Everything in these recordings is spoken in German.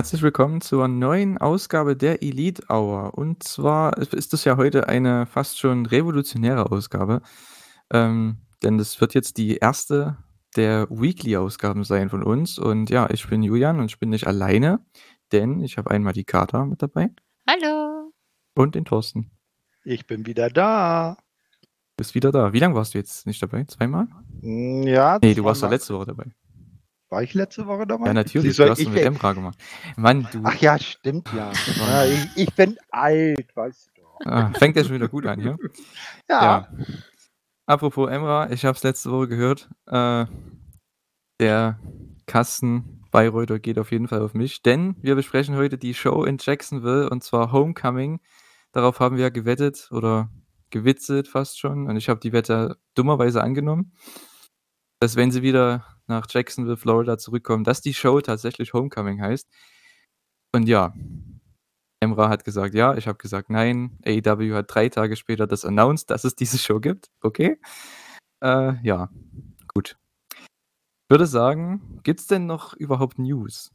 Herzlich willkommen zur neuen Ausgabe der Elite Hour. Und zwar ist das ja heute eine fast schon revolutionäre Ausgabe, ähm, denn das wird jetzt die erste der Weekly-Ausgaben sein von uns. Und ja, ich bin Julian und ich bin nicht alleine, denn ich habe einmal die Kater mit dabei Hallo. und den Thorsten. Ich bin wieder da. Bist wieder da. Wie lange warst du jetzt nicht dabei? Zweimal? Hm, Ja, Nee, du warst doch letzte Woche dabei. War ich letzte Woche dabei? Ja, natürlich. Du, hast ich, es mit Emra gemacht. Mann, du. Ach ja, stimmt ja. ja ich, ich bin alt, weißt du doch. Ah, fängt ja schon wieder gut an, ja? Ja. Ja. Apropos Emra, ich habe es letzte Woche gehört. Äh, der Kasten Bayreuther geht auf jeden Fall auf mich, denn wir besprechen heute die Show in Jacksonville und zwar Homecoming. Darauf haben wir ja gewettet oder gewitzelt fast schon und ich habe die Wette dummerweise angenommen, dass wenn sie wieder nach Jacksonville, Florida zurückkommen, dass die Show tatsächlich Homecoming heißt. Und ja, Emra hat gesagt ja, ich habe gesagt nein. AEW hat drei Tage später das announced, dass es diese Show gibt. Okay. Äh, ja, gut. Ich würde sagen, gibt es denn noch überhaupt News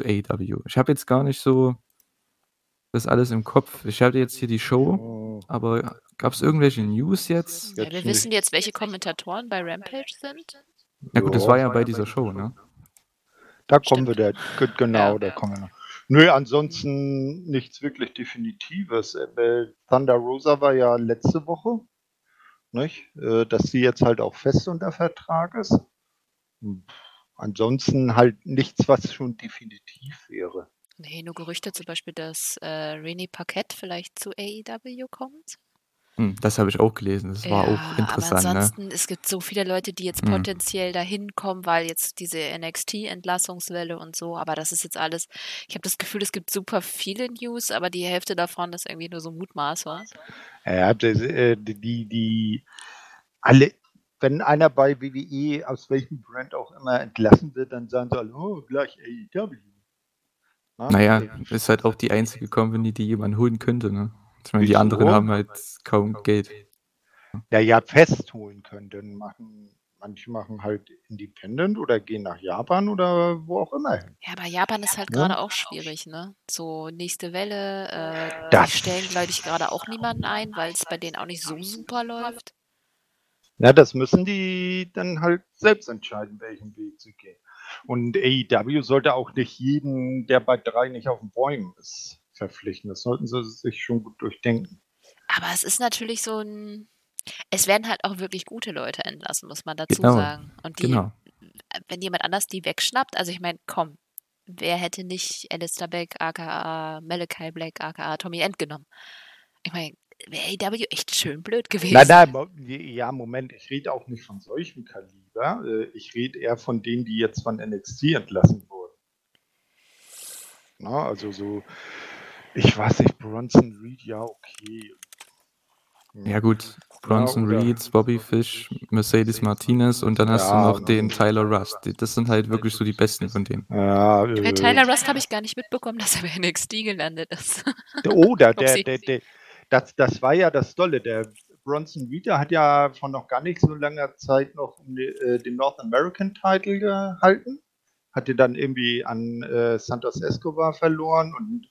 zu AEW? Ich habe jetzt gar nicht so das alles im Kopf. Ich hatte jetzt hier die Show, Oh, aber gab es irgendwelche News jetzt? Ja, wir wissen jetzt, welche Kommentatoren bei Rampage sind. Na gut, das war ja bei dieser Show, ne? Da kommen wir, Stimmt. da, g- genau, Ja. da kommen wir noch. Nö, ansonsten nichts wirklich Definitives. Äh, Thunder Rosa war ja letzte Woche, nicht? Äh, dass sie jetzt halt auch fest unter Vertrag ist. Hm, Ansonsten halt nichts, was schon definitiv wäre. Nee, nur Gerüchte zum Beispiel, dass äh, René Paquette vielleicht zu AEW kommt. Hm, das habe ich auch gelesen. Das war auch interessant, aber ne? ansonsten, es gibt so viele Leute, die jetzt Hm. potenziell dahin kommen, weil jetzt diese NXT-Entlassungswelle und so, aber das ist jetzt alles, ich habe das Gefühl, es gibt super viele News, aber die Hälfte davon ist irgendwie nur so Mutmaßer. Ja, das, äh, die, die, die, alle, wenn einer bei WWE aus welchem Brand auch immer entlassen wird, dann sagen sie alle, oh, gleich AEW. Na, Naja, ist halt auch die einzige Company, die jemand holen könnte, ne? Ich meine, die anderen haben halt kaum Geld. ja, ja, festholen können. Dann machen, manche machen halt Independent oder gehen nach Japan oder wo auch immer hin. Ja, aber Japan ist halt Ja. gerade auch schwierig, ne? So nächste Welle, äh, Das- die stellen, glaube ich, gerade auch niemanden ein, weil es bei denen auch nicht so super läuft. Ja, das müssen die dann halt selbst entscheiden, welchen Weg sie gehen. Und AEW sollte auch nicht jeden, der bei drei nicht auf den Bäumen ist, verpflichten. Das sollten sie sich schon gut durchdenken. Aber es ist natürlich so ein. Es werden halt auch wirklich gute Leute entlassen, muss man dazu Genau, sagen. Und die, Genau. wenn jemand anders die wegschnappt, also ich meine, komm, wer hätte nicht Alistair Beck, aka Malachi Black, aka Tommy End genommen? Ich meine, wäre AEW echt schön blöd gewesen. Nein, nein, ja, Moment, ich rede auch nicht von solchem Kaliber. Äh, Ich rede eher von denen, die jetzt von NXT entlassen wurden. Na, also so, ich weiß nicht, Bronson Reed, ja, okay. Ja gut, Bronson oder- Reed, Bobby Fish, Mercedes Martinez und dann hast Ja, du noch den Tyler Rust. Das sind halt wirklich so die besten von denen. Ja, Bei äh, Tyler Rust habe ich gar nicht mitbekommen, dass er bei NXT gelandet ist. Oder der, Upsi. der, der, das, das war ja das Dolle. Der Bronson Reed der hat ja vor noch gar nicht so langer Zeit noch um die, äh, den North American Title gehalten. Hatte dann irgendwie an äh, Santos Escobar verloren und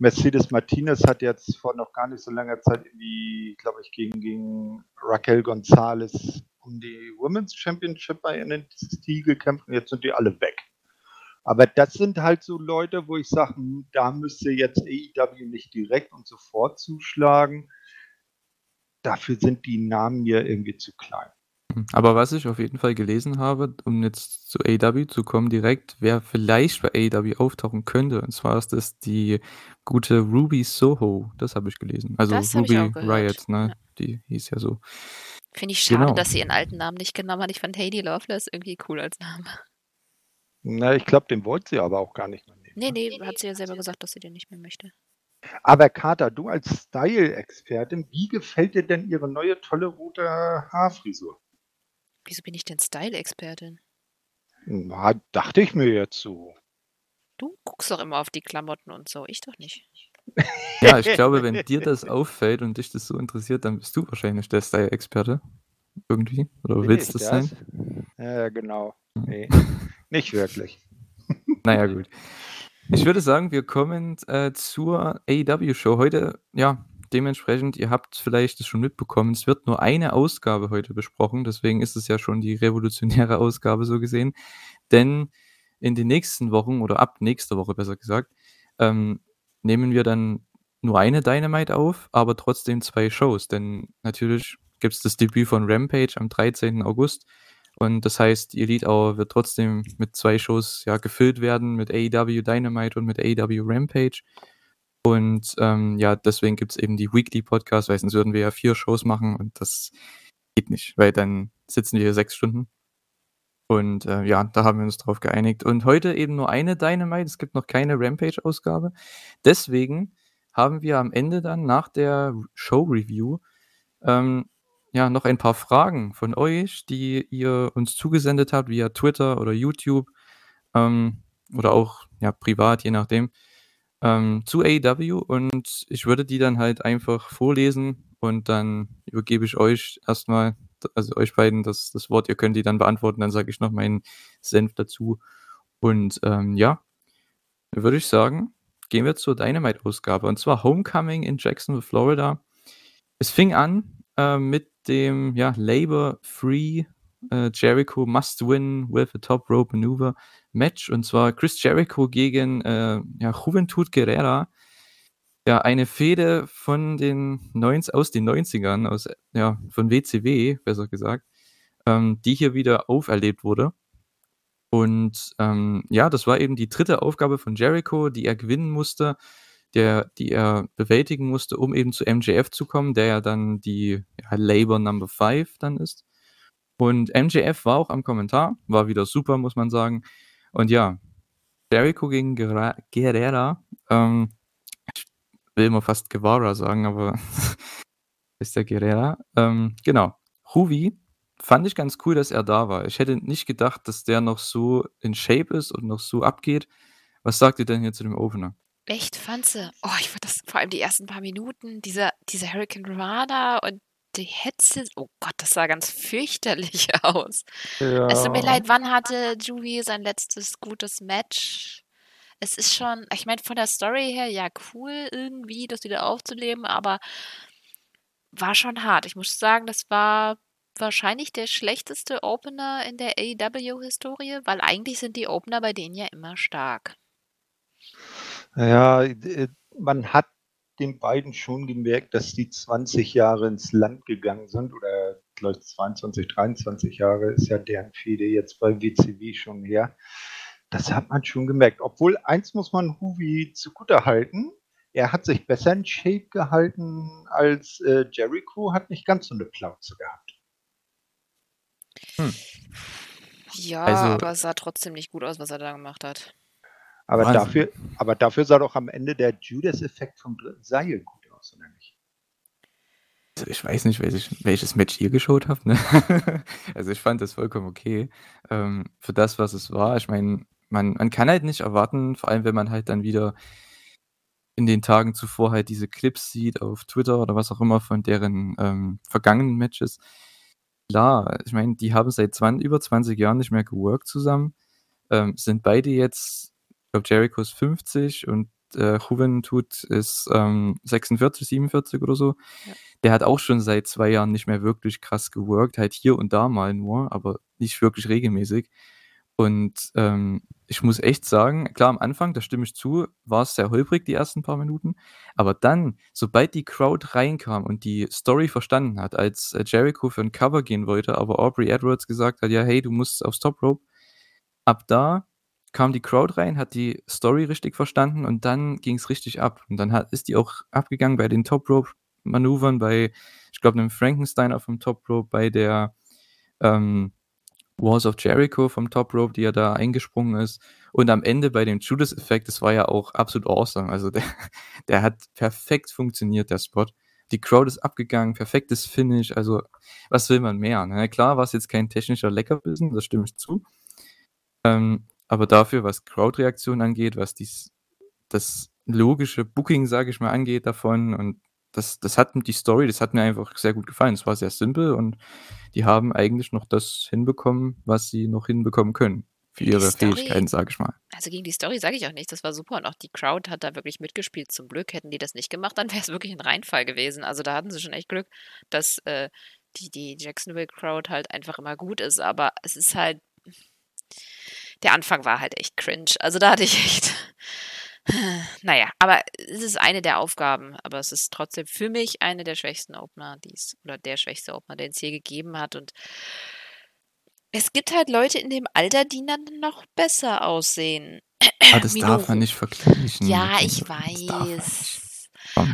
Mercedes Martinez hat jetzt vor noch gar nicht so langer Zeit irgendwie, glaube ich, gegen, gegen Raquel Gonzalez um die Women's Championship bei NXT gekämpft und jetzt sind die alle weg. Aber das sind halt so Leute, wo ich sage, hm, da müsste jetzt AEW nicht direkt und sofort zuschlagen. Dafür sind die Namen mir irgendwie zu klein. Aber was ich auf jeden Fall gelesen habe, um jetzt zu AEW zu kommen direkt, wer vielleicht bei AEW auftauchen könnte, und zwar ist das die gute Ruby Soho. Das habe ich gelesen. Also Das Ruby Riot, ne? ja. Die hieß ja so. Finde ich schade, Genau. dass sie ihren alten Namen nicht genommen hat. Ich fand Heidi Loveless irgendwie cool als Name. Na, ich glaube, den wollte sie aber auch gar nicht mehr nehmen. Nee, nee, hat sie ja selber gesagt, dass sie den nicht mehr möchte. Aber Kater, du als Style-Expertin, wie gefällt dir denn ihre neue tolle rote Haarfrisur? Wieso bin ich denn Style-Expertin? Na, dachte ich mir jetzt so. Du guckst doch immer auf die Klamotten und so, ich doch nicht. Ja, ich glaube, wenn dir das auffällt und dich das so interessiert, dann bist du wahrscheinlich der Style-Experte. Irgendwie. Oder Bin willst ich das sein? Ja, genau. Nee, nicht wirklich. Naja, gut. Ich würde sagen, wir kommen äh, zur AEW-Show. Heute, ja, dementsprechend, ihr habt vielleicht es schon mitbekommen, es wird nur eine Ausgabe heute besprochen. Deswegen ist es ja schon die revolutionäre Ausgabe so gesehen. Denn in den nächsten Wochen oder ab nächster Woche besser gesagt, ähm, nehmen wir dann nur eine Dynamite auf, aber trotzdem zwei Shows. Denn natürlich gibt es das Debüt von Rampage am 13. August. Und das heißt, Elite Hour wird trotzdem mit zwei Shows ja gefüllt werden, mit AEW Dynamite und mit AEW Rampage. Und ähm, ja, deswegen gibt es eben die Weekly Podcasts, weil sonst würden wir ja vier Shows machen und das geht nicht, weil dann sitzen wir hier sechs Stunden. Und äh, ja, da haben wir uns drauf geeinigt. Und heute eben nur eine Dynamite, es gibt noch keine Rampage-Ausgabe. Deswegen haben wir am Ende dann nach der Show-Review ähm, ja noch ein paar Fragen von euch, die ihr uns zugesendet habt via Twitter oder YouTube ähm, oder auch ja privat, je nachdem, ähm, zu AEW. Und ich würde die dann halt einfach vorlesen und dann übergebe ich euch erstmal, also euch beiden, das, das Wort. Ihr könnt die dann beantworten, dann sage ich noch meinen Senf dazu. Und ähm, ja, würde ich sagen, gehen wir zur Dynamite-Ausgabe. Und zwar Homecoming in Jacksonville, Florida. Es fing an äh, mit dem ja, Labor-Free äh, Jericho Must Win with a Top Rope Maneuver Match. Und zwar Chris Jericho gegen äh, ja, Juventud Guerrera. Ja, eine Fehde von den 90, aus den 90ern, aus, ja, von WCW, besser gesagt, ähm, die hier wieder auferlebt wurde. Und ähm, ja, das war eben die dritte Aufgabe von Jericho, die er gewinnen musste der, die er bewältigen musste, um eben zu MJF zu kommen, der ja dann die ja, Labor Number 5 dann ist. Und MJF war auch am Kommentar, war wieder super, muss man sagen. Und ja, Jericho gegen Guerrera, ähm, ich will immer fast Guevara sagen, aber ist der Guerrera. Ähm, genau. Huvi fand ich ganz cool, dass er da war. Ich hätte nicht gedacht, dass der noch so in Shape ist und noch so abgeht. Was sagt ihr denn hier zu dem Opener? Echt, fandst? Oh, ich fand das vor allem die ersten paar Minuten, dieser, dieser Hurricane Rana und die Hetze. Oh Gott, das sah ganz fürchterlich aus. Ja. Es tut mir leid, wann hatte Juvie sein letztes gutes Match? Es ist schon, ich meine, von der Story her, ja, cool irgendwie, das wieder aufzuleben, aber war schon hart. Ich muss sagen, das war wahrscheinlich der schlechteste Opener in der AEW-Historie, weil eigentlich sind die Opener bei denen ja immer stark. Ja, man hat den beiden schon gemerkt, dass die 20 Jahre ins Land gegangen sind oder vielleicht 22, 23 Jahre ist ja deren Fehde jetzt bei WCW schon her. Das hat man schon gemerkt. Obwohl, eins muss man Huvi zugute halten. Er hat sich besser in Shape gehalten als äh, Jericho, hat nicht ganz so eine Plauze gehabt. Hm. Ja, also, aber es sah trotzdem nicht gut aus, was er da gemacht hat. Aber dafür, aber dafür sah doch am Ende der Judas-Effekt vom dritten Seil gut aus, oder nicht? Also ich weiß nicht, welches, welches Match ihr geschaut habt. Ne? also ich fand das vollkommen okay. Ähm, für das, was es war. Ich meine, man, man kann halt nicht erwarten, vor allem wenn man halt dann wieder in den Tagen zuvor halt diese Clips sieht auf Twitter oder was auch immer von deren ähm, vergangenen Matches. Klar, ich meine, die haben seit 20, über 20 Jahren nicht mehr geworkt zusammen, ähm, sind beide jetzt glaube, Jericho ist 50 und äh, Juventud ist ähm, 46, 47 oder so. Ja. Der hat auch schon seit zwei Jahren nicht mehr wirklich krass geworkt, halt hier und da mal nur, aber nicht wirklich regelmäßig. Und ähm, ich muss echt sagen, klar, am Anfang, da stimme ich zu, war es sehr holprig, die ersten paar Minuten. Aber dann, sobald die Crowd reinkam und die Story verstanden hat, als äh, Jericho für ein Cover gehen wollte, aber Aubrey Edwards gesagt hat, ja, hey, du musst aufs Top Rope, ab da kam die Crowd rein, hat die Story richtig verstanden und dann ging es richtig ab. Und dann hat, ist die auch abgegangen bei den Top Rope Manövern, bei, ich glaube, einem Frankenstein auf dem Top Rope, bei der ähm, Walls of Jericho vom Top Rope, die ja da eingesprungen ist. Und am Ende bei dem Judas-Effekt, das war ja auch absolut awesome. Also der, der hat perfekt funktioniert, der Spot. Die Crowd ist abgegangen, perfektes Finish. Also, was will man mehr? Ne? Klar war es jetzt kein technischer Leckerbissen, das stimme ich zu. Ähm, aber dafür, was Crowd-Reaktion angeht, was dies, das logische Booking, sage ich mal, angeht davon und das, das hat die Story, das hat mir einfach sehr gut gefallen. Es war sehr simpel und die haben eigentlich noch das hinbekommen, was sie noch hinbekommen können. für ihre Story, Fähigkeiten, sag ich mal. Also gegen die Story sage ich auch nicht, das war super und auch die Crowd hat da wirklich mitgespielt. Zum Glück hätten die das nicht gemacht, dann wäre es wirklich ein Reinfall gewesen. Also da hatten sie schon echt Glück, dass äh, die, die Jacksonville Crowd halt einfach immer gut ist, aber es ist halt, der Anfang war halt echt cringe. Also da hatte ich echt, naja, aber es ist eine der Aufgaben, aber es ist trotzdem für mich eine der schwächsten Opener, die es, oder der schwächste Opener, den es hier gegeben hat und es gibt halt Leute in dem Alter, die dann noch besser aussehen. Aber ah, das darf man nicht vergleichen. Ja, ich weiß.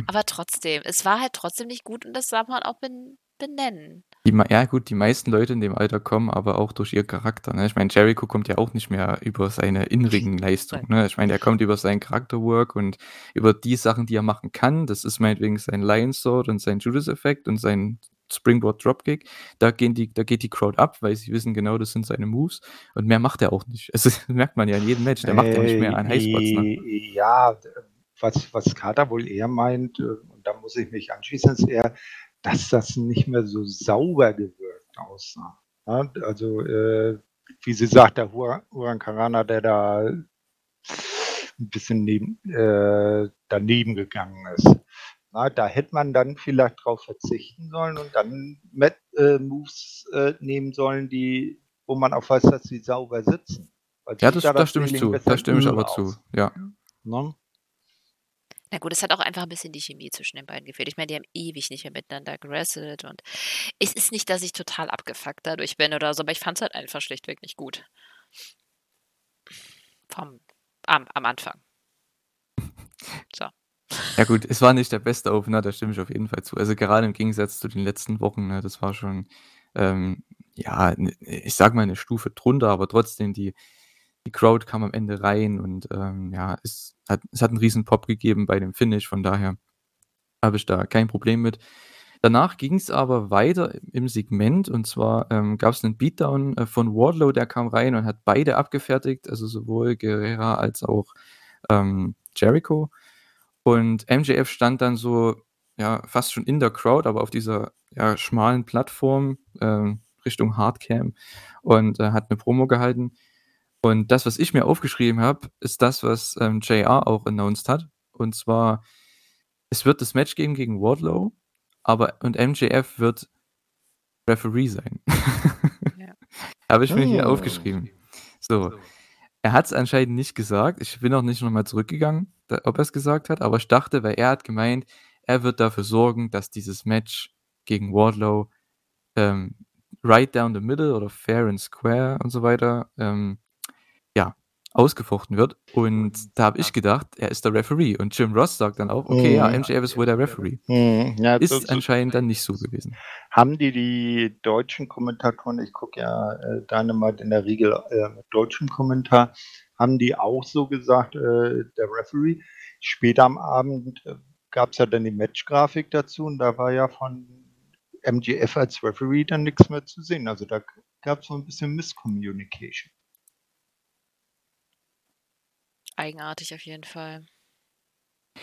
Aber trotzdem, es war halt trotzdem nicht gut und das darf man auch ben benennen. Die, ja, gut, die meisten Leute in dem Alter kommen aber auch durch ihr Charakter. Ne? Ich meine, Jericho kommt ja auch nicht mehr über seine inneren Leistungen. Ne? Ich meine, er kommt über seinen Charakterwork und über die Sachen, die er machen kann. Das ist meinetwegen sein Lion Sword und sein Judas-Effekt und sein Springboard Dropkick, da, gehen die, da geht die Crowd ab, weil sie wissen genau, das sind seine Moves. Und mehr macht er auch nicht. Also, das merkt man ja in jedem Match. Der macht ja nicht mehr an Highspots. Ne? Ja, was, was Carter wohl eher meint, äh, und da muss ich mich anschließen, ist eher, dass das nicht mehr so sauber gewirkt aussah. Ja, also, äh, wie sie sagt, der Huran Karana, der da ein bisschen neben, äh, daneben gegangen ist. Na, da hätte man dann vielleicht drauf verzichten sollen und dann Met, äh, Moves äh, nehmen sollen, die, wo man auch weiß, dass sie sauber sitzen. ja, das, da das stimme ich zu. Da stimme ich aber aus. zu. Ja. No? Na gut, es hat auch einfach ein bisschen die Chemie zwischen den beiden gefehlt. Ich meine, die haben ewig nicht mehr miteinander gerasselt und es ist nicht, dass ich total abgefuckt dadurch bin oder so, aber ich fand es halt einfach schlichtweg nicht gut. Vom, am, am Anfang. So. Ja gut, es war nicht der beste Opener, da stimme ich auf jeden Fall zu. Also gerade im Gegensatz zu den letzten Wochen, ne, das war schon, ähm, ja, ich sag mal eine Stufe drunter, aber trotzdem die, die Crowd kam am Ende rein und ähm, ja, es hat, es hat einen riesen Pop gegeben bei dem Finish, von daher habe ich da kein Problem mit. Danach ging es aber weiter im Segment und zwar ähm, gab es einen Beatdown äh, von Wardlow, der kam rein und hat beide abgefertigt, also sowohl Guerrera als auch ähm, Jericho. Und MJF stand dann so, ja, fast schon in der Crowd, aber auf dieser ja, schmalen Plattform äh, Richtung Hardcam und äh, hat eine Promo gehalten. Und das, was ich mir aufgeschrieben habe, ist das, was ähm, JR auch announced hat. Und zwar, es wird das Match geben gegen Wardlow, aber und MJF wird Referee sein. Ja. habe ich mir oh. hier aufgeschrieben. So. Er hat es anscheinend nicht gesagt. Ich bin auch nicht nochmal zurückgegangen ob er es gesagt hat, aber ich dachte, weil er hat gemeint, er wird dafür sorgen, dass dieses Match gegen Wardlow ähm, right down the middle oder fair and square und so weiter ähm, ausgefochten wird. Und da habe ich gedacht, er ist der Referee. Und Jim Ross sagt dann auch, okay, ja, MJF ist wohl der Referee. Mhm. Ja, ist anscheinend dann nicht so gewesen. Haben die die deutschen Kommentatoren, ich gucke ja äh, Dynamite in der Regel äh, mit deutschem Kommentar, haben die auch so gesagt, äh, der Referee. Später am Abend äh, gab es ja dann die Matchgrafik dazu und da war ja von MGF als Referee dann nichts mehr zu sehen. Also da gab es so ein bisschen Misscommunication. Eigenartig auf jeden Fall.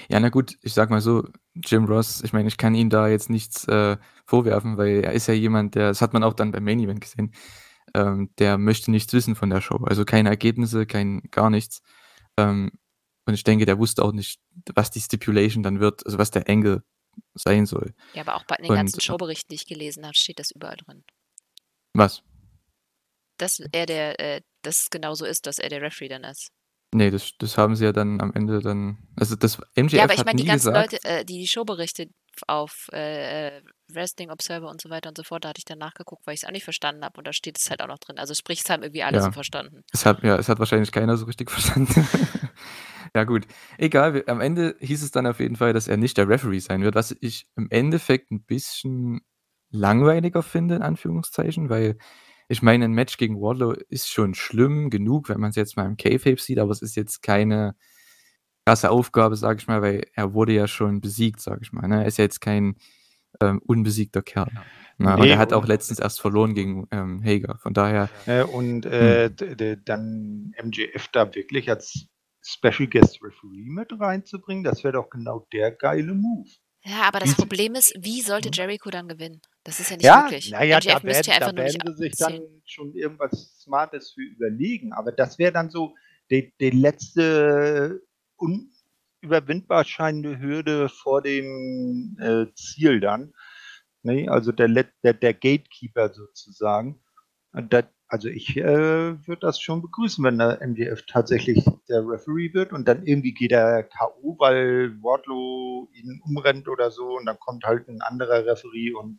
Ja, na gut, ich sag mal so, Jim Ross, ich meine, ich kann ihm da jetzt nichts äh, vorwerfen, weil er ist ja jemand, der, das hat man auch dann beim Main Event gesehen, ähm, der möchte nichts wissen von der Show. Also keine Ergebnisse, kein gar nichts. Ähm, und ich denke, der wusste auch nicht, was die Stipulation dann wird, also was der Angle sein soll. Ja, aber auch bei den ganzen Showberichten, die ich gelesen habe, steht das überall drin. Was? Dass er der, äh, dass es genau so ist, dass er der Referee dann ist. Nee, das, das haben sie ja dann am Ende dann. Also das MJF Ja, aber ich meine, die ganzen gesagt, Leute, äh, die die Showberichte auf äh, Wrestling Observer und so weiter und so fort, da hatte ich dann nachgeguckt, weil ich es auch nicht verstanden habe und da steht es halt auch noch drin. Also sprich, es haben irgendwie alle ja. so verstanden. Es hat, ja, es hat wahrscheinlich keiner so richtig verstanden. ja, gut. Egal, am Ende hieß es dann auf jeden Fall, dass er nicht der Referee sein wird, was ich im Endeffekt ein bisschen langweiliger finde, in Anführungszeichen, weil ich meine, ein Match gegen Wardlow ist schon schlimm genug, wenn man es jetzt mal im K-Fape sieht, aber es ist jetzt keine krasse Aufgabe, sage ich mal, weil er wurde ja schon besiegt, sage ich mal. Ne? Er ist ja jetzt kein ähm, unbesiegter Kerl. Na, ne? nee, und er hat auch letztens erst verloren gegen ähm, Hager, von daher. Äh, und äh, hm. dann MJF da wirklich als Special Guest Referee mit reinzubringen, das wäre doch genau der geile Move. Ja, aber das Problem ist, wie sollte? Jericho dann gewinnen? Das ist ja nicht Ja, möglich. naja, MJF da ja werden, einfach da werden sie sich dann schon irgendwas Smartes für überlegen. Aber das wäre dann so die, die letzte unüberwindbar scheinende Hürde vor dem äh, Ziel dann. Ne? Also der, der, der Gatekeeper sozusagen. Und das, also ich äh, würde das schon begrüßen, wenn der MDF tatsächlich der Referee wird und dann irgendwie geht er K.O., weil Wardlow ihn umrennt oder so und dann kommt halt ein anderer Referee und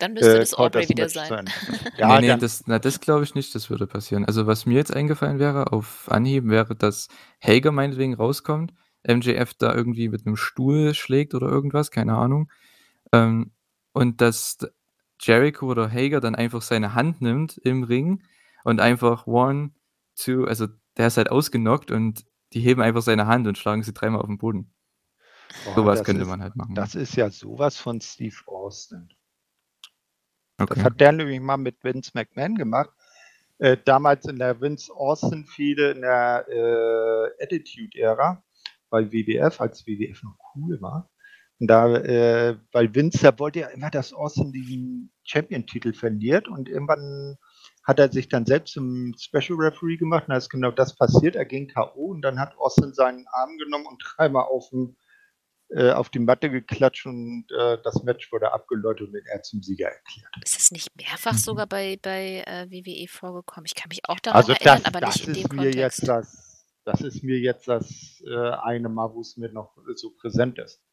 Dann müsste äh, das Aubrey wieder sein. Ende. Ja, nee, nee, das, na, das glaube ich nicht, das würde passieren. Also was mir jetzt eingefallen wäre, auf Anhieb, wäre, dass Hager meinetwegen rauskommt, MJF da irgendwie mit einem Stuhl schlägt oder irgendwas, keine Ahnung. Ähm, und dass Jericho oder Hager dann einfach seine Hand nimmt im Ring und einfach one, two, also der ist halt ausgenockt und die heben einfach seine Hand und schlagen sie dreimal auf den Boden. Boah, Sowas könnte ist, man halt machen. Das ist ja sowas von Steve Austin. okay. Das hat der nämlich mal mit Vince McMahon gemacht. Äh, damals in der Vince Austin-Fehde in der äh, Attitude-Ära bei WWF, als WWF noch cool war. Und da, äh, weil Vince, der wollte ja immer, dass Austin diesen Champion-Titel verliert und irgendwann hat er sich dann selbst zum Special Referee gemacht und da ist genau das passiert. Er ging K.O. und dann hat Austin seinen Arm genommen und dreimal auf, den, äh, auf die Matte geklatscht und äh, das Match wurde abgeläutet und er zum Sieger erklärt. Ist es nicht mehrfach Mhm. sogar bei, bei äh, WWE vorgekommen? Ich kann mich auch daran Also erinnern, das, aber das nicht in ist dem mir jetzt Kontext. das, das ist mir jetzt das äh, eine Mal, wo es mir noch so präsent ist.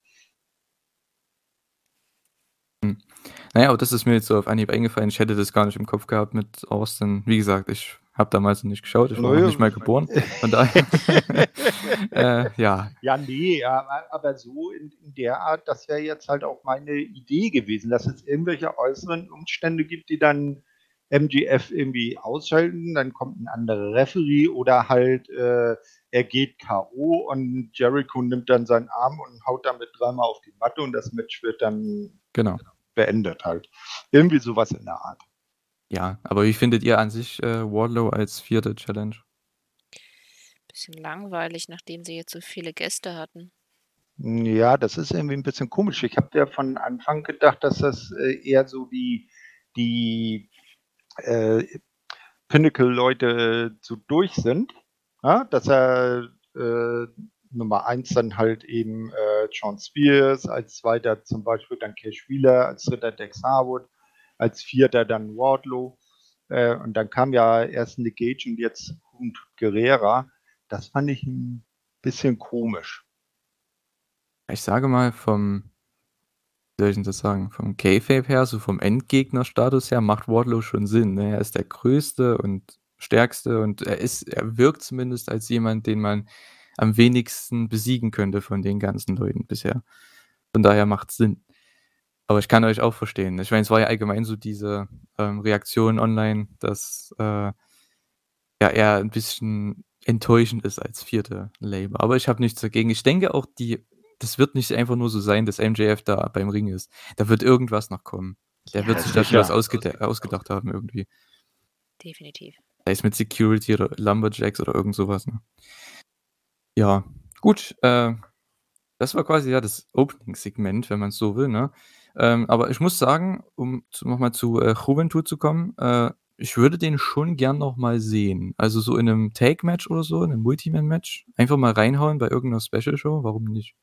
Naja, aber das ist mir jetzt so auf Anhieb eingefallen. Ich hätte das gar nicht im Kopf gehabt mit Austin. Wie gesagt, ich habe damals noch nicht geschaut. Ich war noch nicht mal geboren. Von daher, äh, ja, Ja, nee, aber, aber so in, in der Art, das wäre jetzt halt auch meine Idee gewesen, dass es irgendwelche äußeren Umstände gibt, die dann MGF irgendwie ausschalten, dann kommt ein anderer Referee oder halt äh, er geht K.O. und Jericho nimmt dann seinen Arm und haut damit dreimal auf die Matte und das Match wird dann genau. beendet halt. Irgendwie sowas in der Art. Ja, aber wie findet ihr an sich äh, Wardlow als vierte Challenge? Bisschen langweilig, nachdem sie jetzt so viele Gäste hatten. Ja, das ist irgendwie ein bisschen komisch. Ich habe ja von Anfang gedacht, dass das äh, eher so die, die äh, Pinnacle-Leute so durch sind. Ja? Dass er äh, Nummer eins dann halt eben äh, John Spears, als zweiter zum Beispiel dann Cash Wheeler, als dritter Dex Harwood, als vierter dann Wardlow. Äh, und dann kam ja erst Nick Gage und jetzt Juventud Guerrera. Das fand ich ein bisschen komisch. Ich sage mal vom, soll ich denn das sagen, vom K-Fape her, so vom Endgegner-Status her, macht Wardlow schon Sinn. Ne? Er ist der Größte und Stärkste und er ist, er wirkt zumindest als jemand, den man am wenigsten besiegen könnte von den ganzen Leuten bisher. Von daher macht Sinn. Aber ich kann euch auch verstehen. Ich meine, es war ja allgemein so diese ähm, Reaktion online, dass äh, ja er ein bisschen enttäuschend ist als vierte Label. Aber ich habe nichts dagegen. Ich denke auch, die, das wird nicht einfach nur so sein, dass MJF da beim Ring ist. Da wird irgendwas noch kommen. Der Ja, wird sich da schon was ausgeda ausgedacht haben irgendwie. Definitiv. Sei es mit Security oder Lumberjacks oder irgend sowas. Ne? Ja, gut. Äh, das war quasi ja das Opening-Segment, wenn man es so will. Ne? Ähm, aber ich muss sagen, um nochmal zu äh, Juventud zu kommen, äh, ich würde den schon gern nochmal sehen. Also so in einem Take-Match oder so, in einem Multiman-Match. Einfach mal reinhauen bei irgendeiner Special-Show. Warum nicht?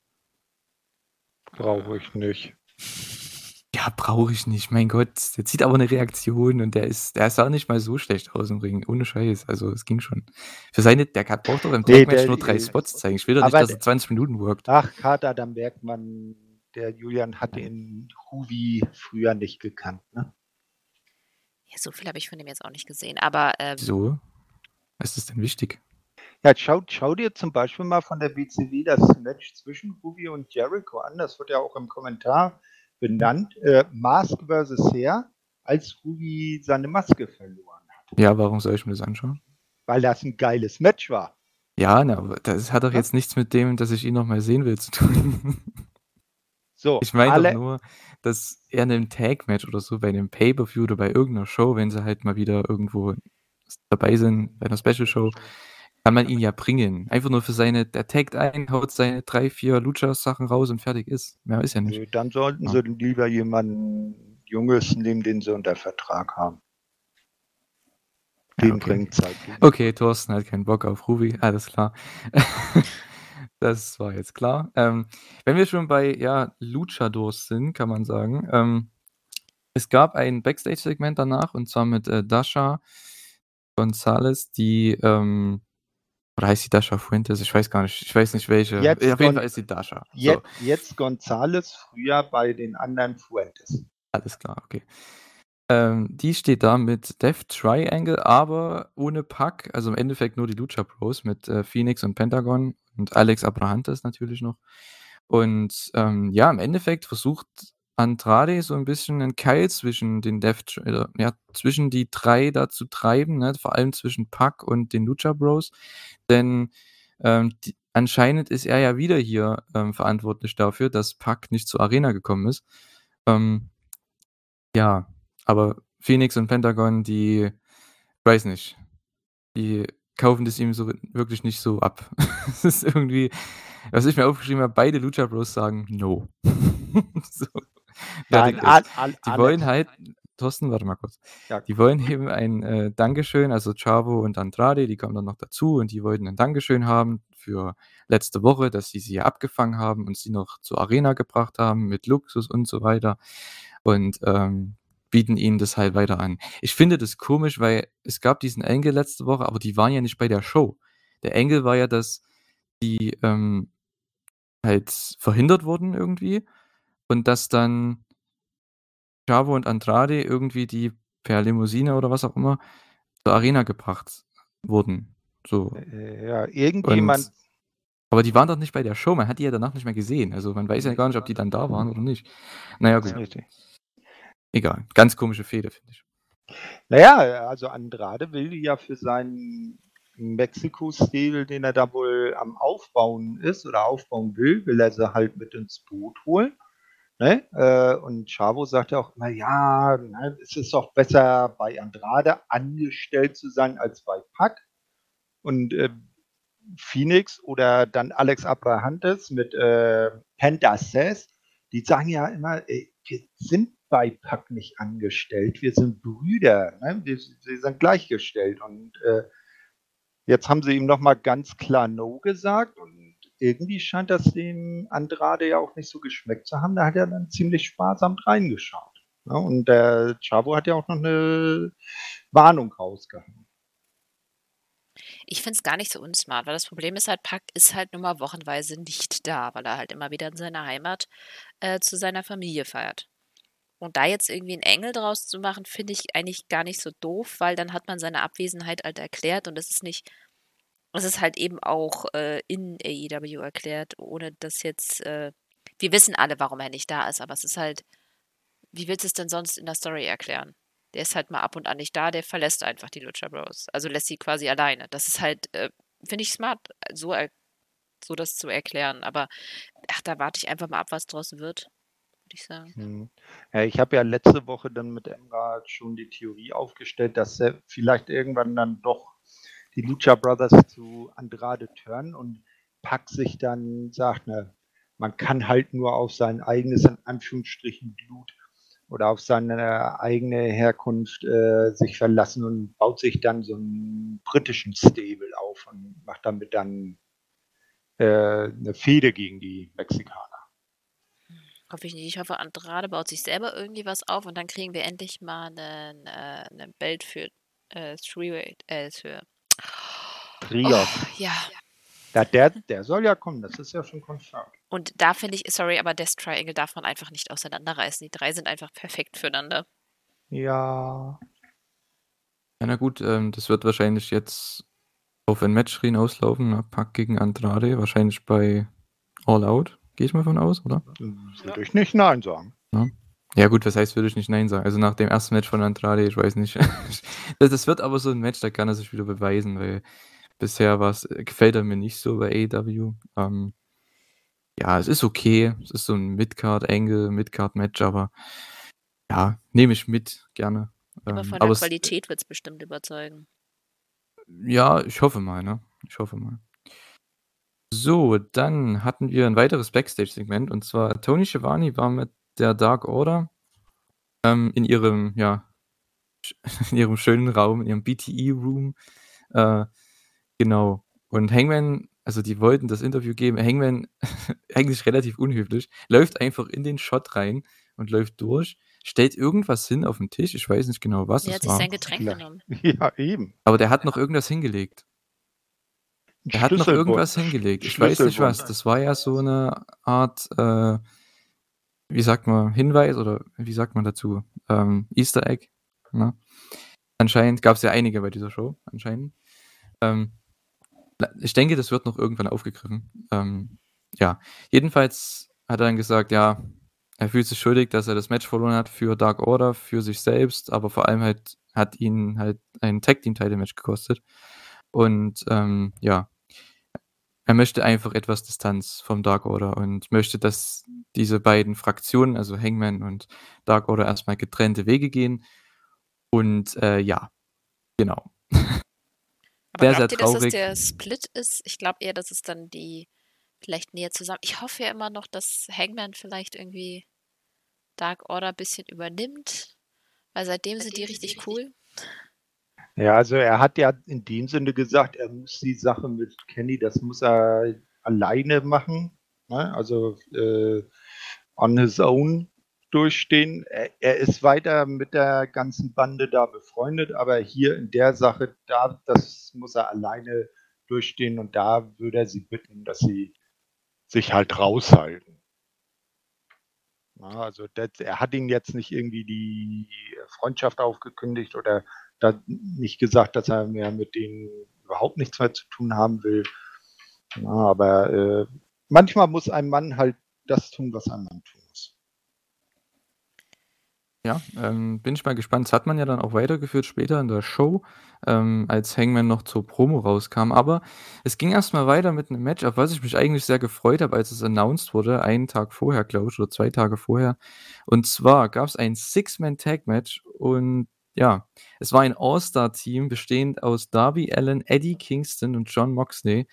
Brauche ich nicht. Ja, brauche ich nicht. Mein Gott, der zieht aber eine Reaktion und der ist, der sah nicht mal so schlecht aus im Ring. Ohne Scheiß. Also, es ging schon. Für seine, der hat- braucht doch im Nee, Tag-Match nur drei äh, Spots zeigen. Ich will doch nicht, dass er 20 Minuten workt. Ach, Kater, da merkt man, der Julian hat den Huvi früher nicht gekannt. Ne? Ja, so viel habe ich von dem jetzt auch nicht gesehen. Aber ähm, Wieso? Was ist das denn wichtig? Ja, schau, schau dir zum Beispiel mal von der BCW das Match zwischen Huvi und Jericho an. Das wird ja auch im Kommentar benannt. Äh, Mask versus Hair, als Huvi seine Maske verloren hat. Ja, warum soll ich mir das anschauen? Weil das ein geiles Match war. Ja, na, aber das hat doch jetzt nichts mit dem, dass ich ihn nochmal sehen will, zu tun. So, Ich meine doch nur, dass er in einem Tag-Match oder so, bei einem Pay-Per-View oder bei irgendeiner Show, wenn sie halt mal wieder irgendwo dabei sind, bei einer Special-Show, kann man ihn ja bringen. Einfach nur für seine, der taggt ein, haut seine drei, vier Lucha-Sachen raus und fertig ist. Mehr ist ja nicht. Nö, dann sollten Ja. sie lieber jemanden Junges nehmen, den sie unter Vertrag haben. Den okay. bringt Zeit. Okay, Thorsten hat keinen Bock auf Ruby, alles klar. das war jetzt klar. Ähm, wenn wir schon bei ja, Luchadors sind, kann man sagen, ähm, es gab ein Backstage-Segment danach und zwar mit äh, Dasha Gonzalez, die ähm, oder heißt sie Dasha Fuentes? Ich weiß gar nicht. Ich weiß nicht welche. Jetzt Auf jeden Fall ist sie Dasha. Jetzt, so. jetzt Gonzales, früher bei den anderen Fuentes. Alles klar, okay. Ähm, die steht da mit Death Triangle, aber ohne Pack. Also im Endeffekt nur die Lucha Bros mit äh, Phoenix und Pentagon und Alex Abrahantes natürlich noch. Und ähm, ja, im Endeffekt versucht Andrade so ein bisschen einen Keil zwischen den Death, äh, ja, zwischen die drei da zu treiben, ne? vor allem zwischen Pack und den Lucha Bros. Denn ähm, die, anscheinend ist er ja wieder hier ähm, verantwortlich dafür, dass Pack nicht zur Arena gekommen ist. Ähm, ja, aber Phoenix und Pentagon, die, weiß nicht, die kaufen das ihm so wirklich nicht so ab. Es ist irgendwie, was ich mir aufgeschrieben habe, beide Lucha Bros sagen No. so. Nein, all, all, die wollen halt, Thorsten, warte mal kurz. Ja. Die wollen eben ein äh, Dankeschön, also Chavo und Andrade, die kommen dann noch dazu und die wollten ein Dankeschön haben für letzte Woche, dass sie sie hier abgefangen haben und sie noch zur Arena gebracht haben mit Luxus und so weiter. Und ähm, bieten ihnen das halt weiter an. Ich finde das komisch, weil es gab diesen Engel letzte Woche, aber die waren ja nicht bei der Show. Der Engel war ja, dass die ähm, halt verhindert wurden irgendwie und dass dann Chavo und Andrade irgendwie die per Limousine oder was auch immer zur Arena gebracht wurden. So. Äh, ja, irgendjemand. Und, aber die waren doch nicht bei der Show, man hat die ja danach nicht mehr gesehen. Also man weiß ja gar nicht, ob die dann da waren oder nicht. Naja, gut. Richtig. Egal, ganz komische Fehde, finde ich. Naja, also Andrade will ja für seinen Mexiko-Stil, den er da wohl am Aufbauen ist oder aufbauen will, will er sie halt mit ins Boot holen. Ne? Äh, und Chavo sagt ja auch immer, ja, es ist doch besser bei Andrade angestellt zu sein als bei Pack. Und äh, Phoenix oder dann Alex Abrahantes mit äh, Says, die sagen ja immer, ey, wir sind bei Pack nicht angestellt. Wir sind Brüder. Ne? Wir, wir, sind gleichgestellt. Und äh, jetzt haben sie ihm nochmal ganz klar No gesagt. Und irgendwie scheint das dem Andrade ja auch nicht so geschmeckt zu haben. Da hat er dann ziemlich sparsam reingeschaut. Ne? Und der Chavo hat ja auch noch eine Warnung rausgehauen. Ich finde es gar nicht so unsmart, weil das Problem ist halt, Pack ist halt nur mal wochenweise nicht da, weil er halt immer wieder in seiner Heimat äh, zu seiner Familie feiert. Und da jetzt irgendwie einen Engel draus zu machen, finde ich eigentlich gar nicht so doof, weil dann hat man seine Abwesenheit halt erklärt und es ist nicht, es ist halt eben auch äh, in AEW erklärt, ohne dass jetzt, äh, wir wissen alle, warum er nicht da ist, aber es ist halt, wie willst du es denn sonst in der Story erklären? Der ist halt mal ab und an nicht da, der verlässt einfach die Lucha Bros. Also lässt sie quasi alleine. Das ist halt, äh, finde ich smart, so, so das zu erklären. Aber ach, da warte ich einfach mal ab, was draus wird würde ich sagen. Hm. Ja, ich habe ja letzte Woche dann mit Emra schon die Theorie aufgestellt, dass er vielleicht irgendwann dann doch die Lucha Brothers zu Andrade turnen und Pack sich dann sagt, ne, man kann halt nur auf sein eigenes, in Anführungsstrichen, Blut oder auf seine eigene Herkunft äh, sich verlassen und baut sich dann so einen britischen Stable auf und macht damit dann äh, eine Fehde gegen die Mexikaner. Hoffe ich nicht. Ich hoffe, Andrade baut sich selber irgendwie was auf und dann kriegen wir endlich mal einen, äh, Belt für äh, Three-Way, äh, für Trios. Oh, ja. ja. Der, der soll ja kommen, das ist ja schon confirmed. Und da finde ich, sorry, aber Death Triangle darf man einfach nicht auseinanderreißen. Die drei sind einfach perfekt füreinander. Ja. Ja, na gut, ähm, das wird wahrscheinlich jetzt auf ein Match hinauslaufen, ne? Pack gegen Andrade, wahrscheinlich bei All Out. Gehe ich mal von aus, oder? Würde ich nicht Nein sagen. Ja. Ja. gut, was heißt, würde ich nicht Nein sagen? Also nach dem ersten Match von Andrade, ich weiß nicht. das wird aber so ein Match, da kann er sich wieder beweisen, weil bisher was gefällt er mir nicht so bei AEW. Ähm, ja, es ist okay. Es ist so ein Midcard-Angle, Midcard-Match, aber ja, nehme ich mit, gerne. Aber von ähm, der Qualität wird es bestimmt überzeugen. Ja, ich hoffe mal, ne? Ich hoffe mal. So, dann hatten wir ein weiteres Backstage-Segment und zwar Tony Schiavone war mit der Dark Order ähm, in ihrem, ja, in ihrem schönen Raum, in ihrem BTE-Room. Äh, genau. Und Hangman, also die wollten das Interview geben. Hangman, eigentlich relativ unhöflich, läuft einfach in den Shot rein und läuft durch, stellt irgendwas hin auf den Tisch. Ich weiß nicht genau, was Der es hat sich war. sein Getränk genommen. Ja, eben. Aber der hat noch irgendwas hingelegt. Er hat noch irgendwas hingelegt. Ich weiß nicht was. Das war ja so eine Art, äh, wie sagt man, Hinweis oder wie sagt man dazu? Ähm, Easter Egg. Ne? Anscheinend gab es ja einige bei dieser Show, anscheinend. Ähm, ich denke, das wird noch irgendwann aufgegriffen. Ähm, ja, jedenfalls hat er dann gesagt, ja, er fühlt sich schuldig, dass er das Match verloren hat für Dark Order, für sich selbst, aber vor allem halt hat ihn halt ein Tag Team Title Match gekostet. Und ähm, ja, er möchte einfach etwas Distanz vom Dark Order und möchte, dass diese beiden Fraktionen, also Hangman und Dark Order, erstmal getrennte Wege gehen. Und äh, ja, genau. Aber Sehr, glaubt sehr ihr, dass das traurig. der Split ist? Ich glaube eher, dass es dann die vielleicht näher zusammen. Ich hoffe ja immer noch, dass Hangman vielleicht irgendwie Dark Order ein bisschen übernimmt. Weil seitdem sind die richtig cool. Ja, also er hat ja in dem Sinne gesagt, er muss die Sache mit Kenny, das muss er alleine machen. Ne? Also äh, on his own durchstehen. Er, er ist weiter mit der ganzen Bande da befreundet, aber hier in der Sache, da, das muss er alleine durchstehen und da würde er sie bitten, dass sie sich halt raushalten. Na, also das, er hat ihnen jetzt nicht irgendwie die Freundschaft aufgekündigt oder da nicht gesagt, dass er mehr mit denen überhaupt nichts mehr zu tun haben will. Ja, aber äh, manchmal muss ein Mann halt das tun, was ein Mann tun muss. Ja, ähm, bin ich mal gespannt. Das hat man ja dann auch weitergeführt später in der Show, ähm, als Hangman noch zur Promo rauskam. Aber es ging erstmal weiter mit einem Match, auf was ich mich eigentlich sehr gefreut habe, als es announced wurde, einen Tag vorher, glaube ich, oder zwei Tage vorher. Und zwar gab es ein Six-Man-Tag-Match und ja, es war ein All-Star-Team bestehend aus Darby Allen, Eddie Kingston und John Moxley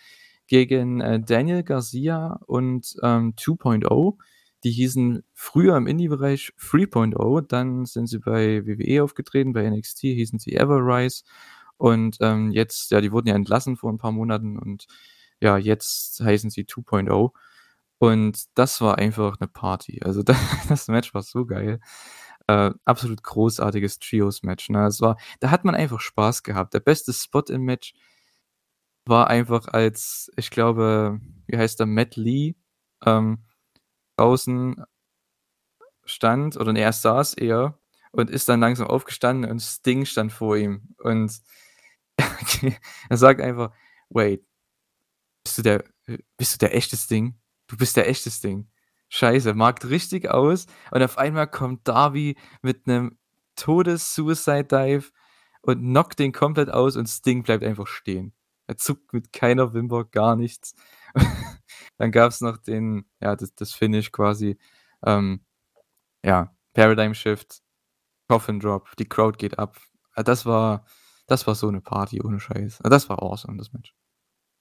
gegen äh, Daniel Garcia und ähm, 2.0. Die hießen früher im Indie-Bereich 3.0, dann sind sie bei WWE aufgetreten, bei NXT hießen sie Everrise und ähm, jetzt, ja, die wurden ja entlassen vor ein paar Monaten und ja, jetzt heißen sie 2.0 und das war einfach eine Party. Also das, das Match war so geil. Äh, absolut großartiges Trios-Match. Ne? Es war, da hat man einfach Spaß gehabt. Der beste Spot im Match war einfach als, ich glaube, wie heißt der, Matt Lee, ähm, draußen stand, oder nee, er saß eher und ist dann langsam aufgestanden und Sting stand vor ihm. Und er sagt einfach, wait, bist du der, bist du der echte Sting? Du bist der echte Sting. Scheiße, markt richtig aus und auf einmal kommt Darby mit einem Todes-Suicide-Dive und knockt den komplett aus und Sting bleibt einfach stehen. Er zuckt mit keiner Wimper, gar nichts. Dann gab es noch den, ja, das, das Finish quasi. Ähm, ja, Paradigm Shift, Coffin Drop, die Crowd geht ab. Äh, Das war, das war so eine Party ohne Scheiß. Äh, Das war awesome, das Match.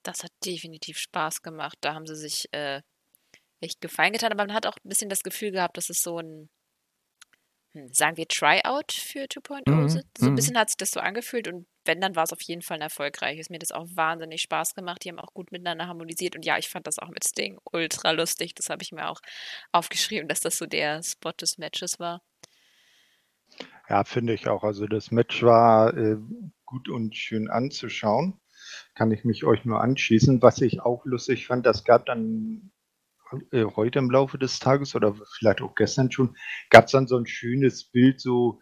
Das hat definitiv Spaß gemacht. Da haben sie sich äh, echt gefallen getan, aber man hat auch ein bisschen das Gefühl gehabt, dass es so ein, hm, sagen wir, Tryout für 2.0 Mhm, sind. So ein mhm. bisschen hat sich das so angefühlt und wenn, dann war es auf jeden Fall ein erfolgreiches. Mir hat das auch wahnsinnig Spaß gemacht. Die haben auch gut miteinander harmonisiert und ja, ich fand das auch mit Sting ultra lustig. Das habe ich mir auch aufgeschrieben, dass das so der Spot des Matches war. Ja, finde ich auch. Also das Match war äh, gut und schön anzuschauen. Kann ich mich euch nur anschließen. Was ich auch lustig fand, das gab dann heute im Laufe des Tages oder vielleicht auch gestern schon, gab es dann so ein schönes Bild, so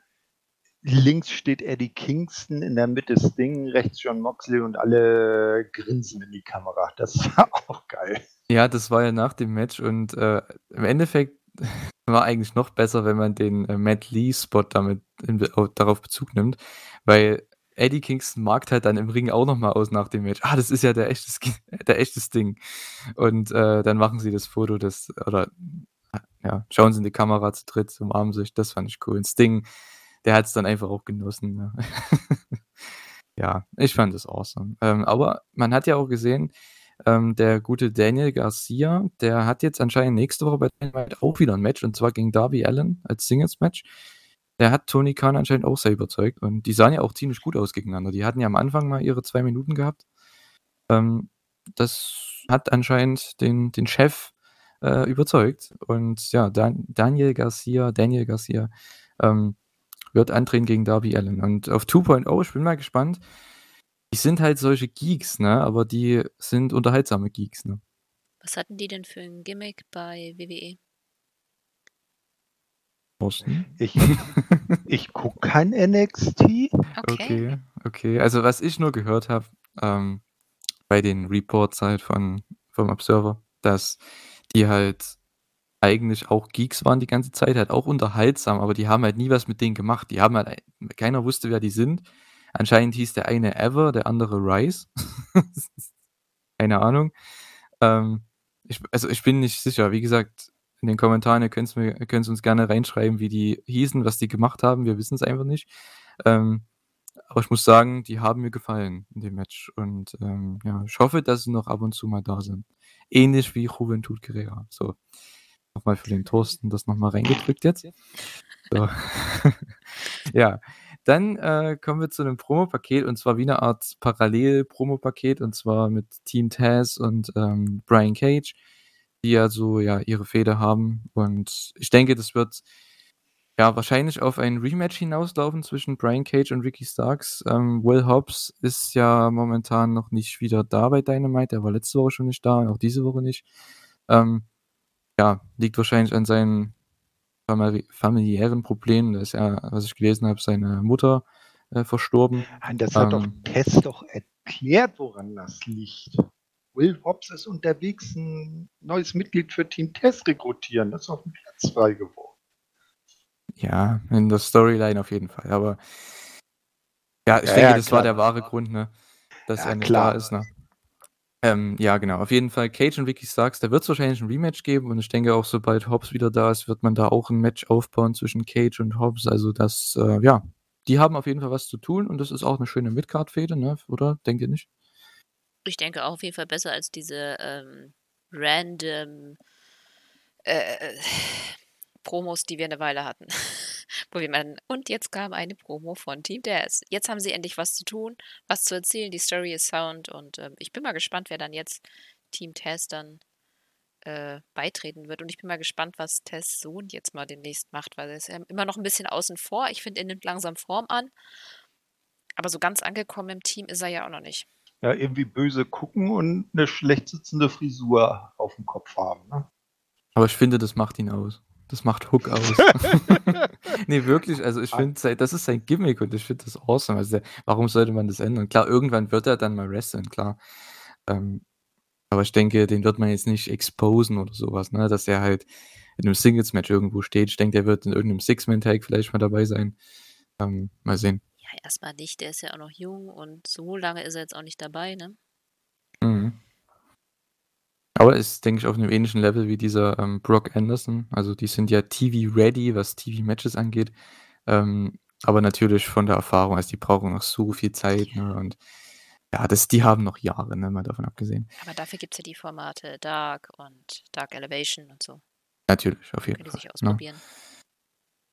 links steht Eddie Kingston, in der Mitte Sting, rechts John Moxley und alle grinsen in die Kamera. Das war auch geil. Ja, das war ja nach dem Match und äh, im Endeffekt war eigentlich noch besser, wenn man den äh, Matt Lee-Spot damit in, darauf Bezug nimmt, weil Eddie Kingston markt halt dann im Ring auch nochmal aus nach dem Match. Ah, das ist ja der echte, der echte Sting. Und äh, dann machen sie das Foto, das, oder ja, schauen sie in die Kamera zu dritt, umarmen sich, das fand ich cool. Und Sting, der hat es dann einfach auch genossen. Ne? ja, ich fand das awesome. Ähm, aber man hat ja auch gesehen, ähm, der gute Daniel Garcia, der hat jetzt anscheinend nächste Woche bei Dynamite auch wieder ein Match und zwar gegen Darby Allen als Singles-Match. Der hat Tony Khan anscheinend auch sehr überzeugt und die sahen ja auch ziemlich gut aus gegeneinander. Die hatten ja am Anfang mal ihre zwei Minuten gehabt. Ähm, das hat anscheinend den, den Chef äh, überzeugt. Und ja, Dan Daniel Garcia, Daniel Garcia ähm, wird antreten gegen Darby Allen. Und auf 2.0, ich bin mal gespannt. Die sind halt solche Geeks, ne? Aber die sind unterhaltsame Geeks, ne? Was hatten die denn für ein Gimmick bei WWE? Ich, ich gucke kein NXT. Okay. okay. okay, Also was ich nur gehört habe ähm, bei den Reports halt von vom Observer, dass die halt eigentlich auch Geeks waren die ganze Zeit, halt auch unterhaltsam, aber die haben halt nie was mit denen gemacht. Die haben halt, keiner wusste, wer die sind. Anscheinend hieß der eine Ever, der andere Rice. Keine Ahnung. Ähm, ich, also ich bin nicht sicher. Wie gesagt, in den Kommentaren, ihr könnt es uns gerne reinschreiben, wie die hießen, was die gemacht haben. Wir wissen es einfach nicht. Ähm, aber ich muss sagen, die haben mir gefallen in dem Match. Und ähm, ja, ich hoffe, dass sie noch ab und zu mal da sind. Ähnlich wie Juventud Guerrera. So, nochmal für den Thorsten das nochmal reingedrückt jetzt. So. ja, dann äh, kommen wir zu einem Promo-Paket und zwar wie eine Art Parallel-Promo-Paket und zwar mit Team Taz und ähm, Brian Cage, die ja so ja ihre Fehde haben und ich denke, das wird ja wahrscheinlich auf ein Rematch hinauslaufen zwischen Brian Cage und Ricky Starks. Ähm, Will Hobbs ist ja momentan noch nicht wieder da bei Dynamite, der war letzte Woche schon nicht da und auch diese Woche nicht. Ähm, ja, liegt wahrscheinlich an seinen familiären Problemen. Da ist ja, was ich gelesen habe, seine Mutter äh, verstorben. Das hat doch ähm. Tess doch erklärt, woran das liegt. Will Hobbs ist unterwegs, ein neues Mitglied für Team Tess rekrutieren. Das ist auf dem Platz frei geworden. Ja, in der Storyline auf jeden Fall. Aber ja, ich ja, denke, ja, das klar. war der wahre Grund, ne? Dass ja, er nicht klar. da ist, ne? Ähm, ja, genau. Auf jeden Fall Cage und Ricky Starks, da wird es wahrscheinlich ein Rematch geben und ich denke auch, sobald Hobbs wieder da ist, wird man da auch ein Match aufbauen zwischen Cage und Hobbs. Also das, äh, ja, die haben auf jeden Fall was zu tun und das ist auch eine schöne Midcard-Fehde, ne? Oder? Denkt ihr nicht? Ich denke auch auf jeden Fall besser als diese ähm, random äh, Promos, die wir eine Weile hatten. Wo wir meinen, und jetzt kam eine Promo von Team Daz. Jetzt haben sie endlich was zu tun, was zu erzählen. Die Story ist sound und äh, ich bin mal gespannt, wer dann jetzt Team Taz dann äh, beitreten wird. Und ich bin mal gespannt, was Tess Sohn jetzt mal demnächst macht, weil er ist immer noch ein bisschen außen vor. Ich finde, er nimmt langsam Form an. Aber so ganz angekommen im Team ist er ja auch noch nicht. Ja, irgendwie böse gucken und eine schlecht sitzende Frisur auf dem Kopf haben. Ne? Aber ich finde, das macht ihn aus. Das macht Hook aus. nee, wirklich, also ich finde, das ist sein Gimmick und ich finde das awesome. Also, warum sollte man das ändern? Klar, irgendwann wird er dann mal wresteln, klar. Ähm, aber ich denke, den wird man jetzt nicht exposen oder sowas, ne? Dass er halt in einem Singles-Match irgendwo steht. Ich denke, der wird in irgendeinem Six-Man-Tag vielleicht mal dabei sein. Ähm, mal sehen. Ja, erstmal nicht. Der ist ja auch noch jung und so lange ist er jetzt auch nicht dabei, ne? Mhm. Aber ist, denke ich, auf einem ähnlichen Level wie dieser ähm, Brock Anderson. Also die sind ja TV-ready, was TV-Matches angeht. Ähm, aber natürlich von der Erfahrung, also die brauchen noch so viel Zeit. Ne? Und ja, das, die haben noch Jahre, ne? mal davon abgesehen. Aber dafür gibt es ja die Formate Dark und Dark Elevation und so. Natürlich, auf jeden Fall. Können sich ne? ausprobieren. Ne?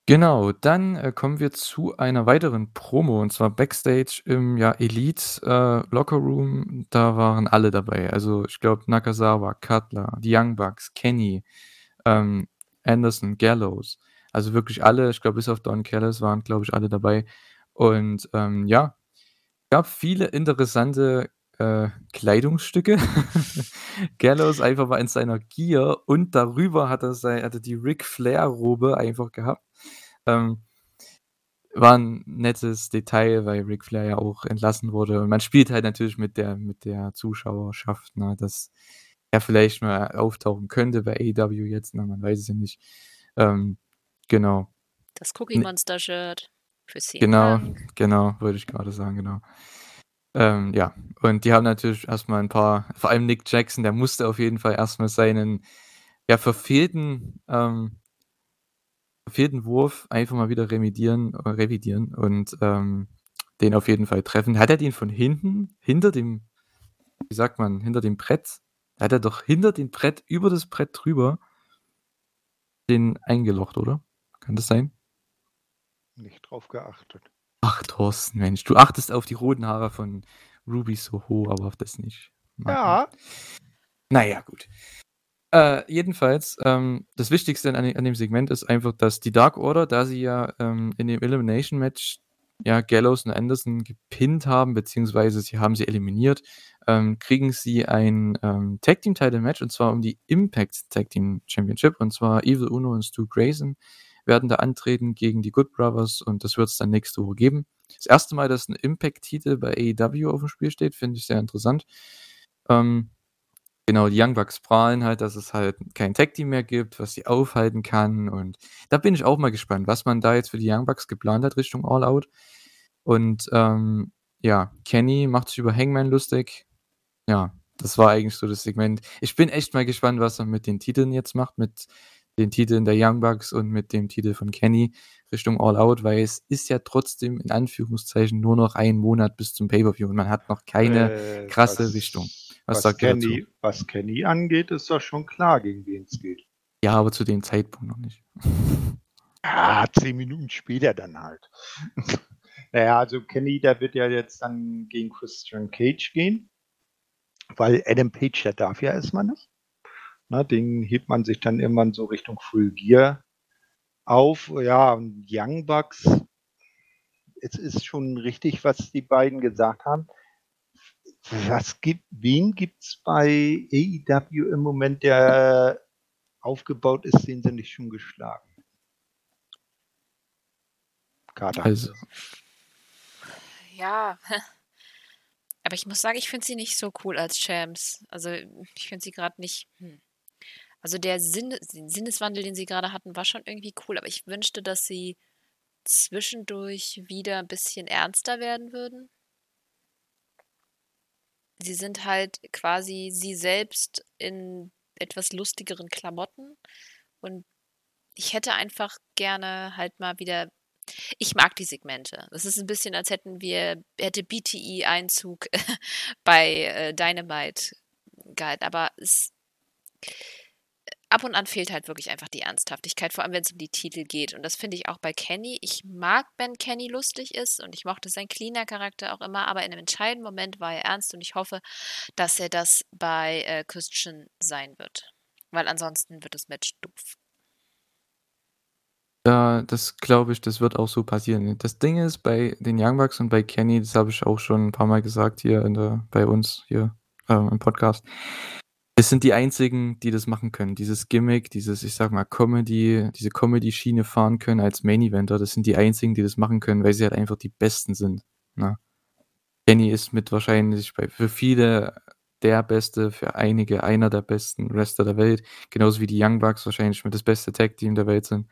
Genau, dann äh, kommen wir zu einer weiteren Promo und zwar Backstage im ja, Elite äh, Locker Room. Da waren alle dabei. Also ich glaube Nakazawa, Cutler, die Young Bucks, Kenny, ähm, Anderson, Gallows. Also wirklich alle, ich glaube bis auf Don Callis waren, glaube ich, alle dabei. Und ähm, ja, gab viele interessante äh, Kleidungsstücke. Gallows einfach mal in seiner Gear und darüber hat er, sein, hatte die Ric Flair-Robe einfach gehabt. Ähm, war ein nettes Detail, weil Ric Flair ja auch entlassen wurde. Und man spielt halt natürlich mit der, mit der Zuschauerschaft, ne, dass er vielleicht mal auftauchen könnte bei AEW jetzt, ne, man weiß es ja nicht. Ähm, genau. Das Cookie Monster Shirt für CM Genau, Punk. genau, würde ich gerade sagen, genau. Ähm, ja, und die haben natürlich erstmal ein paar, vor allem Nick Jackson, der musste auf jeden Fall erstmal seinen ja, verfehlten ähm, verfehlten Wurf einfach mal wieder remedieren, äh, revidieren und ähm, den auf jeden Fall treffen. Hat er den von hinten, hinter dem, wie sagt man, hinter dem Brett, hat er doch hinter dem Brett, über das Brett drüber, den eingelocht, oder? Kann das sein? Nicht drauf geachtet. Ach, Thorsten, Mensch, du achtest auf die roten Haare von Ruby Soho, aber auf das nicht. Ja. Naja, gut. Äh, jedenfalls, ähm, das Wichtigste an, an, dem Segment ist einfach, dass die Dark Order, da sie ja ähm, in dem Elimination Match ja, Gallows und Anderson gepinnt haben, beziehungsweise sie haben sie eliminiert, ähm, kriegen sie ein ähm, Tag Team Title Match und zwar um die Impact Tag Team Championship und zwar Evil Uno und Stu Grayson werden da antreten gegen die Good Brothers und das wird es dann nächste Woche geben. Das erste Mal, dass ein Impact-Titel bei AEW auf dem Spiel steht, finde ich sehr interessant. Ähm, genau, die Young Bucks prahlen halt, dass es halt kein Tag-Team mehr gibt, was sie aufhalten kann und da bin ich auch mal gespannt, was man da jetzt für die Young Bucks geplant hat Richtung All Out. Und ähm, ja, Kenny macht sich über Hangman lustig. Ja, das war eigentlich so das Segment. Ich bin echt mal gespannt, was er mit den Titeln jetzt macht, mit den Titeln der Young Bucks und mit dem Titel von Kenny Richtung All Out, weil es ist ja trotzdem in Anführungszeichen nur noch ein Monat bis zum Pay-Per-View und man hat noch keine äh, krasse was, Richtung. Was, was Kenny? Was Kenny angeht, ist doch schon klar, gegen wen es geht. Ja, aber zu dem Zeitpunkt noch nicht. Ja, zehn Minuten später dann halt. naja, also Kenny, der wird ja jetzt dann gegen Christian Cage gehen, weil Adam Page, der darf ja erstmal nicht. Na, den hebt man sich dann irgendwann so Richtung Full Gear auf. Ja, und Young Bucks, es ist schon richtig, was die beiden gesagt haben. Was gibt, wen gibt es bei AEW im Moment, der aufgebaut ist, den sie nicht schon geschlagen? Kater. Also. Ja, aber ich muss sagen, ich finde sie nicht so cool als Champs. Also ich finde sie gerade nicht. Hm. Also der Sinn, Sinneswandel, den sie gerade hatten, war schon irgendwie cool, aber ich wünschte, dass sie zwischendurch wieder ein bisschen ernster werden würden. Sie sind halt quasi sie selbst in etwas lustigeren Klamotten und ich hätte einfach gerne halt mal wieder ich mag die Segmente. Das ist ein bisschen, als hätten wir, hätte BTE Einzug bei äh, Dynamite gehalten, aber es ab und an fehlt halt wirklich einfach die Ernsthaftigkeit, vor allem wenn es um die Titel geht. Und das finde ich auch bei Kenny. Ich mag, wenn Kenny lustig ist und ich mochte seinen cleaner Charakter auch immer, aber in einem entscheidenden Moment war er ernst und ich hoffe, dass er das bei äh, Christian sein wird. Weil ansonsten wird das Match doof. Ja, das glaube ich, das wird auch so passieren. Das Ding ist, bei den Young Bucks und bei Kenny, das habe ich auch schon ein paar Mal gesagt hier der, bei uns hier ähm, im Podcast. Es sind die einzigen, die das machen können. Dieses Gimmick, dieses, ich sag mal, Comedy, diese Comedy-Schiene fahren können als Main-Eventer, das sind die einzigen, die das machen können, weil sie halt einfach die Besten sind. Ne? Kenny ist mit wahrscheinlich bei, für viele der Beste, für einige einer der besten Wrestler der Welt, genauso wie die Young Bucks wahrscheinlich mit das beste Tag-Team der Welt sind,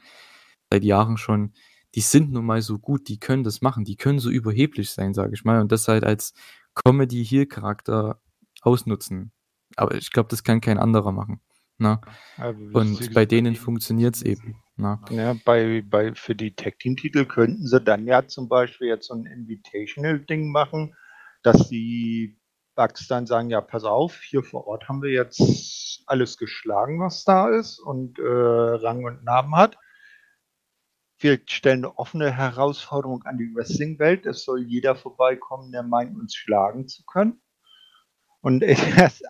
seit Jahren schon. Die sind nun mal so gut, die können das machen, die können so überheblich sein, sage ich mal, und das halt als Comedy-Heel-Charakter ausnutzen. Aber ich glaube, das kann kein anderer machen. Ne? Also, und bei denen funktioniert es eben. Ne? Ja, bei, bei, für die Tag-Team-Titel könnten sie dann ja zum Beispiel jetzt so ein Invitational-Ding machen, dass die Bugs dann sagen, ja, pass auf, hier vor Ort haben wir jetzt alles geschlagen, was da ist und äh, Rang und Namen hat. Wir stellen eine offene Herausforderung an die Wrestling-Welt. Es soll jeder vorbeikommen, der meint, uns schlagen zu können. Und das,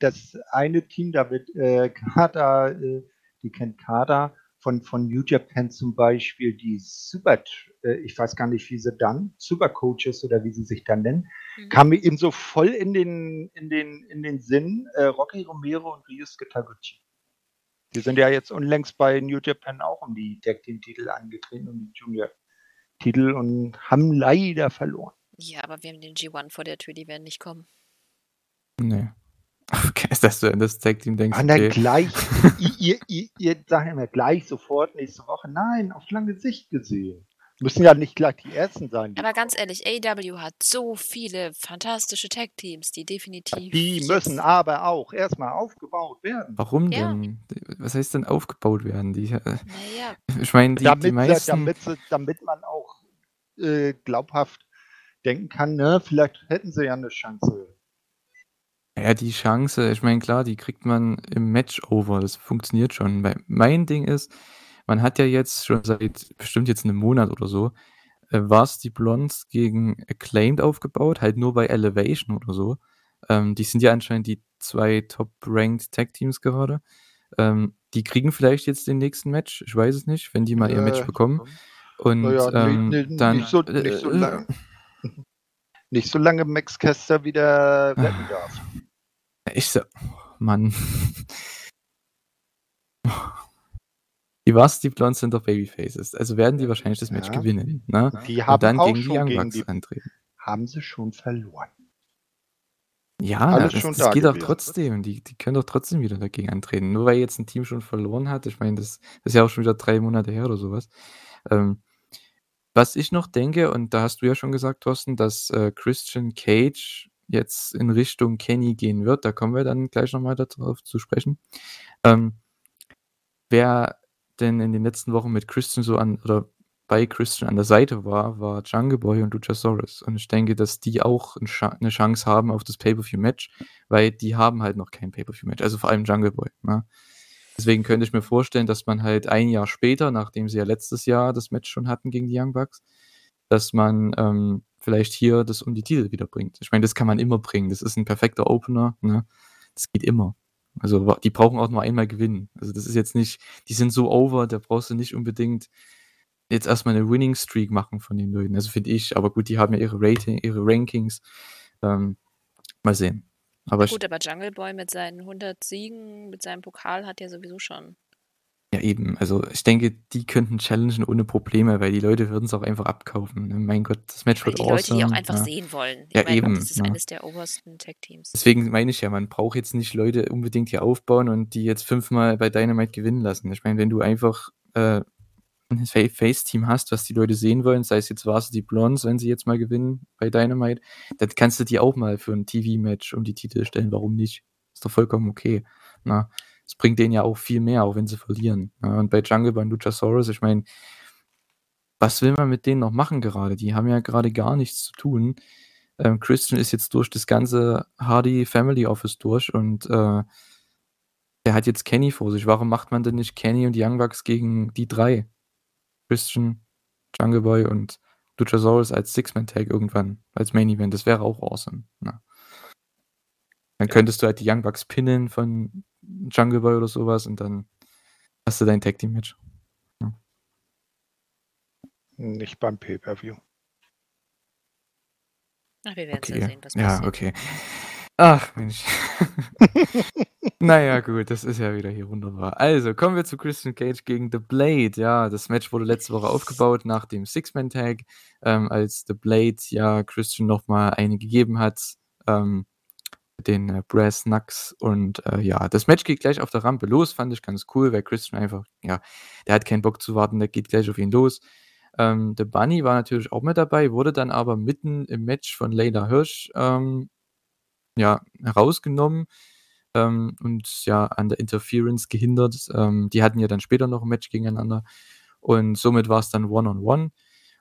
das eine Team, da wird äh, Kada, äh, die kennt Kada von, von New Japan zum Beispiel, die Super, äh, ich weiß gar nicht, wie sie dann, Super Coaches oder wie sie sich dann nennen, mhm. kam mir eben so voll in den, in den, in den Sinn, äh, Rocky Romero und Ryusuke Taguchi. Die sind ja jetzt unlängst bei New Japan auch um die Tag Team Titel angetreten, um die Junior Titel und haben leider verloren. Ja, aber wir haben den G1 vor der Tür, die werden nicht kommen. Nee. Okay, dass du an das Tag-Team denkst. Und dann okay. gleich, ihr, ihr, ihr sagt immer gleich sofort nächste Woche. Nein, auf lange Sicht gesehen. Müssen ja nicht gleich die Ersten sein. Die Aber ganz ehrlich, AW hat so viele fantastische Tag-Teams, die definitiv. Die müssen aber auch erstmal aufgebaut werden. Warum ja. denn? Was heißt denn aufgebaut werden? Die, äh, naja. Ich meine, die, damit, die meisten... Damit, damit man auch äh, glaubhaft denken kann, ne, vielleicht hätten sie ja eine Chance ja, die Chance, ich meine, klar, die kriegt man im Match over, das funktioniert schon. Weil mein Ding ist, man hat ja jetzt schon seit bestimmt jetzt einem Monat oder so, äh, die Blondes gegen Acclaimed aufgebaut, halt nur bei Elevation oder so. Ähm, die sind ja anscheinend die zwei Top-Ranked Tag-Teams gerade. Ähm, die kriegen vielleicht jetzt den nächsten Match, ich weiß es nicht, wenn die mal ihr Match bekommen. Und ja, ähm, nicht, nicht, dann. Nicht so, nicht so äh, lange. nicht so lange Max Kester wieder wetten darf. Ich so, Mann. Die die Blondes sind doch Babyfaces. Also werden die wahrscheinlich das Match ja. gewinnen. Ne? Die haben Und dann auch gegen die Young Bucks die, antreten. Haben sie schon verloren. Ja, das, das geht doch trotzdem. Die, die können doch trotzdem wieder dagegen antreten. Nur weil jetzt ein Team schon verloren hat. Ich meine, das, das ist ja auch schon wieder drei Monate her oder sowas. Ähm, was ich noch denke, und da hast du ja schon gesagt, Thorsten, dass äh, Christian Cage jetzt in Richtung Kenny gehen wird. Da kommen wir dann gleich nochmal darauf zu sprechen. Ähm, wer denn in den letzten Wochen mit Christian so an oder bei Christian an der Seite war, war Jungle Boy und Luchasaurus. Und ich denke, dass die auch eine Chance haben auf das Pay-Per-View-Match, weil die haben halt noch kein Pay-Per-View-Match. Also vor allem Jungle Boy. Ne? Deswegen könnte ich mir vorstellen, dass man halt ein Jahr später, nachdem sie ja letztes Jahr das Match schon hatten gegen die Young Bucks, dass man ähm, vielleicht hier das um die Titel wieder bringt. Ich meine, das kann man immer bringen. Das ist ein perfekter Opener. Ne? Das geht immer. Also die brauchen auch nur einmal gewinnen. Also das ist jetzt nicht, die sind so over, da brauchst du nicht unbedingt jetzt erstmal eine Winning Streak machen von den Leuten. Also finde ich, aber gut, die haben ja ihre Rating, ihre Rankings. Ähm, mal sehen. Aber gut, aber Jungle Boy mit seinen 100 Siegen, mit seinem Pokal hat ja sowieso schon. Ja, eben. Also ich denke, die könnten challengen ohne Probleme, weil die Leute würden es auch einfach abkaufen. Ne? Mein Gott, das Match wird die awesome. Leute, die auch einfach ja. sehen wollen. Ich ja, meine, eben. Das ist ja. eines der obersten Tag-Teams. Deswegen meine ich ja, man braucht jetzt nicht Leute unbedingt hier aufbauen und die jetzt fünfmal bei Dynamite gewinnen lassen. Ich meine, wenn du einfach äh, ein Face-Team hast, was die Leute sehen wollen, sei es jetzt Varsity Blondes, wenn sie jetzt mal gewinnen bei Dynamite, dann kannst du die auch mal für ein TV-Match um die Titel stellen. Warum nicht? Ist doch vollkommen okay. Na, es bringt denen ja auch viel mehr, auch wenn sie verlieren. Na, und bei Jungle, bei Luchasaurus, ich meine, was will man mit denen noch machen gerade? Die haben ja gerade gar nichts zu tun. Ähm, Christian ist jetzt durch das ganze Hardy Family Office durch und äh, der hat jetzt Kenny vor sich. Warum macht man denn nicht Kenny und Young Bucks gegen die drei? Christian, Jungle Boy und Luchasaurus als Six-Man-Tag irgendwann, als Main-Event. Das wäre auch awesome. Ne? Dann könntest du halt die Young Bucks pinnen von Jungle Boy oder sowas und dann hast du dein Tag Team Match. Ja. Nicht beim Pay-Per-View. Ach, wir werden okay. ja sehen, was passiert. Ja, okay. Ach, Mensch. naja, gut, das ist ja wieder hier wunderbar. Also, kommen wir zu Christian Cage gegen The Blade. Ja, das Match wurde letzte Woche aufgebaut nach dem Six-Man-Tag, ähm, als The Blade ja Christian nochmal eine gegeben hat, ähm, den äh, Brass Knucks. Und äh, ja, das Match geht gleich auf der Rampe los, fand ich ganz cool, weil Christian einfach, ja, der hat keinen Bock zu warten, der geht gleich auf ihn los. Ähm, The Bunny war natürlich auch mit dabei, wurde dann aber mitten im Match von Layla Hirsch ähm, ja, herausgenommen ähm, und ja an der Interference gehindert. Ähm, die hatten ja dann später noch ein Match gegeneinander und somit war es dann One-on-One. -on -one.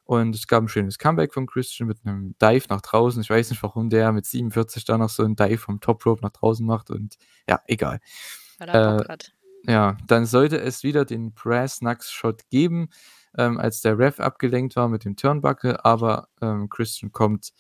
Und es gab ein schönes Comeback von Christian mit einem Dive nach draußen. Ich weiß nicht, warum der mit 47 da noch so einen Dive vom Top Rope nach draußen macht. Und ja, egal. Äh, ja, dann sollte es wieder den Brass Knucks Shot geben, ähm, als der Ref abgelenkt war mit dem Turnbuckle. Aber ähm, Christian kommt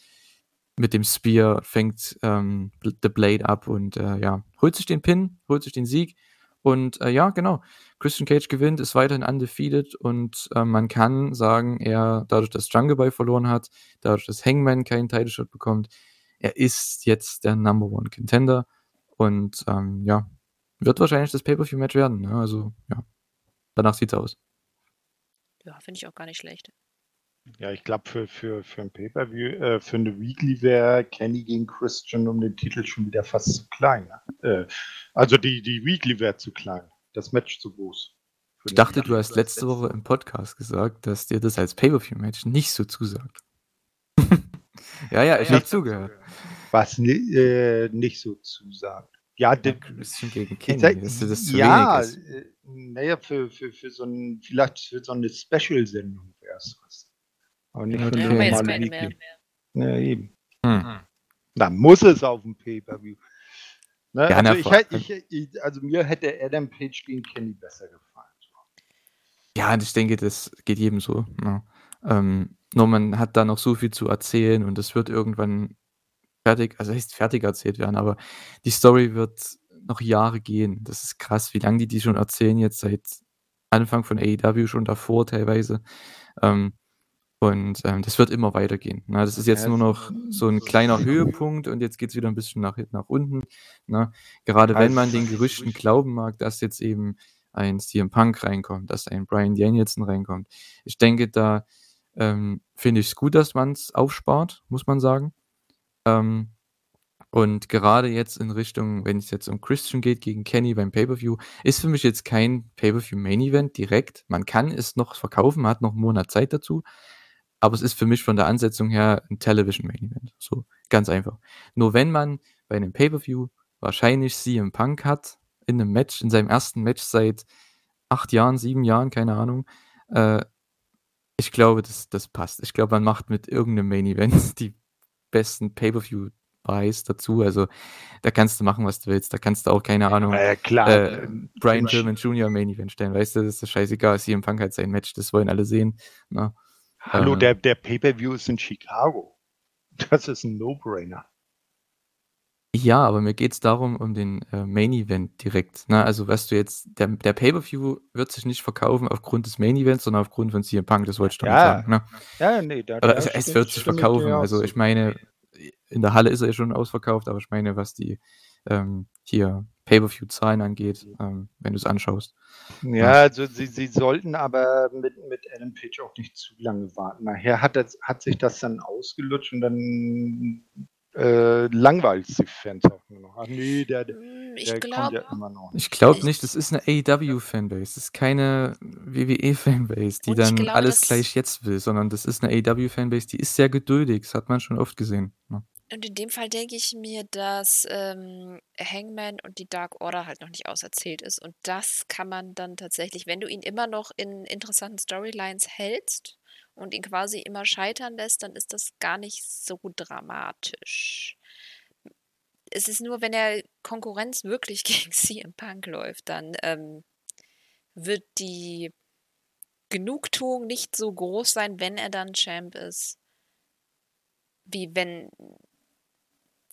mit dem Spear fängt ähm, The Blade ab und äh, ja, holt sich den Pin, holt sich den Sieg. Und äh, ja, genau. Christian Cage gewinnt, ist weiterhin undefeated und äh, man kann sagen, er, dadurch, dass Jungle Boy verloren hat, dadurch, dass Hangman keinen Title Shot bekommt, er ist jetzt der Number One Contender und ähm, ja, wird wahrscheinlich das Pay-Per-View-Match werden. Ne? Also ja, danach sieht's aus. Ja, finde ich auch gar nicht schlecht. Ja, ich glaube, für, für, für ein Pay-Per-View, äh, für eine Weekly wäre Kenny gegen Christian um den Titel schon wieder fast zu klein. Ne? Äh, also die, die Weekly wäre zu klein, das Match zu groß. Ich dachte, du hast letzte Woche im Podcast gesagt, dass dir das als Pay-Per-View-Match nicht so zusagt. ja, ja, ich ja, habe zugehört. Was äh, nicht so zusagt. Ja, ja Christian gegen Kenny, sag, dass dir das zu ja, wenig ist. Äh, naja, für, für, für so ein, vielleicht für so eine Special-Sendung wäre es was. Aber nicht für eine normale Weekly. Ja, eben. Hm. Dann muss es auf dem Pay-Per-View. Ne? Ja, also, ich, ich, ich, also, mir hätte Adam Page gegen Kenny besser gefallen. Ja, ich denke, das geht jedem so, ne? Ähm, nur man hat da noch so viel zu erzählen und es wird irgendwann fertig also heißt fertig erzählt werden, aber die Story wird noch Jahre gehen. Das ist krass, wie lange die die schon erzählen, jetzt seit Anfang von AEW, schon davor teilweise. Ähm, und ähm, das wird immer weitergehen. Ne? Das ist jetzt nur noch so ein kleiner Höhepunkt und jetzt geht es wieder ein bisschen nach, nach unten. Ne? Gerade wenn man den Gerüchten glauben mag, dass jetzt eben ein CM Punk reinkommt, dass ein Brian Danielson reinkommt. Ich denke, da ähm, finde ich es gut, dass man es aufspart, muss man sagen. Ähm, und gerade jetzt in Richtung, wenn es jetzt um Christian geht gegen Kenny beim Pay-Per-View, ist für mich jetzt kein Pay-Per-View Main Event direkt. Man kann es noch verkaufen, man hat noch einen Monat Zeit dazu. Aber es ist für mich von der Ansetzung her ein Television Main Event. So, ganz einfach. Nur wenn man bei einem Pay-Per-View wahrscheinlich CM Punk hat, in einem Match, in seinem ersten Match seit acht Jahren, sieben Jahren, keine Ahnung, äh, ich glaube, das, das passt. Ich glaube, man macht mit irgendeinem Main Event die besten Pay-Per-View-Buys dazu. Also da kannst du machen, was du willst. Da kannst du auch, keine Ahnung, äh, klar, äh, Brian Pillman Jr. Main Event stellen. Weißt du, das ist scheißegal. CM Punk hat sein Match, das wollen alle sehen. Na? Hallo, äh, der, der Pay-Per-View ist in Chicago. Das ist ein No-Brainer. Ja, aber mir geht es darum, um den äh, Main Event direkt. Ne? Also, was du jetzt, der, der Pay-Per-View wird sich nicht verkaufen aufgrund des Main Events, sondern aufgrund von CM Punk, das wollte ich damit Ja, sagen. Ne? ja, nee, da, Oder da es, es wird sich verkaufen. Also, ich meine, in der Halle ist er ja schon ausverkauft, aber ich meine, was die ähm, hier Pay-Per-View-Zahlen angeht, ähm, wenn du es anschaust. Ja, also sie, sie sollten aber mit, mit Adam Page auch nicht zu lange warten. Nachher hat, das, hat sich das dann ausgelutscht und dann äh, langweilt die Fans auch nur noch. Ach nee, der, Hm, Ich der kommt glaube, ja immer noch. Ich glaube Ich- nicht, das ist eine AEW-Fanbase. Das ist keine WWE-Fanbase, die dann glaube, alles gleich jetzt will, sondern das ist eine AEW-Fanbase, die ist sehr geduldig. Das hat man schon oft gesehen. Ne? Und in dem Fall denke ich mir, dass ähm, Hangman und die Dark Order halt noch nicht auserzählt ist. Und das kann man dann tatsächlich, wenn du ihn immer noch in interessanten Storylines hältst und ihn quasi immer scheitern lässt, dann ist das gar nicht so dramatisch. Es ist nur, wenn er Konkurrenz wirklich gegen CM Punk läuft, dann ähm, wird die Genugtuung nicht so groß sein, wenn er dann Champ ist, wie wenn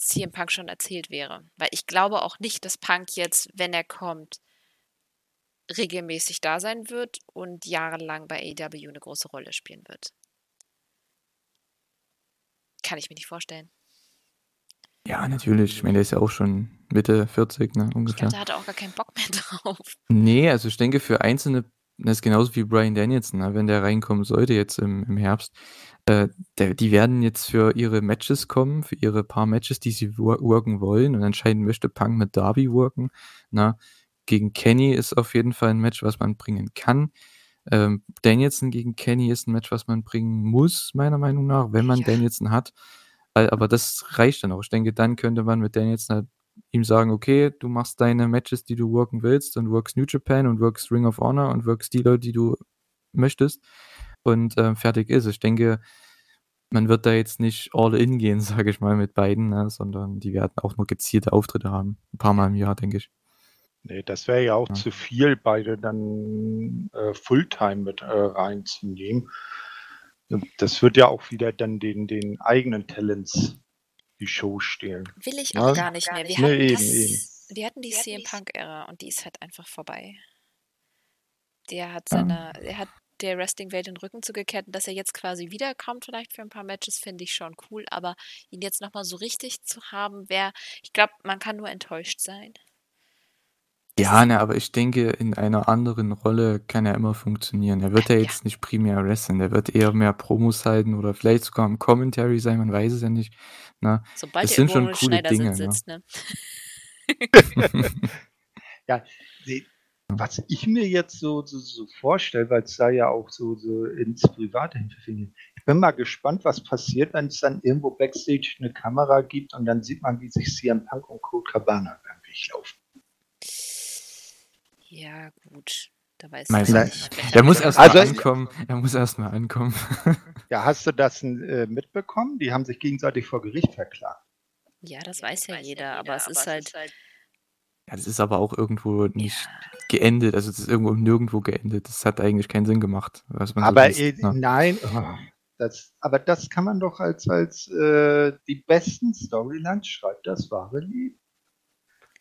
CM Punk schon erzählt wäre. Weil ich glaube auch nicht, dass Punk jetzt, wenn er kommt, regelmäßig da sein wird und jahrelang bei AEW eine große Rolle spielen wird. Kann ich mir nicht vorstellen. Ja, natürlich. Ich meine, der ist ja auch schon Mitte 40, ne, Ich ungefähr. glaube, da hat er auch gar keinen Bock mehr drauf. Nee, also ich denke, für Einzelne, das ist genauso wie Brian Danielson, ne, wenn der reinkommen sollte jetzt im, im Herbst, äh, der, die werden jetzt für ihre Matches kommen, für ihre paar Matches, die sie wor- worken wollen und entscheiden möchte Punk mit Darby worken. Na, gegen Kenny ist auf jeden Fall ein Match, was man bringen kann. Ähm, Danielson gegen Kenny ist ein Match, was man bringen muss, meiner Meinung nach, wenn man Ja. Danielson hat. Aber das reicht dann auch. Ich denke, dann könnte man mit Danielson halt ihm sagen, okay, du machst deine Matches, die du worken willst und workst New Japan und workst Ring of Honor und workst die Leute, die du möchtest und ähm, fertig ist. Ich denke, man wird da jetzt nicht all in gehen, sage ich mal, mit beiden, ne, sondern die werden auch nur gezielte Auftritte haben. Ein paar Mal im Jahr, denke ich. Nee, das wäre ja auch Ja. zu viel, beide dann äh, Fulltime mit äh, reinzunehmen. Das wird ja auch wieder dann den, den eigenen Talents die Show stehlen. Will ich Ja, auch gar nicht mehr. Wir Nee, hatten, eben, das, eben. wir hatten die CM Punk-Ära und die ist halt einfach vorbei. Der hat Ja. seine, er hat der Wrestling-Welt den Rücken zugekehrt und dass er jetzt quasi wiederkommt, vielleicht für ein paar Matches, finde ich schon cool, aber ihn jetzt nochmal so richtig zu haben, wäre, ich glaube, man kann nur enttäuscht sein. Ja, ne, aber ich denke, in einer anderen Rolle kann er immer funktionieren. Er wird ja Ja. jetzt nicht primär wrestlen, er wird eher mehr Promos halten oder vielleicht sogar im Commentary sein, man weiß es ja nicht. Ne? Sobald Das er sind irgendwo schon im coole Dinge, Schneidersitz ne? sitzt, ne? Ja, die, was ich mir jetzt so, so, so vorstelle, weil es da ja auch so, so ins Private hinterfindet. Ich bin mal gespannt, was passiert, wenn es dann irgendwo Backstage eine Kamera gibt und dann sieht man, wie sich CM Punk und Cold Cabana beim Weg laufen. Ja, gut. Da weiß Weiß ich er nicht. Der muss er- erst Also- mal ankommen. Er muss erst mal ankommen. Ja, hast du das äh, mitbekommen? Die haben sich gegenseitig vor Gericht verklagt. Ja, das weiß ja jeder, aber es ist halt, Ja, das ist aber auch irgendwo nicht geendet. Also, das ist irgendwo nirgendwo geendet. Das hat eigentlich keinen Sinn gemacht, was man so Aber, liest, äh, ne? nein, oh, das aber das kann man doch als als, äh, die besten Storylines schreibt das wahre Leben.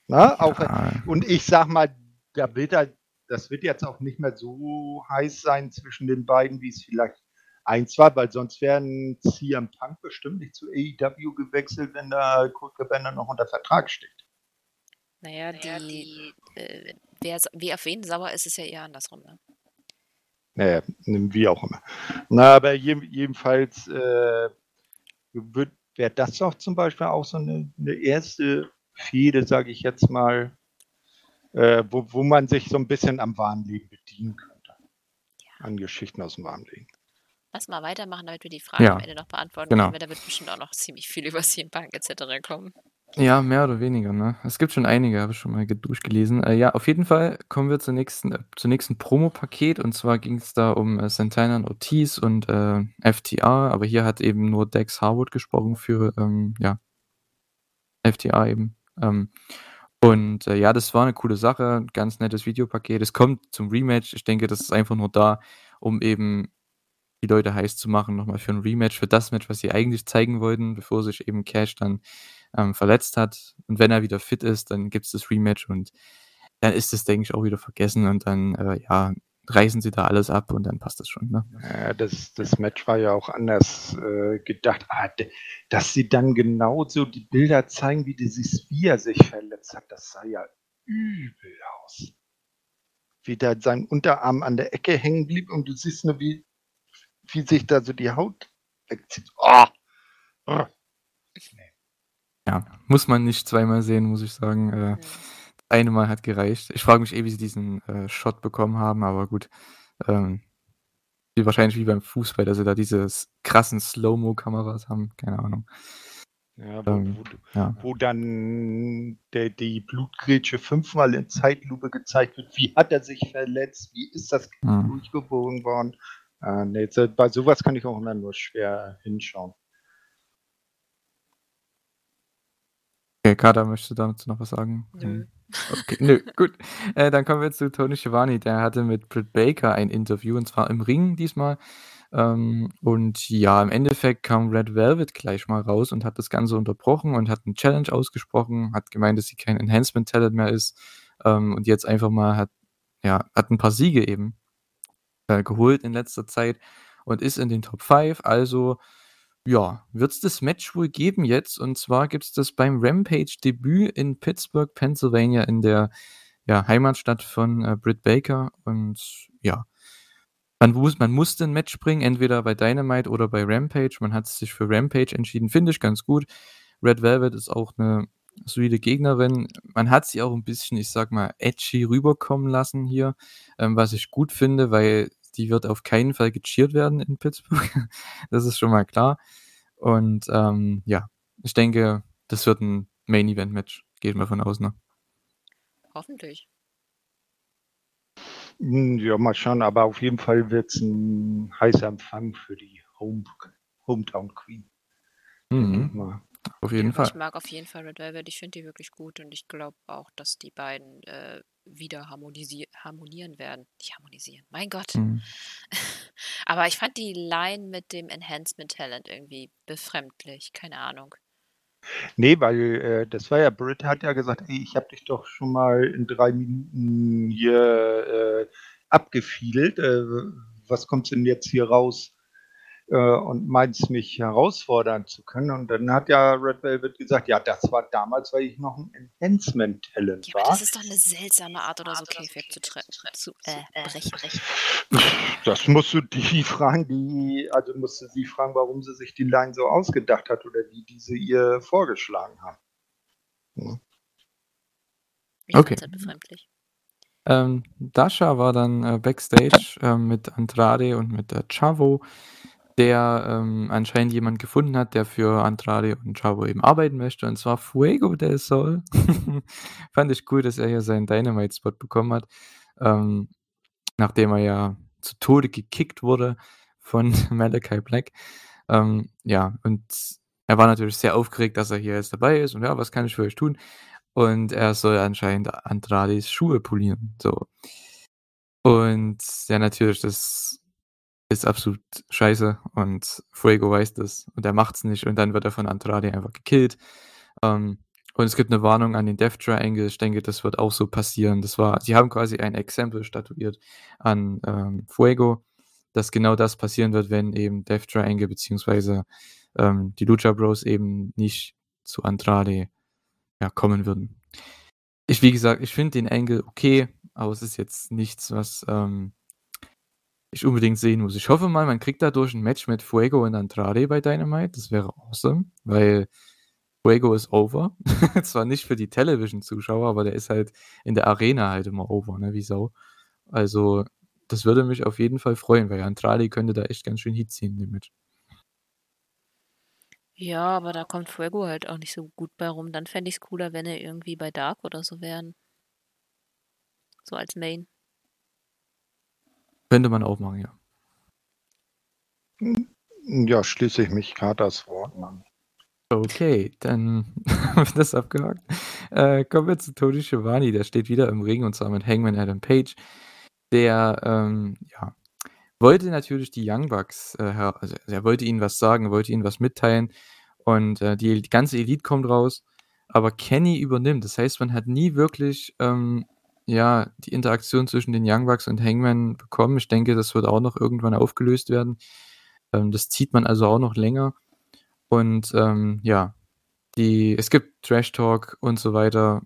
Na, auch und ich sage mal, da wird er das wird jetzt auch nicht mehr so heiß sein zwischen den beiden, wie es vielleicht eins war, weil sonst wären CM Punk bestimmt nicht zu AEW gewechselt, wenn da Kurt Cabana noch unter Vertrag steht. Naja, die, die äh, wer, wer auf wen sauer ist, ist ja eher andersrum, ne? Naja, wie auch immer. Na, aber je, jedenfalls äh, wäre das doch zum Beispiel auch so eine, eine erste Fehde, sage ich jetzt mal, äh, wo, wo man sich so ein bisschen am wahren Leben bedienen könnte. Ja. An Geschichten aus dem wahren Leben. Lass mal weitermachen, damit wir die Fragen ja. am Ende noch beantworten genau. können, weil da wird bestimmt auch noch ziemlich viel über Punk etc. kommen. Ja, mehr oder weniger, ne? Es gibt schon einige, habe ich schon mal durchgelesen. Äh, ja, auf jeden Fall kommen wir zur nächsten, äh, zur nächsten Promo-Paket und zwar ging es da um äh, Santana und Ortiz und äh, FTR, aber hier hat eben nur Dex Harwood gesprochen für, ähm, ja, FTR eben. Ähm, und äh, ja, das war eine coole Sache, ganz nettes Videopaket. Es kommt zum Rematch. Ich denke, das ist einfach nur da, um eben die Leute heiß zu machen, nochmal für ein Rematch, für das Match, was sie eigentlich zeigen wollten, bevor sich eben Cash dann ähm, verletzt hat. Und wenn er wieder fit ist, dann gibt es das Rematch und dann ist das, denke ich, auch wieder vergessen und dann, äh, ja, reißen sie da alles ab und dann passt das schon. Ne? Ja, das, das Match war ja auch anders äh, gedacht. Ah, dass sie dann genauso die Bilder zeigen, wie dieses Via sich verletzt hat, das sah ja übel aus. Wie da sein Unterarm an der Ecke hängen blieb und du siehst nur, wie, wie sich da so die Haut wegzieht. Oh! Oh. Ja, muss man nicht zweimal sehen, muss ich sagen. Äh, eine Mal hat gereicht. Ich frage mich eh, wie sie diesen äh, Shot bekommen haben, aber gut. Ähm, wie wahrscheinlich wie beim Fußball, dass sie da diese krassen Slow-Mo-Kameras haben. Keine Ahnung. Ja, wo, ähm, wo, ja. wo dann der, die Blutgrätsche fünfmal in Zeitlupe gezeigt wird. Wie hat er sich verletzt? Wie ist das mhm. durchgebogen worden? Äh, nee, bei sowas kann ich auch immer nur schwer hinschauen. Okay, Kader, möchtest du dazu noch was sagen? Nö. Okay, nö, gut. Äh, dann kommen wir zu Tony Schiavone. Der hatte mit Britt Baker ein Interview, und zwar im Ring diesmal. Ähm, und ja, im Endeffekt kam Red Velvet gleich mal raus und hat das Ganze unterbrochen und hat eine Challenge ausgesprochen, hat gemeint, dass sie kein Enhancement-Talent mehr ist ähm, und jetzt einfach mal hat, ja, hat ein paar Siege eben äh, geholt in letzter Zeit und ist in den Top 5. Also ja, wird es das Match wohl geben jetzt. Und zwar gibt es das beim Rampage-Debüt in Pittsburgh, Pennsylvania, in der ja, Heimatstadt von äh, Britt Baker. Und ja, man, muss, man musste ein Match bringen, entweder bei Dynamite oder bei Rampage. Man hat sich für Rampage entschieden, finde ich ganz gut. Red Velvet ist auch eine solide Gegnerin. Man hat sie auch ein bisschen, ich sag mal, edgy rüberkommen lassen hier, ähm, was ich gut finde, weil die wird auf keinen Fall gecheert werden in Pittsburgh. das ist schon mal klar. Und ähm, ja, ich denke, das wird ein Main-Event-Match. Geht mal von aus, ne? Hoffentlich. Hm, ja, mal schauen, aber auf jeden Fall wird es ein heißer Empfang für die Home Hometown Queen. Mhm. Auf jeden Fall. Ich mag auf jeden Fall Red Velvet. Ich finde die wirklich gut und ich glaube auch, dass die beiden äh, wieder harmonieren werden. Nicht harmonisieren, mein Gott. Mhm. Aber ich fand die Line mit dem Enhancement Talent irgendwie befremdlich. Keine Ahnung. Nee, weil äh, das war ja, Britt hat ja gesagt, ey, ich habe dich doch schon mal in drei Minuten hier äh, abgefiedelt. Äh, was kommt denn jetzt hier raus? Äh, und meint mich herausfordern zu können. Und dann hat ja Red Velvet gesagt, ja, das war damals, weil ich noch ein Enhancement-Talent ja, war. das ist doch eine seltsame Art oder so Käfig zu, zu äh, brechen. Das musst du die fragen, die, also musst du sie fragen, warum sie sich die Line so ausgedacht hat oder wie diese ihr vorgeschlagen haben. Ja. Okay. Befremdlich. Ähm, Dasha war dann äh, backstage äh, mit Andrade und mit äh, Chavo der ähm, anscheinend jemand gefunden hat, der für Andrade und Chavo eben arbeiten möchte, und zwar Fuego del Sol. Fand ich cool, dass er hier seinen Dynamite-Spot bekommen hat, ähm, nachdem er ja zu Tode gekickt wurde von Malachi Black. Ähm, ja, und er war natürlich sehr aufgeregt, dass er hier jetzt dabei ist und ja, was kann ich für euch tun? und er soll anscheinend Andrades Schuhe polieren, so. Und ja, natürlich, das ist absolut scheiße und Fuego weiß das und er macht's nicht und dann wird er von Andrade einfach gekillt. Ähm, und es gibt eine Warnung an den Death Triangle. Ich denke, das wird auch so passieren. Das war sie haben quasi ein Exempel statuiert an, ähm, Fuego, dass genau das passieren wird, wenn eben Death Triangle beziehungsweise, ähm, die Lucha Bros eben nicht zu Andrade, ja, kommen würden. Ich wie gesagt, ich finde den Angle okay, aber es ist jetzt nichts, was, ähm ich unbedingt sehen muss. Ich hoffe mal, man kriegt dadurch ein Match mit Fuego und Andrade bei Dynamite. Das wäre awesome, weil Fuego ist over. Zwar nicht für die Television-Zuschauer, aber der ist halt in der Arena halt immer over, ne, wie Sau. Also, das würde mich auf jeden Fall freuen, weil Andrade könnte da echt ganz schön Heat ziehen in dem Match. Ja, aber da kommt Fuego halt auch nicht so gut bei rum. Dann fände ich es cooler, wenn er irgendwie bei Dark oder so wären. So als Main. Könnte man auch machen, ja. Hm, ja, schließe ich mich gerade das Wort an. Okay, dann haben wir das abgehakt. Äh, kommen wir zu Tony Schiavone, der steht wieder im Ring und zwar mit Hangman Adam Page. Der, ähm, ja, wollte natürlich die Young Bucks, äh, also er wollte ihnen was sagen, wollte ihnen was mitteilen und äh, die, die ganze Elite kommt raus, aber Kenny übernimmt. Das heißt, man hat nie wirklich ähm, ja, die Interaktion zwischen den Young Bucks und Hangman bekommen. Ich denke, das wird auch noch irgendwann aufgelöst werden. Ähm, das zieht man also auch noch länger. Und ähm, ja, die, es gibt Trash Talk und so weiter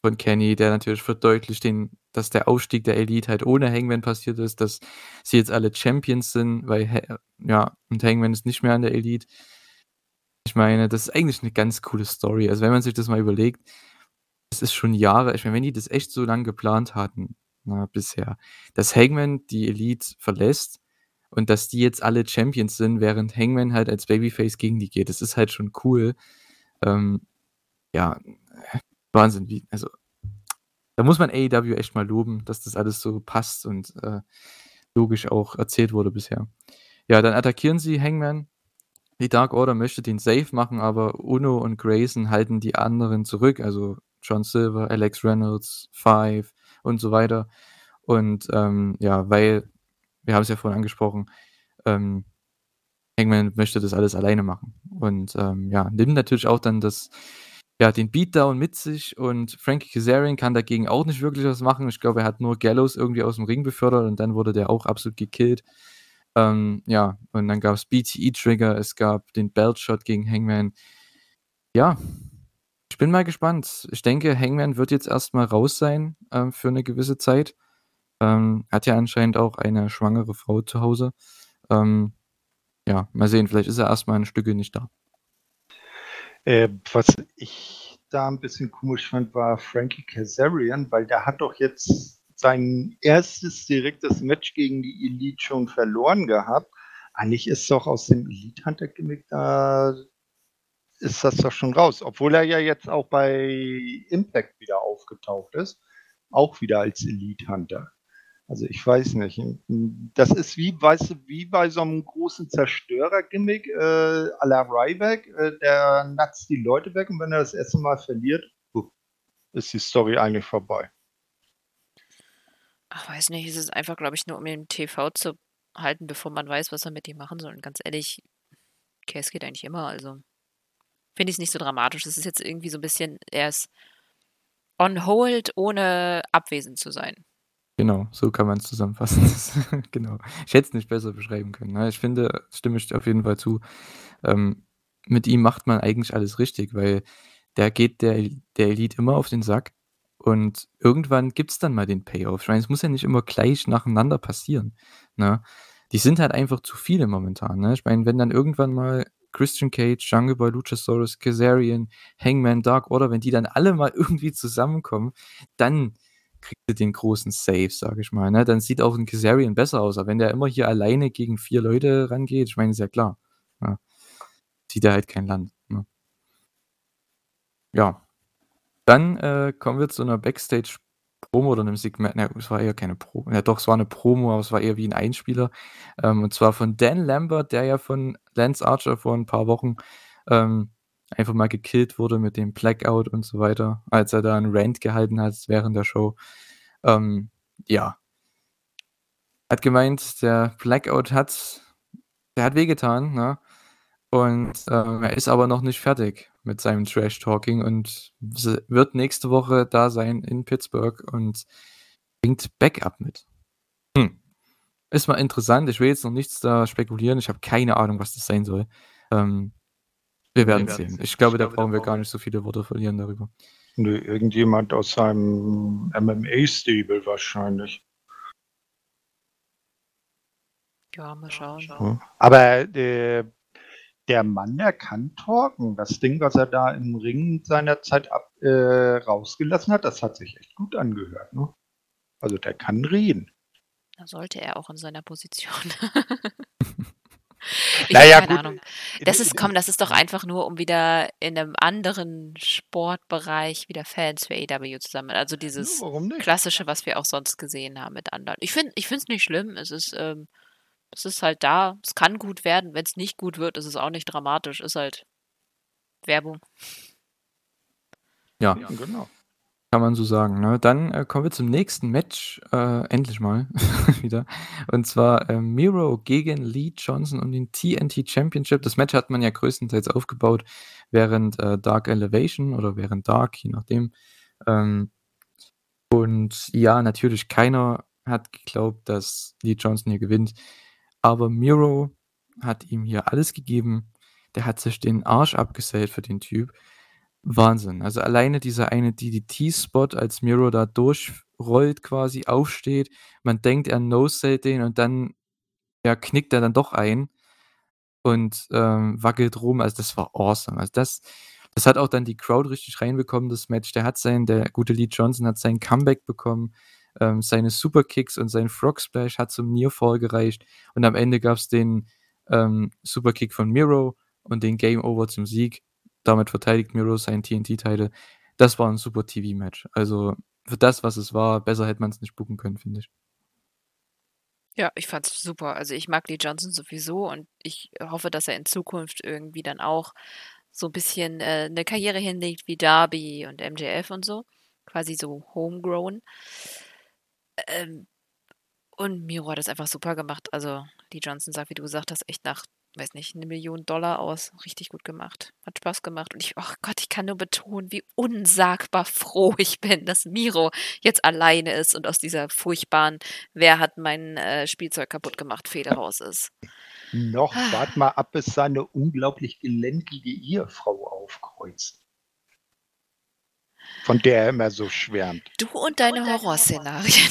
von Kenny, der natürlich verdeutlicht, den, dass der Aufstieg der Elite halt ohne Hangman passiert ist, dass sie jetzt alle Champions sind, weil ja, und Hangman ist nicht mehr an der Elite. Ich meine, das ist eigentlich eine ganz coole Story. Also wenn man sich das mal überlegt, es ist schon Jahre ich meine, wenn die das echt so lang geplant hatten, na, bisher, dass Hangman die Elite verlässt und dass die jetzt alle Champions sind, während Hangman halt als Babyface gegen die geht. Das ist halt schon cool. Ähm, ja, Wahnsinn, wie also da muss man AEW echt mal loben, dass das alles so passt und, äh, logisch auch erzählt wurde bisher. Ja, dann attackieren sie Hangman. Die Dark Order möchte den safe machen, aber Uno und Grayson halten die anderen zurück, also John Silver, Alex Reynolds, Five und so weiter. Und ähm, ja, weil, wir haben es ja vorhin angesprochen, ähm, Hangman möchte das alles alleine machen. Und ähm, ja, nimmt natürlich auch dann das, ja, den Beatdown mit sich und Frankie Kazarian kann dagegen auch nicht wirklich was machen. Ich glaube, er hat nur Gallows irgendwie aus dem Ring befördert und dann wurde der auch absolut gekillt. Ähm, ja, und dann gab es BTE-Trigger, es gab den Belt-Shot gegen Hangman. Ja, bin mal gespannt. Ich denke, Hangman wird jetzt erstmal raus sein, ähm, für eine gewisse Zeit. Ähm, hat ja anscheinend auch eine schwangere Frau zu Hause. Ähm, ja, mal sehen, vielleicht ist er erstmal ein Stücke nicht da. Äh, was ich da ein bisschen komisch fand, war Frankie Kazarian, weil der hat doch jetzt sein erstes direktes Match gegen die Elite schon verloren gehabt. Eigentlich ist doch aus dem Elite Hunter Gimmick da ist das doch schon raus. Obwohl er ja jetzt auch bei Impact wieder aufgetaucht ist. Auch wieder als Elite Hunter. Also ich weiß nicht. Das ist wie, weißt du, wie bei so einem großen Zerstörer-Gimmick äh, à la Ryback. Äh, der natzt die Leute weg und wenn er das erste Mal verliert, ist die Story eigentlich vorbei. Ach, weiß nicht. Es ist einfach, glaube ich, nur um im TV zu halten, bevor man weiß, was er mit ihm machen soll. Und ganz ehrlich, Case geht eigentlich immer, also finde ich es nicht so dramatisch. Es ist jetzt irgendwie so ein bisschen, er ist on hold, ohne abwesend zu sein. Genau, so kann man es zusammenfassen. genau. Ich hätte es nicht besser beschreiben können. Ne? Ich finde, stimme ich auf jeden Fall zu. Ähm, mit ihm macht man eigentlich alles richtig, weil der geht der, der Elite immer auf den Sack und irgendwann gibt es dann mal den Payoff. Ich meine, es muss ja nicht immer gleich nacheinander passieren. Ne? Die sind halt einfach zu viele momentan. Ne? Ich meine, wenn dann irgendwann mal Christian Cage, Jungle Boy, Luchasaurus, Kazarian, Hangman, Dark Order, wenn die dann alle mal irgendwie zusammenkommen, dann kriegt er den großen Save, sage ich mal. Ne? Dann sieht auch ein Kazarian besser aus. Aber wenn der immer hier alleine gegen vier Leute rangeht, ich meine, ist ja klar. Ja. Sieht er halt kein Land. Ne? Ja. Dann äh, kommen wir zu einer Backstage Promo oder einem Segment, ne, es war eher keine Promo, ja doch, es war eine Promo, aber es war eher wie ein Einspieler. Ähm, und zwar von Dan Lambert, der ja von Lance Archer vor ein paar Wochen ähm, einfach mal gekillt wurde mit dem Blackout und so weiter, als er da einen Rant gehalten hat während der Show. Ähm, ja. Hat gemeint, der Blackout hat, der hat wehgetan, ne? Und ähm, er ist aber noch nicht fertig mit seinem Trash-Talking und wird nächste Woche da sein in Pittsburgh und bringt Backup mit. Hm. Ist mal interessant. Ich will jetzt noch nichts da spekulieren. Ich habe keine Ahnung, was das sein soll. Ähm, wir werden sehen. sehen. Ich glaube, ich da glaube, brauchen wir gar nicht so viele Worte verlieren darüber. Nö, irgendjemand aus seinem MMA-Stable wahrscheinlich. Ja, mal schauen. Aber äh, der Mann, der kann talken. Das Ding, was er da im Ring seinerzeit ab, äh, rausgelassen hat, das hat sich echt gut angehört. Ne? Also der kann reden. Da sollte er auch in seiner Position. ich naja, keine gut. Ahnung. Das ist, komm, das ist doch einfach nur, um wieder in einem anderen Sportbereich wieder Fans für AW zu sammeln. Also dieses ja, klassische, was wir auch sonst gesehen haben mit anderen. Ich finde es nicht schlimm. Es ist, ähm, es ist halt da. Es kann gut werden. Wenn es nicht gut wird, ist es auch nicht dramatisch. Ist halt Werbung. Ja, ja genau. Kann man so sagen. Ne? Dann äh, kommen wir zum nächsten Match. Äh, endlich mal wieder. Und zwar äh, Miro gegen Lee Johnson um den TNT Championship. Das Match hat man ja größtenteils aufgebaut während äh, Dark Elevation oder während Dark, je nachdem. Ähm, und ja, natürlich keiner hat geglaubt, dass Lee Johnson hier gewinnt. Aber Miro hat ihm hier alles gegeben. Der hat sich den Arsch abgesellt für den Typ. Wahnsinn. Also alleine dieser eine DDT-Spot, als Miro da durchrollt quasi, aufsteht, man denkt, er no-sellt den und dann ja, knickt er dann doch ein und ähm, wackelt rum. Also das war awesome. Also das, das hat auch dann die Crowd richtig reinbekommen, das Match. Der hat sein, der gute Lee Johnson hat sein Comeback bekommen. Ähm, seine Superkicks und sein Frog Splash hat zum Nearfall gereicht. Und am Ende gab es den ähm, Superkick von Miro und den Game Over zum Sieg. Damit verteidigt Miro seinen TNT-Title. Das war ein super TV-Match. Also für das, was es war, besser hätte man es nicht buchen können, finde ich. Ja, ich fand's super. Also ich mag Lee Johnson sowieso und ich hoffe, dass er in Zukunft irgendwie dann auch so ein bisschen äh, eine Karriere hinlegt wie Darby und MJF und so. Quasi so homegrown. Ähm, und Miro hat das einfach super gemacht. Also Lee Johnson sagt, wie du gesagt hast, echt nach weiß nicht, eine Million Dollar aus. Richtig gut gemacht. Hat Spaß gemacht. Und ich, oh Gott, ich kann nur betonen, wie unsagbar froh ich bin, dass Miro jetzt alleine ist und aus dieser furchtbaren, wer hat mein äh, Spielzeug kaputt gemacht, Feder raus ist. Noch, ah. wart mal ab, bis seine unglaublich gelenkige Ehefrau aufkreuzt. Von der er immer so schwärmt. Du und deine Horrorszenarien.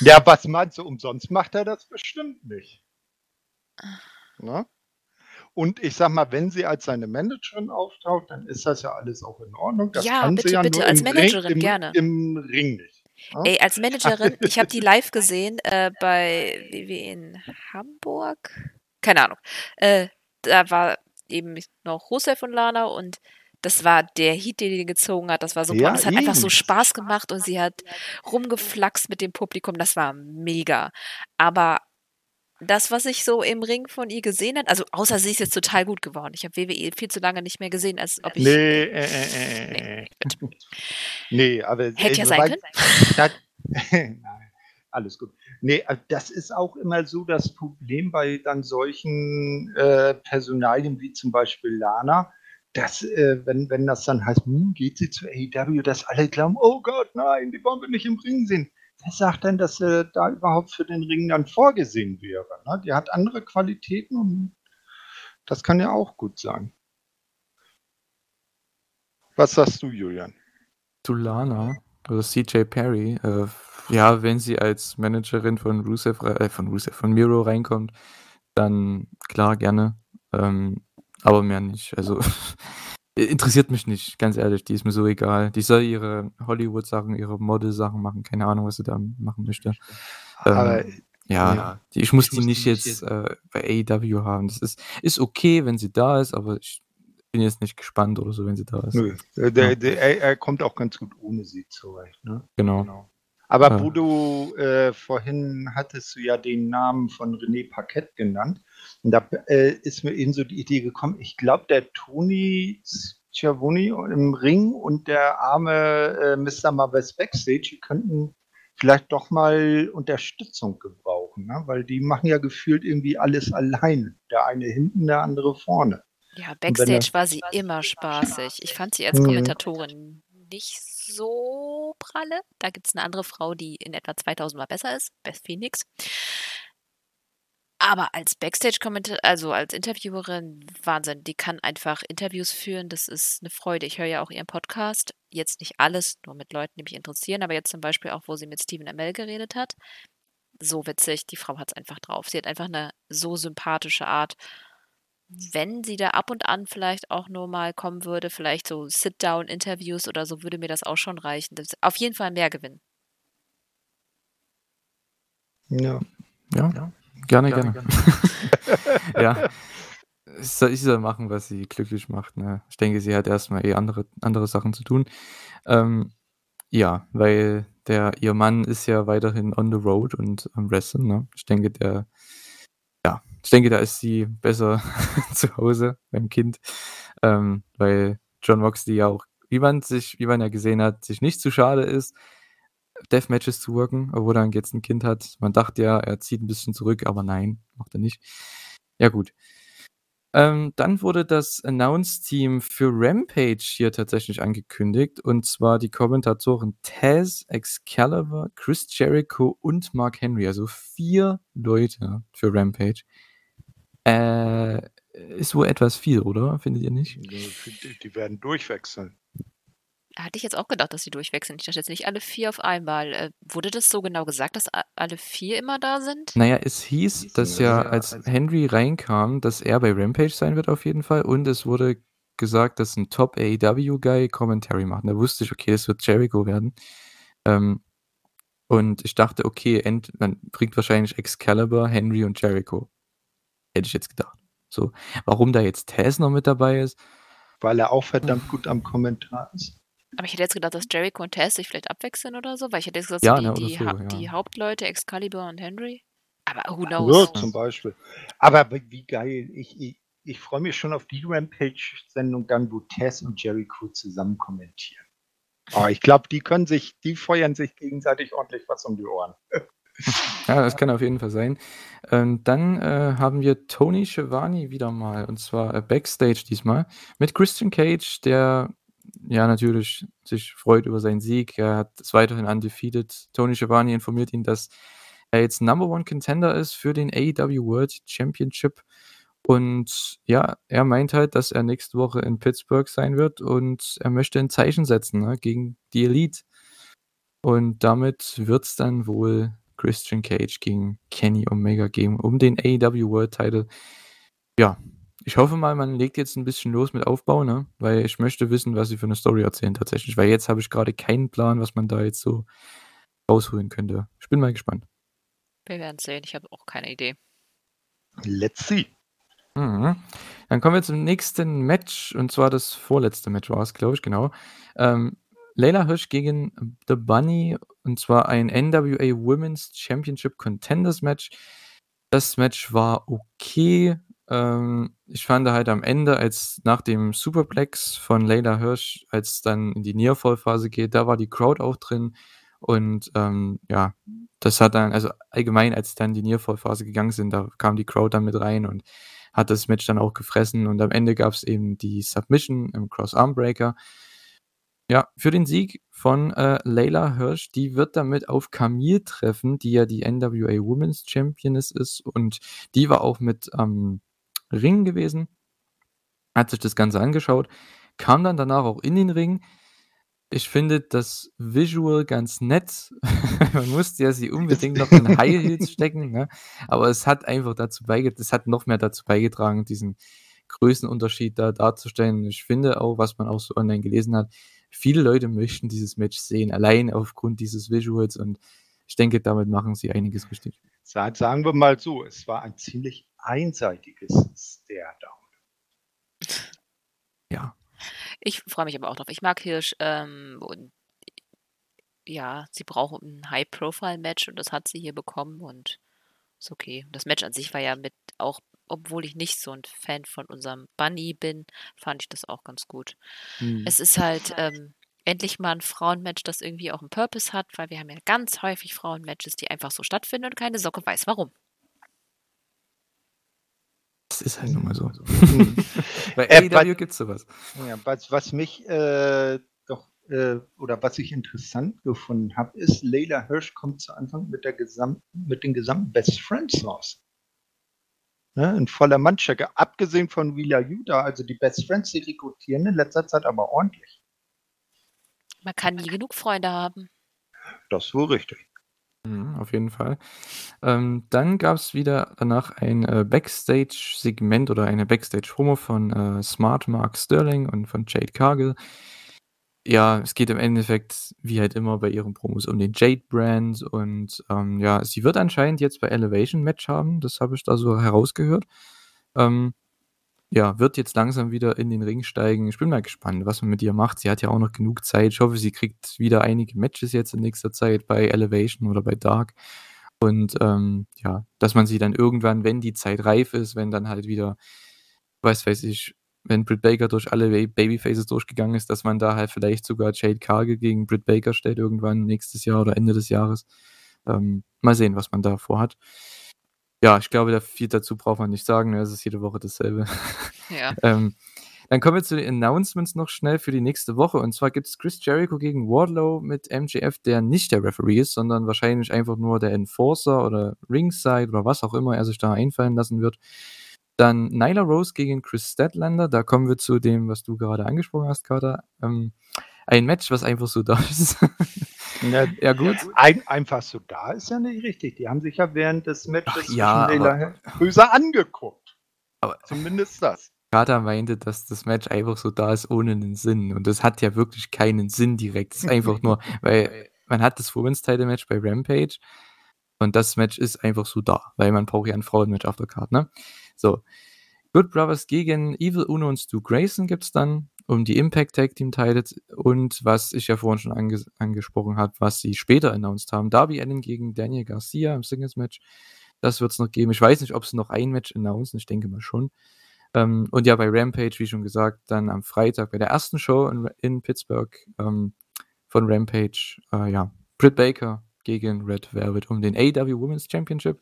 Ja, was meinst du? Umsonst macht er das bestimmt nicht. Ah. Na? Und ich sag mal, wenn sie als seine Managerin auftaucht, dann ist das ja alles auch in Ordnung. Das ja, bitte, ja bitte, als Managerin Ring, im, gerne. Im Ring nicht. Ja? Ey, als Managerin, ich habe die live gesehen äh, bei WW in Hamburg. Keine Ahnung. Äh, da war eben noch Rusev und Lana und das war der Heat, den die gezogen hat. Das war super. Ja, und es hat eben. einfach so Spaß gemacht und sie hat rumgeflaxt mit dem Publikum. Das war mega. Aber das, was ich so im Ring von ihr gesehen habe, also außer sie ist jetzt total gut geworden. Ich habe WWE viel zu lange nicht mehr gesehen, als ob ich. Nee, äh, äh, äh, nee, nee, aber. Hätte ja sein können. Nein, alles gut. Nee, das ist auch immer so das Problem bei dann solchen äh, Personalien wie zum Beispiel Lana, dass, äh, wenn, wenn das dann heißt, hm, geht sie zu AEW, dass alle glauben, oh Gott, nein, die wir nicht im Ring sehen wer sagt denn, dass sie da überhaupt für den Ring dann vorgesehen wäre? Ne? Die hat andere Qualitäten und das kann ja auch gut sein. Was sagst du, Julian? Zu Lana oder CJ Perry. Äh, ja, wenn sie als Managerin von Rusev, äh, von Rusev, von Miro reinkommt, dann klar gerne. Ähm, aber mehr nicht. Also Interessiert mich nicht, ganz ehrlich, die ist mir so egal. Die soll ihre Hollywood-Sachen, ihre Model-Sachen machen, keine Ahnung, was sie da machen möchte. Aber ähm, ja, ja, die, ich muss ich die muss nicht jetzt, jetzt äh, bei AEW haben. Das ist, ist okay, wenn sie da ist, aber ich bin jetzt nicht gespannt oder so, wenn sie da ist. Nö, der, der, der, er, kommt auch ganz gut ohne sie zurecht. Ne? Genau. genau. Aber ja. wo du äh, vorhin hattest du ja den Namen von René Paquette genannt. Und da äh, ist mir eben so die Idee gekommen, ich glaube, der Tony Schiavone im Ring und der arme äh, Mr. Marves Backstage, die könnten vielleicht doch mal Unterstützung gebrauchen, ne? weil die machen ja gefühlt irgendwie alles allein. Der eine hinten, der andere vorne. Ja, Backstage war sie immer spaßig. Ich fand sie als mhm. Kommentatorin nicht so pralle. Da gibt es eine andere Frau, die in etwa 2000 Mal besser ist, Beth Phoenix. Aber als Backstage-Kommentar, also als Interviewerin, Wahnsinn. Die kann einfach Interviews führen. Das ist eine Freude. Ich höre ja auch ihren Podcast. Jetzt nicht alles, nur mit Leuten, die mich interessieren. Aber jetzt zum Beispiel auch, wo sie mit Stephen Amell geredet hat. So witzig. Die Frau hat es einfach drauf. Sie hat einfach eine so sympathische Art. Wenn sie da ab und an vielleicht auch nur mal kommen würde, vielleicht so Sit-Down-Interviews oder so, würde mir das auch schon reichen. Das auf jeden Fall mehr gewinnen. Ja. Ja. ja. Gerne, gerne. gerne. ja. Ich soll machen, was sie glücklich macht. Ne? Ich denke, sie hat erstmal eh andere, andere Sachen zu tun. Ähm, ja, weil der, ihr Mann ist ja weiterhin on the road und am Wrestling. Ne? Ich denke, der, ja, ich denke, da ist sie besser zu Hause beim Kind, ähm, weil John Moxley ja auch, wie man sich, wie man ja gesehen hat, sich nicht zu schade ist, Deathmatches zu worken, obwohl er jetzt ein Kind hat. Man dachte ja, er zieht ein bisschen zurück, aber nein, macht er nicht. Ja, gut. Ähm, dann wurde das Announce-Team für Rampage hier tatsächlich angekündigt. Und zwar die Kommentatoren Taz, Excalibur, Chris Jericho und Mark Henry. Also vier Leute für Rampage. Äh, ist wohl etwas viel, oder? Findet ihr nicht? Die werden durchwechseln. Hatte ich jetzt auch gedacht, dass sie durchwechseln. Ich dachte jetzt nicht alle vier auf einmal. Äh, wurde das so genau gesagt, dass alle vier immer da sind? Naja, es hieß, dass ja, als Henry reinkam, dass er bei Rampage sein wird auf jeden Fall. Und es wurde gesagt, dass ein Top AEW-Guy Commentary macht. da wusste ich, okay, das wird Jericho werden. Ähm, und ich dachte, okay, end, man bringt wahrscheinlich Excalibur, Henry und Jericho. Hätte ich jetzt gedacht. So, warum da jetzt Taz noch mit dabei ist? Weil er auch verdammt gut am Kommentar ist. Aber ich hätte jetzt gedacht, dass Jericho und Tess sich vielleicht abwechseln oder so, weil ich hätte jetzt gesagt, ja, die, ne, die, so, ha ja. die, Hauptleute, Excalibur und Henry. Aber who knows? Ja, zum Beispiel. Aber wie geil. Ich, ich, ich freue mich schon auf die Rampage-Sendung dann, wo Tess und Jericho zusammen kommentieren. Oh, ich glaube, die können sich, die feuern sich gegenseitig ordentlich was um die Ohren. Ja, das kann auf jeden Fall sein. Ähm, dann äh, haben wir Tony Schiavone wieder mal, und zwar äh, Backstage diesmal, mit Christian Cage, der ja natürlich sich freut über seinen Sieg. Er hat es weiterhin undefeated. Tony Schiavone informiert ihn, dass er jetzt Number One Contender ist für den AEW World Championship. Und ja, er meint halt, dass er nächste Woche in Pittsburgh sein wird und er möchte ein Zeichen setzen ne, gegen die Elite. Und damit wird es dann wohl Christian Cage gegen Kenny Omega geben um den AEW World Title. Ja, ich hoffe mal, man legt jetzt ein bisschen los mit Aufbau, ne? Weil ich möchte wissen, was sie für eine Story erzählen tatsächlich. Weil jetzt habe ich gerade keinen Plan, was man da jetzt so rausholen könnte. Ich bin mal gespannt. Wir werden sehen. Ich habe auch keine Idee. Let's see. Mhm. Dann kommen wir zum nächsten Match. Und zwar das vorletzte Match war es, glaube ich, genau. Ähm, Leila Hirsch gegen The Bunny. Und zwar ein NWA Women's Championship Contenders Match. Das Match war okay. Ähm, ich fand halt am Ende, als nach dem Superplex von Leila Hirsch, als dann in die Nearfall-Phase geht, da war die Crowd auch drin. Und ähm, ja, das hat dann, also allgemein, als dann die Nearfall-Phase gegangen sind, da kam die Crowd dann mit rein und hat das Match dann auch gefressen. Und am Ende gab es eben die Submission im Cross-Arm-Breaker. Ja, für den Sieg von äh, Layla Hirsch. Die wird damit auf Camille treffen, die ja die NWA Women's Championess ist. Und die war auch mit ähm, Ring gewesen, hat sich das Ganze angeschaut, kam dann danach auch in den Ring. Ich finde das Visual ganz nett. Man musste ja sie unbedingt noch in High Heels stecken, ne? aber es hat einfach dazu beigetragen, es hat noch mehr dazu beigetragen, diesen Größenunterschied da darzustellen. Ich finde auch, was man auch so online gelesen hat, viele Leute möchten dieses Match sehen, allein aufgrund dieses Visuals und ich denke, damit machen sie einiges richtig. Sagen wir mal so, es war ein ziemlich einseitiges Stare-Down. Ja. Ich freue mich aber auch drauf. Ich mag Hirsch ähm, und ja, sie braucht ein High-Profile-Match und das hat sie hier bekommen und ist okay. Das Match an sich war ja mit auch, obwohl ich nicht so ein Fan von unserem Bunny bin, fand ich das auch ganz gut. Mhm. Es ist halt ähm, endlich mal ein Frauenmatch, das irgendwie auch einen Purpose hat, weil wir haben ja ganz häufig Frauenmatches, die einfach so stattfinden und keine Socke weiß warum. Das ist halt nun mal so. Bei äh, AEW gibt es sowas. Ja, was, was mich äh, doch, äh, oder was ich interessant gefunden habe, ist, Leila Hirsch kommt zu Anfang mit, der gesamten, mit den gesamten Best Friends raus. Ne, in voller Mannstärke. Abgesehen von Wheeler Yuta, also die Best Friends, die rekrutieren in letzter Zeit aber ordentlich. Man kann nie genug Freunde haben. Das ist wohl richtig. Mhm, auf jeden Fall. Ähm, dann gab es wieder danach ein äh, Backstage-Segment oder eine Backstage-Promo von äh, Smart Mark Sterling und von Jade Cargill. Ja, es geht im Endeffekt, wie halt immer bei ihren Promos, um den Jade-Brand und ähm, ja, sie wird anscheinend jetzt bei Elevation Match haben, das habe ich da so herausgehört. Ähm, ja, wird jetzt langsam wieder in den Ring steigen. Ich bin mal gespannt, was man mit ihr macht. Sie hat ja auch noch genug Zeit. Ich hoffe, sie kriegt wieder einige Matches jetzt in nächster Zeit bei Elevation oder bei Dark. Und ähm, ja, dass man sie dann irgendwann, wenn die Zeit reif ist, wenn dann halt wieder, weiß weiß ich, wenn Britt Baker durch alle Babyfaces durchgegangen ist, dass man da halt vielleicht sogar Jade Cargill gegen Britt Baker stellt irgendwann nächstes Jahr oder Ende des Jahres. Ähm, mal sehen, was man da vorhat. Ja, ich glaube, da viel dazu braucht man nicht sagen. Ne? Es ist jede Woche dasselbe. Ja. ähm, dann kommen wir zu den Announcements noch schnell für die nächste Woche. Und zwar gibt es Chris Jericho gegen Wardlow mit MJF, der nicht der Referee ist, sondern wahrscheinlich einfach nur der Enforcer oder Ringside oder was auch immer er sich da einfallen lassen wird. Dann Nyla Rose gegen Chris Statlander. Da kommen wir zu dem, was du gerade angesprochen hast, Carter. Ähm, ein Match, was einfach so da ist. Ja, ja gut. Ein, einfach so da ist ja nicht richtig. Die haben sich ja während des Matches Ach, ja, böse angeguckt. Aber zumindest das. Carter meinte, dass das Match einfach so da ist ohne einen Sinn. Und das hat ja wirklich keinen Sinn direkt. Es ist einfach nur, weil man hat das Women's Title Match bei Rampage und das Match ist einfach so da, weil man braucht ja ein Frauenmatch auf der Karte, ne? So. Good Brothers gegen Evil Uno und Stu Grayson gibt es dann um die Impact Tag Team Titles und was ich ja vorhin schon ange angesprochen habe, was sie später announced haben. Darby Allen gegen Daniel Garcia im Singles Match. Das wird es noch geben. Ich weiß nicht, ob sie noch ein Match announcen. Ich denke mal schon. Ähm, und ja, bei Rampage, wie schon gesagt, dann am Freitag bei der ersten Show in, in Pittsburgh ähm, von Rampage, äh, ja, Britt Baker gegen Red Velvet um den AW Women's Championship.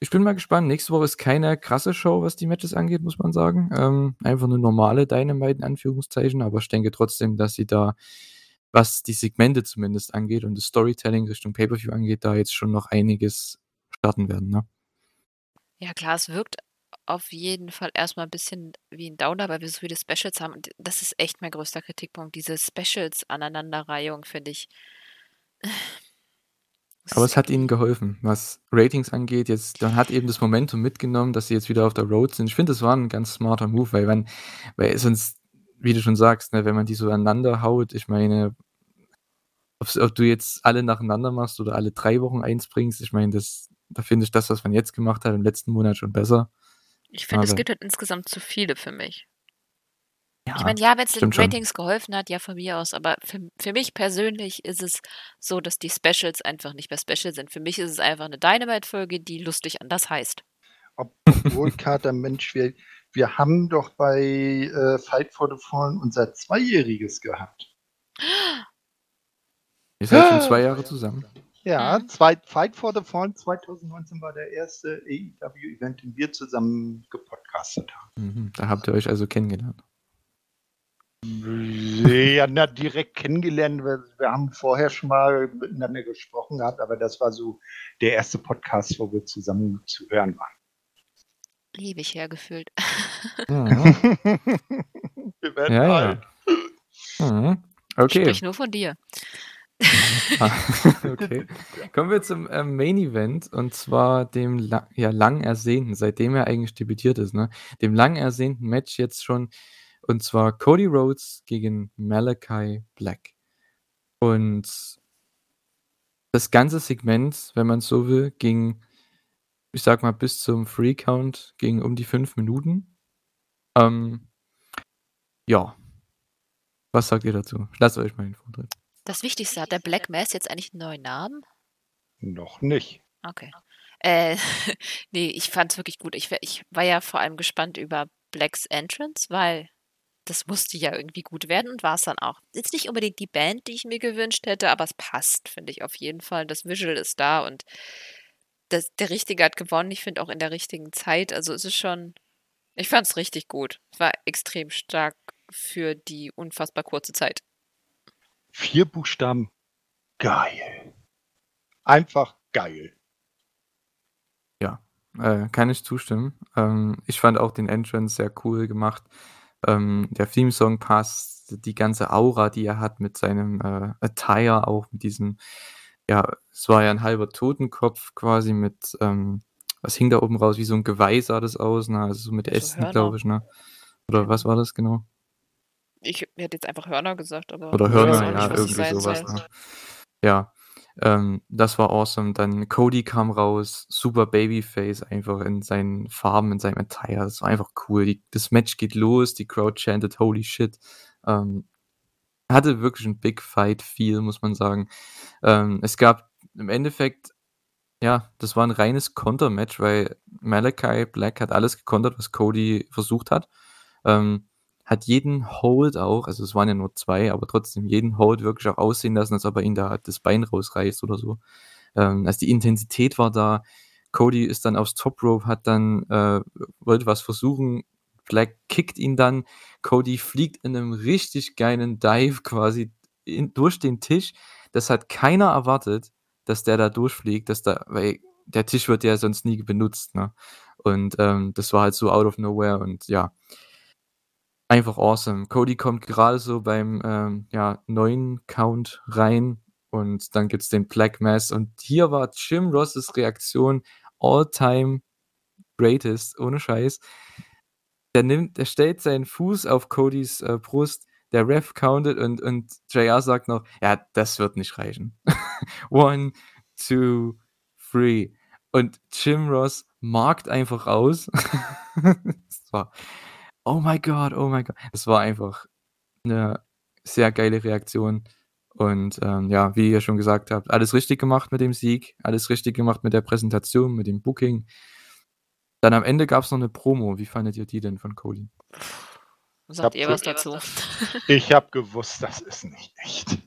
Ich bin mal gespannt. Nächste Woche ist keine krasse Show, was die Matches angeht, muss man sagen. Ähm, einfach eine normale Dynamite in Anführungszeichen, aber ich denke trotzdem, dass sie da, was die Segmente zumindest angeht und das Storytelling Richtung Pay-Per-View angeht, da jetzt schon noch einiges starten werden, ne? Ja, klar, es wirkt auf jeden Fall erstmal ein bisschen wie ein Downer, weil wir so viele Specials haben. Und das ist echt mein größter Kritikpunkt. Diese Specials-Aneinanderreihung, finde ich. Aber es hat ihnen geholfen, was Ratings angeht. Jetzt, dann hat eben das Momentum mitgenommen, dass sie jetzt wieder auf der Road sind. Ich finde, das war ein ganz smarter Move, weil man, weil sonst, wie du schon sagst, ne, wenn man die so aneinander haut, ich meine, ob, ob du jetzt alle nacheinander machst oder alle drei Wochen eins bringst, ich meine, das, da finde ich das, was man jetzt gemacht hat, im letzten Monat schon besser. Ich finde, es gibt halt insgesamt zu viele für mich. Ja, ich meine, ja, wenn es den Ratings schon. geholfen hat, ja, von mir aus, aber für, für mich persönlich ist es so, dass die Specials einfach nicht mehr Special sind. Für mich ist es einfach eine Dynamite-Folge, die lustig anders heißt. Obwohl, Kater, Mensch, wir, wir haben doch bei äh, Fight for the Fallen unser Zweijähriges gehabt. Ihr seid schon zwei Jahre zusammen. Ja, mhm. zwei, Fight for the Fallen 2019 war der erste AEW-Event, den wir zusammen gepodcastet haben. Mhm, da habt ihr euch also kennengelernt. Ja, na, direkt kennengelernt. Wir, wir, haben vorher schon mal miteinander gesprochen gehabt, aber das war so der erste Podcast, wo wir zusammen zu hören waren. Ewig hergefühlt. Ja. wir werden ja, alt. Ja. Mhm. Okay. Ich sprich nur von dir. Ah, okay. Kommen wir zum äh, Main Event und zwar dem la ja, lang ersehnten, seitdem er eigentlich debütiert ist, ne? Dem lang ersehnten Match jetzt schon und zwar Cody Rhodes gegen Malachi Black. Und das ganze Segment, wenn man so will, ging, ich sag mal, bis zum Free Count, ging um die fünf Minuten. Ähm, ja. Was sagt ihr dazu? Lasst euch mal den Vortritt. Das Wichtigste, hat der Black Mass jetzt eigentlich einen neuen Namen? Noch nicht. Okay. Äh, ne, ich fand's wirklich gut. Ich ich war ja vor allem gespannt über Blacks Entrance, weil das musste ja irgendwie gut werden und war es dann auch. Jetzt nicht unbedingt die Band, die ich mir gewünscht hätte, aber es passt, finde ich auf jeden Fall. Das Visual ist da und das der Richtige hat gewonnen. Ich finde auch in der richtigen Zeit. Also, es ist schon ich fand's richtig gut. Es war extrem stark für die unfassbar kurze Zeit. Vier Buchstaben. Geil. Einfach geil. Ja, äh, kann ich zustimmen. Ähm, ich fand auch den Entrance sehr cool gemacht. Ähm, der Theme-Song passt, die ganze Aura, die er hat mit seinem äh, Attire, auch mit diesem, ja, es war ja ein halber Totenkopf quasi mit, ähm, was hing da oben raus, wie so ein Geweih sah das aus, ne? Also so mit Ästen, glaube ich, ne? Oder was war das genau? Ich hätte jetzt einfach Hörner gesagt, aber. Oder Hörner, ja, irgendwie sowas. Ne? Ja, ähm, das war awesome. Dann Cody kam raus, super Babyface einfach in seinen Farben, in seinem Attire. Das war einfach cool. Die, das Match geht los, die Crowd chanted, holy shit. Ähm, hatte wirklich ein Big Fight-Feel, muss man sagen. Ähm, es gab im Endeffekt, ja, das war ein reines Konter-Match, weil Malachi Black hat alles gekontert, was Cody versucht hat. Ähm, hat jeden Hold auch, also es waren ja nur zwei, aber trotzdem jeden Hold wirklich auch aussehen lassen, als ob er ihn da das Bein rausreißt oder so. Ähm, also die Intensität war da. Cody ist dann aufs Top Rope, hat dann, äh, wollte was versuchen. Black kickt ihn dann. Cody fliegt in einem richtig geilen Dive quasi in, durch den Tisch. Das hat keiner erwartet, dass der da durchfliegt, dass da, weil der Tisch wird ja sonst nie benutzt, ne? Und ähm, das war halt so out of nowhere und ja, einfach awesome. Cody kommt gerade so beim ähm, ja, neuen Count rein und dann gibt's den Black Mass und hier war Jim Rosses Reaktion all-time greatest, ohne Scheiß. Der nimmt, der stellt seinen Fuß auf Codys äh, Brust, der Ref countet und, und JR sagt noch, ja, das wird nicht reichen. One, two, three. Und Jim Ross markt einfach aus. das war oh my God, oh my God. Es war einfach eine sehr geile Reaktion. Und ähm, ja, wie ihr schon gesagt habt, alles richtig gemacht mit dem Sieg, alles richtig gemacht mit der Präsentation, mit dem Booking. Dann am Ende gab es noch eine Promo. Wie fandet ihr die denn von Cody? Sagt ihr was dazu? Ich habe gewusst, das ist nicht echt.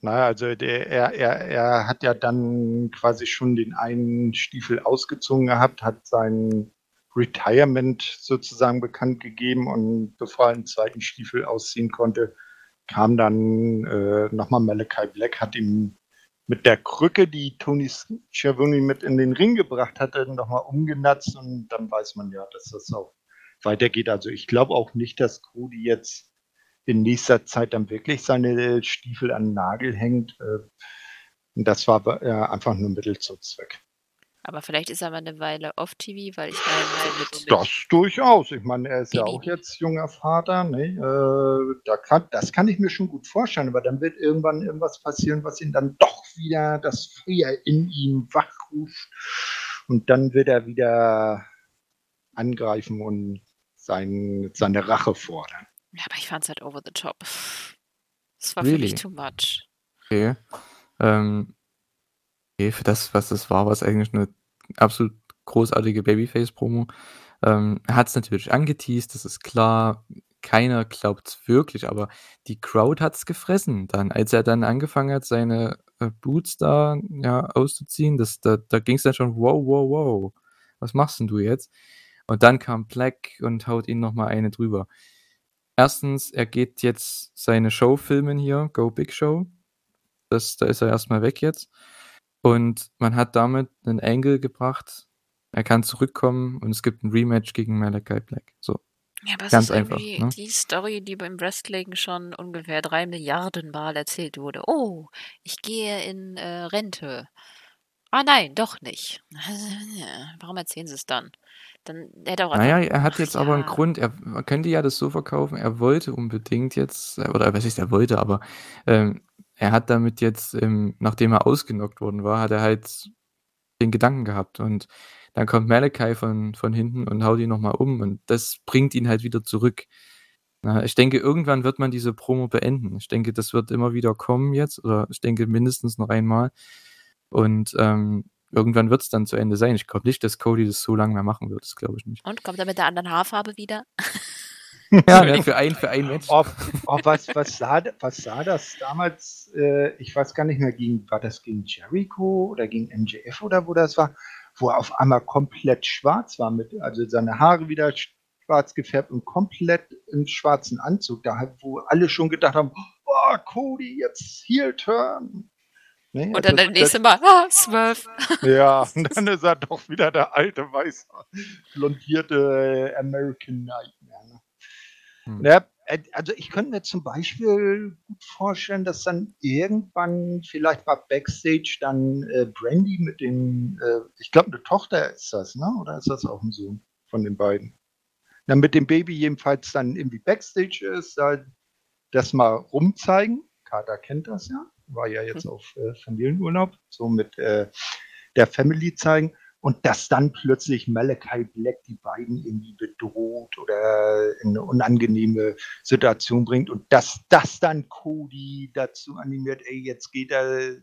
Naja, also der, er, er, er hat ja dann quasi schon den einen Stiefel ausgezogen gehabt, hat seinen Retirement sozusagen bekannt gegeben und bevor er einen zweiten Stiefel ausziehen konnte, kam dann äh, nochmal Malachi Black, hat ihm mit der Krücke, die Tony Schiavone mit in den Ring gebracht hatte, nochmal umgenatzt und dann weiß man ja, dass das auch weitergeht. Also ich glaube auch nicht, dass Cody jetzt in nächster Zeit dann wirklich seine Stiefel an den Nagel hängt. Äh, das war äh, einfach nur Mittel zum Zweck. Aber vielleicht ist er mal eine Weile off-TV, weil ich meine, so mit, Das durchaus. Ich meine, er ist ja auch jetzt junger Vater. Ne? Äh, da kann, das kann ich mir schon gut vorstellen. Aber dann wird irgendwann irgendwas passieren, was ihn dann doch wieder das Feuer in ihm wachruft. Und dann wird er wieder angreifen und sein, seine Rache fordern. Ja, aber ich fand es halt over the top. Das war really? für mich too much. Okay. Ähm, okay. Für das, was es war, war es eigentlich eine absolut großartige Babyface-Promo. Ähm, hat es natürlich angeteased, das ist klar. Keiner glaubt es wirklich, aber die Crowd hat es gefressen. Dann, als er dann angefangen hat, seine äh, Boots da ja, auszuziehen, das, da, da ging es dann schon, wow, wow, wow, was machst denn du jetzt? Und dann kam Black und haut ihn nochmal eine drüber. Erstens, er geht jetzt seine Show filmen hier, Go Big Show. Das, da ist er erstmal weg jetzt. Und man hat damit einen Angle gebracht, er kann zurückkommen und es gibt ein Rematch gegen Malachi Black. So. Ja, aber es Ganz ist einfach, ne? die Story, die beim Wrestling schon ungefähr drei Milliarden Mal erzählt wurde. Oh, ich gehe in äh, Rente. Ah nein, doch nicht. Warum erzählen sie es dann? Dann hätte auch Naja, er hat jetzt ja. aber einen Grund. Er könnte ja das so verkaufen. Er wollte unbedingt jetzt, oder was ist, er wollte, aber ähm, er hat damit jetzt, ähm, nachdem er ausgenockt worden war, hat er halt den Gedanken gehabt. Und dann kommt Malachi von, von hinten und haut ihn nochmal um. Und das bringt ihn halt wieder zurück. Na, ich denke, irgendwann wird man diese Promo beenden. Ich denke, das wird immer wieder kommen jetzt. Oder ich denke mindestens noch einmal. Und ähm, irgendwann wird es dann zu Ende sein. Ich glaube nicht, dass Cody das so lange mehr machen wird. Das glaube ich nicht. Und kommt er mit der anderen Haarfarbe wieder? ja, ne, für ein, für ein Match. Oh, oh, was, was, sah, was sah das damals? Äh, ich weiß gar nicht mehr, gegen, war das gegen Jericho oder gegen MJF oder wo das war? Wo er auf einmal komplett schwarz war, mit, also seine Haare wieder schwarz gefärbt und komplett im schwarzen Anzug. Da, wo alle schon gedacht haben, oh, Cody, jetzt Heel Turn. Nee, und dann das, nächste Mal, ah, zwölf. Ja, und dann ist er doch wieder der alte, weiße, blondierte American Nightmare. Hm. Ja, äh, also ich könnte mir zum Beispiel gut vorstellen, dass dann irgendwann vielleicht mal Backstage dann äh, Brandy mit dem, äh, ich glaube eine Tochter ist das, ne? Oder ist das auch ein Sohn von den beiden? Ja, mit dem Baby jedenfalls dann irgendwie Backstage ist, da das mal rumzeigen. Kater kennt das ja, war ja jetzt mhm. auf äh, Familienurlaub, so mit äh, der Family zeigen und dass dann plötzlich Malachi Black die beiden irgendwie bedroht oder in eine unangenehme Situation bringt und dass das dann Cody dazu animiert, ey, jetzt geht er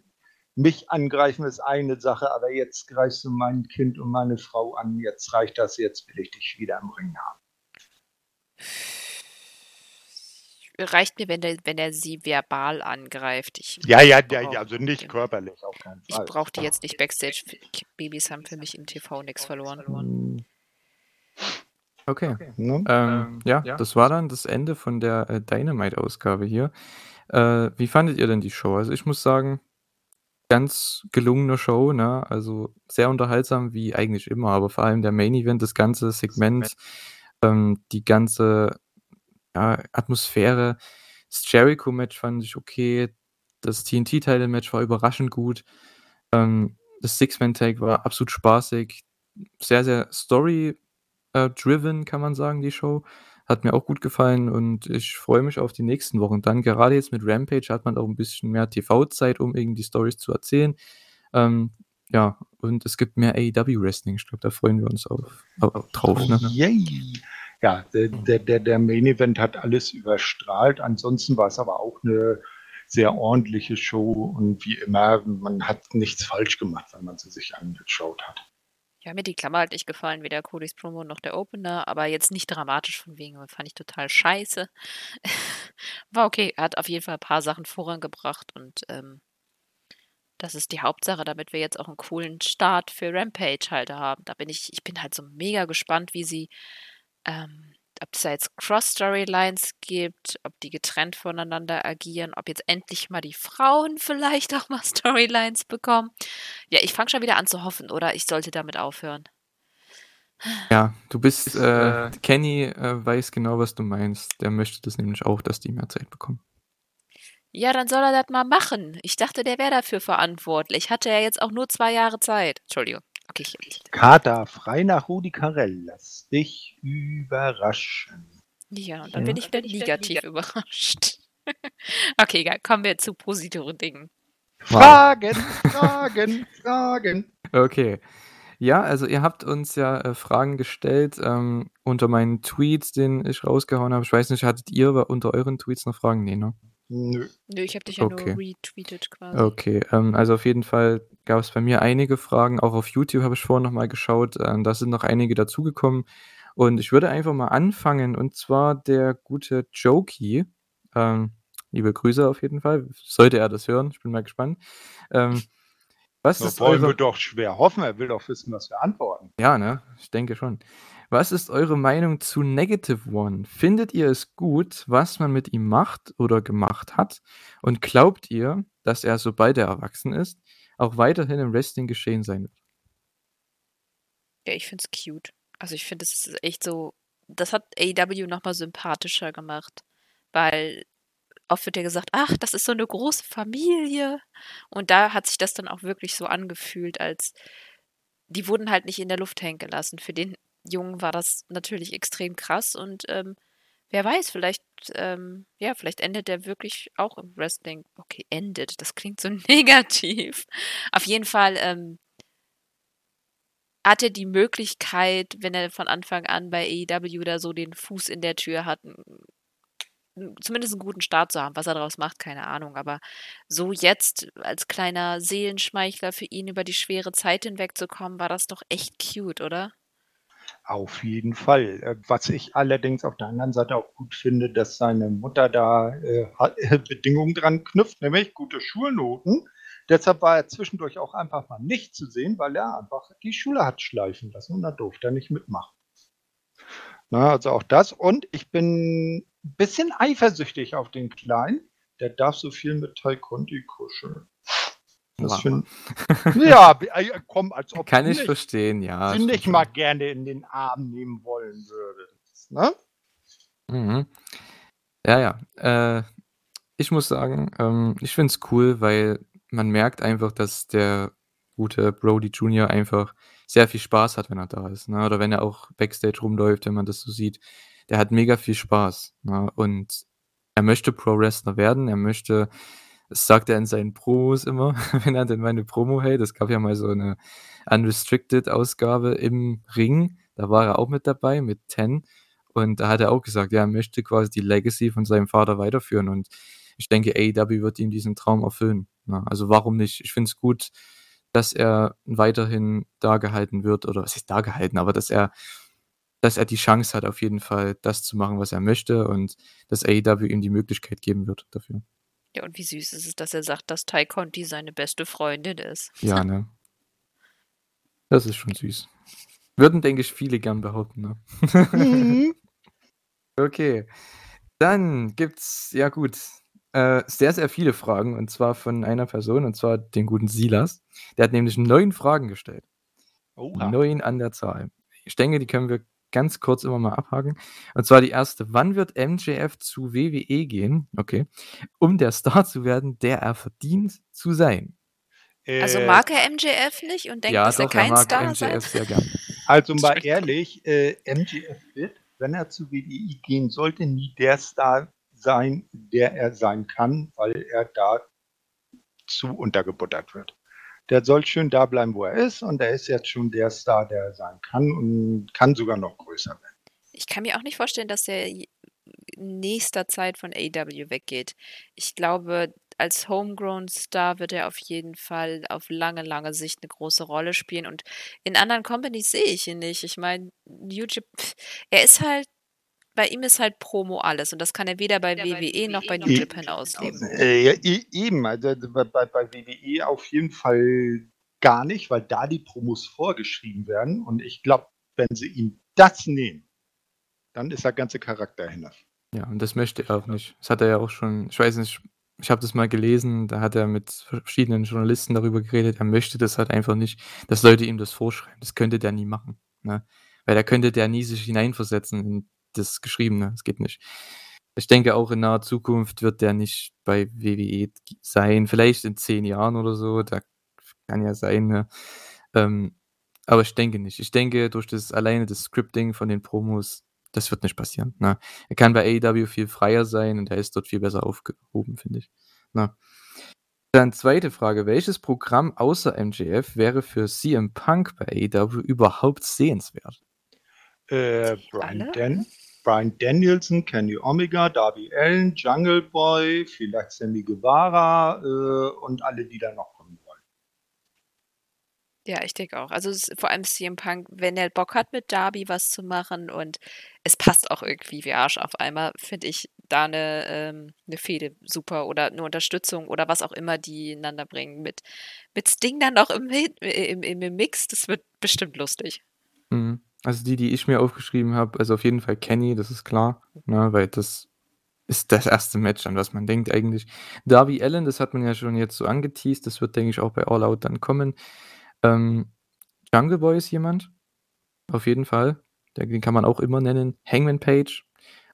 mich angreifen ist eine Sache, aber jetzt greifst du mein Kind und meine Frau an, jetzt reicht das, jetzt will ich dich wieder im Ring haben reicht mir, wenn er, wenn er sie verbal angreift. Ich ja, ja, ja, ja, also nicht körperlich, auf keinen Fall. Ich brauche die jetzt nicht Backstage. Babys haben für mich im TV nichts verloren. Hm. Okay. okay. Ne? Ähm, ähm, ja, ja, das war dann das Ende von der äh, Dynamite-Ausgabe hier. Äh, wie fandet ihr denn die Show? Also ich muss sagen, ganz gelungene Show, ne? Also sehr unterhaltsam wie eigentlich immer, aber vor allem der Main Event, das ganze Segment, ähm, die ganze ja, Atmosphäre. Das Jericho-Match fand ich okay. Das TNT-Title-Match war überraschend gut. Ähm, das Six-Man-Tag war absolut spaßig. Sehr, sehr Story-driven, kann man sagen, die Show. Hat mir auch gut gefallen und ich freue mich auf die nächsten Wochen. Dann, gerade jetzt mit Rampage, hat man auch ein bisschen mehr TV-Zeit, um irgendwie die Stories zu erzählen. Ähm, ja, und es gibt mehr AEW-Wrestling. Ich glaube, da freuen wir uns auf, auf drauf. Ne? Yay! Ja, der, der, der Main Event hat alles überstrahlt. Ansonsten war es aber auch eine sehr ordentliche Show und wie immer, man hat nichts falsch gemacht, wenn man sie sich angeschaut hat. Ja, mir die Klammer halt nicht gefallen, weder Codys Promo noch der Opener, aber jetzt nicht dramatisch von wegen, fand ich total scheiße. War okay, er hat auf jeden Fall ein paar Sachen vorangebracht und ähm, das ist die Hauptsache, damit wir jetzt auch einen coolen Start für Rampage halt haben. Da bin ich, ich bin halt so mega gespannt, wie sie ähm, ob es da jetzt Cross-Storylines gibt, ob die getrennt voneinander agieren, ob jetzt endlich mal die Frauen vielleicht auch mal Storylines bekommen. Ja, ich fange schon wieder an zu hoffen, oder ich sollte damit aufhören. Ja, du bist, äh, Kenny äh, weiß genau, was du meinst. Der möchte das nämlich auch, dass die mehr Zeit bekommen. Ja, dann soll er das mal machen. Ich dachte, der wäre dafür verantwortlich. Hatte er jetzt auch nur zwei Jahre Zeit. Entschuldigung. Okay, ich Kater, frei nach Rudi Carell. Lass dich überraschen. Ja, und dann ja. bin ich wieder negativ überrascht. okay, egal. Kommen wir zu positiven Dingen. Fragen, Fragen, Fragen. Okay. Ja, also ihr habt uns ja äh, Fragen gestellt ähm, unter meinen Tweets, den ich rausgehauen habe. Ich weiß nicht, hattet ihr unter euren Tweets noch Fragen? Nee, ne? Nö. Nö, ich habe dich ja okay. nur retweetet quasi. Okay, ähm, also auf jeden Fall gab es bei mir einige Fragen. Auch auf YouTube habe ich vorhin nochmal geschaut. Ähm, da sind noch einige dazugekommen. Und ich würde einfach mal anfangen. Und zwar der gute Jokey. Ähm, liebe Grüße auf jeden Fall. Sollte er das hören. Ich bin mal gespannt. Ähm, was das ist wollen eure... wir doch schwer hoffen. Er will doch wissen, was wir antworten. Ja, ne? Ich denke schon. Was ist eure Meinung zu Negative One? Findet ihr es gut, was man mit ihm macht oder gemacht hat? Und glaubt ihr, dass er, sobald er erwachsen ist, auch weiterhin im Wrestling geschehen sein wird? Ja, ich finde es cute. Also ich finde, es ist echt so, das hat AEW nochmal sympathischer gemacht, weil oft wird ja gesagt, ach, das ist so eine große Familie. Und da hat sich das dann auch wirklich so angefühlt, als die wurden halt nicht in der Luft hängen gelassen. Für den Jungen war das natürlich extrem krass und ähm, wer weiß, vielleicht, ähm, ja, vielleicht endet er wirklich auch im Wrestling. Okay, endet, das klingt so negativ. Auf jeden Fall ähm, hat er die Möglichkeit, wenn er von Anfang an bei AEW da so den Fuß in der Tür hat, zumindest einen guten Start zu haben. Was er daraus macht, keine Ahnung. Aber so jetzt als kleiner Seelenschmeichler für ihn über die schwere Zeit hinwegzukommen, war das doch echt cute, oder? Auf jeden Fall. Äh, was ich allerdings auf der anderen Seite auch gut finde, dass seine Mutter da äh, Bedingungen dran knüpft, nämlich gute Schulnoten. Deshalb war er zwischendurch auch einfach mal nicht zu sehen, weil er einfach die Schule hat schleifen lassen und da durfte er nicht mitmachen. Na, also auch das. Und ich bin ein bisschen eifersüchtig auf den Kleinen. Der darf so viel mit Conti kuscheln. Das find, ja, äh, komm, als ob Kann ich nicht, verstehen, ja. Sie nicht mal gerne in den Arm nehmen wollen würde. Ne? Mhm. Ja, ja. Äh, ich muss sagen, ähm, ich finde es cool, weil man merkt einfach, dass der gute Brody Jr. einfach sehr viel Spaß hat, wenn er da ist. Ne? Oder wenn er auch Backstage rumläuft, wenn man das so sieht. Der hat mega viel Spaß. Ne? Und er möchte Pro-Wrestler werden. Er möchte, das sagt er in seinen Promos immer, wenn er denn meine Promo hält. Es gab ja mal so eine Unrestricted-Ausgabe im Ring. Da war er auch mit dabei, mit Ten. Und da hat er auch gesagt, ja, er möchte quasi die Legacy von seinem Vater weiterführen. Und ich denke, AEW wird ihm diesen Traum erfüllen. Ne? Also warum nicht? Ich finde es gut, dass er weiterhin da gehalten wird, oder was ist da gehalten, aber dass er, dass er die Chance hat, auf jeden Fall das zu machen, was er möchte und dass AEW ihm die Möglichkeit geben wird dafür. Ja, und wie süß ist es, dass er sagt, dass Ty Conti seine beste Freundin ist. Ja, ne? Das ist schon süß. Würden, denke ich, viele gern behaupten, ne? Mhm. okay. Dann gibt's, ja gut, äh, sehr, sehr viele Fragen und zwar von einer Person und zwar den guten Silas. Der hat nämlich neun Fragen gestellt. Oha. Neun an der Zahl. Ich denke, die können wir ganz kurz immer mal abhaken. Und zwar die erste: Wann wird MJF zu WWE gehen? Okay. Um der Star zu werden, der er verdient zu sein. Also äh, mag er MJF nicht und denkt, ja, dass doch, er kein er mag Star MJF sehr gern. Also mal ehrlich, äh, MJF wird, wenn er zu WWE gehen sollte, nie der Star sein, der er sein kann, weil er da zu untergebuttert wird. Der soll schön da bleiben, wo er ist und er ist jetzt schon der Star, der er sein kann und kann sogar noch größer werden. Ich kann mir auch nicht vorstellen, dass er in nächster Zeit von AW weggeht. Ich glaube, als Homegrown Star wird er auf jeden Fall auf lange, lange Sicht eine große Rolle spielen. Und in anderen Companies sehe ich ihn nicht. Ich meine, YouTube, er ist halt bei ihm ist halt Promo alles und das kann er weder bei WWE bei noch bei New Japan ausleben. Äh, eben, also bei, bei, bei WWE auf jeden Fall gar nicht, weil da die Promos vorgeschrieben werden und ich glaube, wenn sie ihm das nehmen, dann ist der ganze Charakter hin. Ja, und das möchte er auch nicht. Das hat er ja auch schon, ich weiß nicht, ich habe das mal gelesen, da hat er mit verschiedenen Journalisten darüber geredet, er möchte das halt einfach nicht, dass Leute ihm das vorschreiben. Das könnte der nie machen. Ne? Weil da könnte der nie sich hineinversetzen in das Geschriebene. Es geht nicht. Ich denke auch in naher Zukunft wird der nicht bei WWE sein. Vielleicht in zehn Jahren oder so. Da kann ja sein. Ne? Ähm, aber ich denke nicht. Ich denke, durch das alleine das Scripting von den Promos, das wird nicht passieren. Ne? Er kann bei AEW viel freier sein und er ist dort viel besser aufgehoben, finde ich. Ne? Dann zweite Frage. Welches Programm außer MJF wäre für CM Punk bei AEW überhaupt sehenswert? Äh, Brian, Dan Brian Danielson, Kenny Omega, Darby Allen, Jungle Boy, vielleicht Sammy Guevara äh, und alle, die da noch kommen wollen. Ja, ich denke auch. Also vor allem CM Punk, wenn er Bock hat, mit Darby was zu machen und es passt auch irgendwie wie Arsch auf einmal, finde ich da eine, ähm, eine Fehde super oder eine Unterstützung oder was auch immer die einander bringen. Mit, mit Sting dann auch im, im, im, im Mix, das wird bestimmt lustig. Mhm. Also die, die ich mir aufgeschrieben habe, also auf jeden Fall Kenny, das ist klar, ne, weil das ist das erste Match, an was man denkt eigentlich. Darby Allen, das hat man ja schon jetzt so angeteased, das wird, denke ich, auch bei All Out dann kommen. Ähm, Jungle Boy ist jemand, auf jeden Fall. Den kann man auch immer nennen. Hangman Page.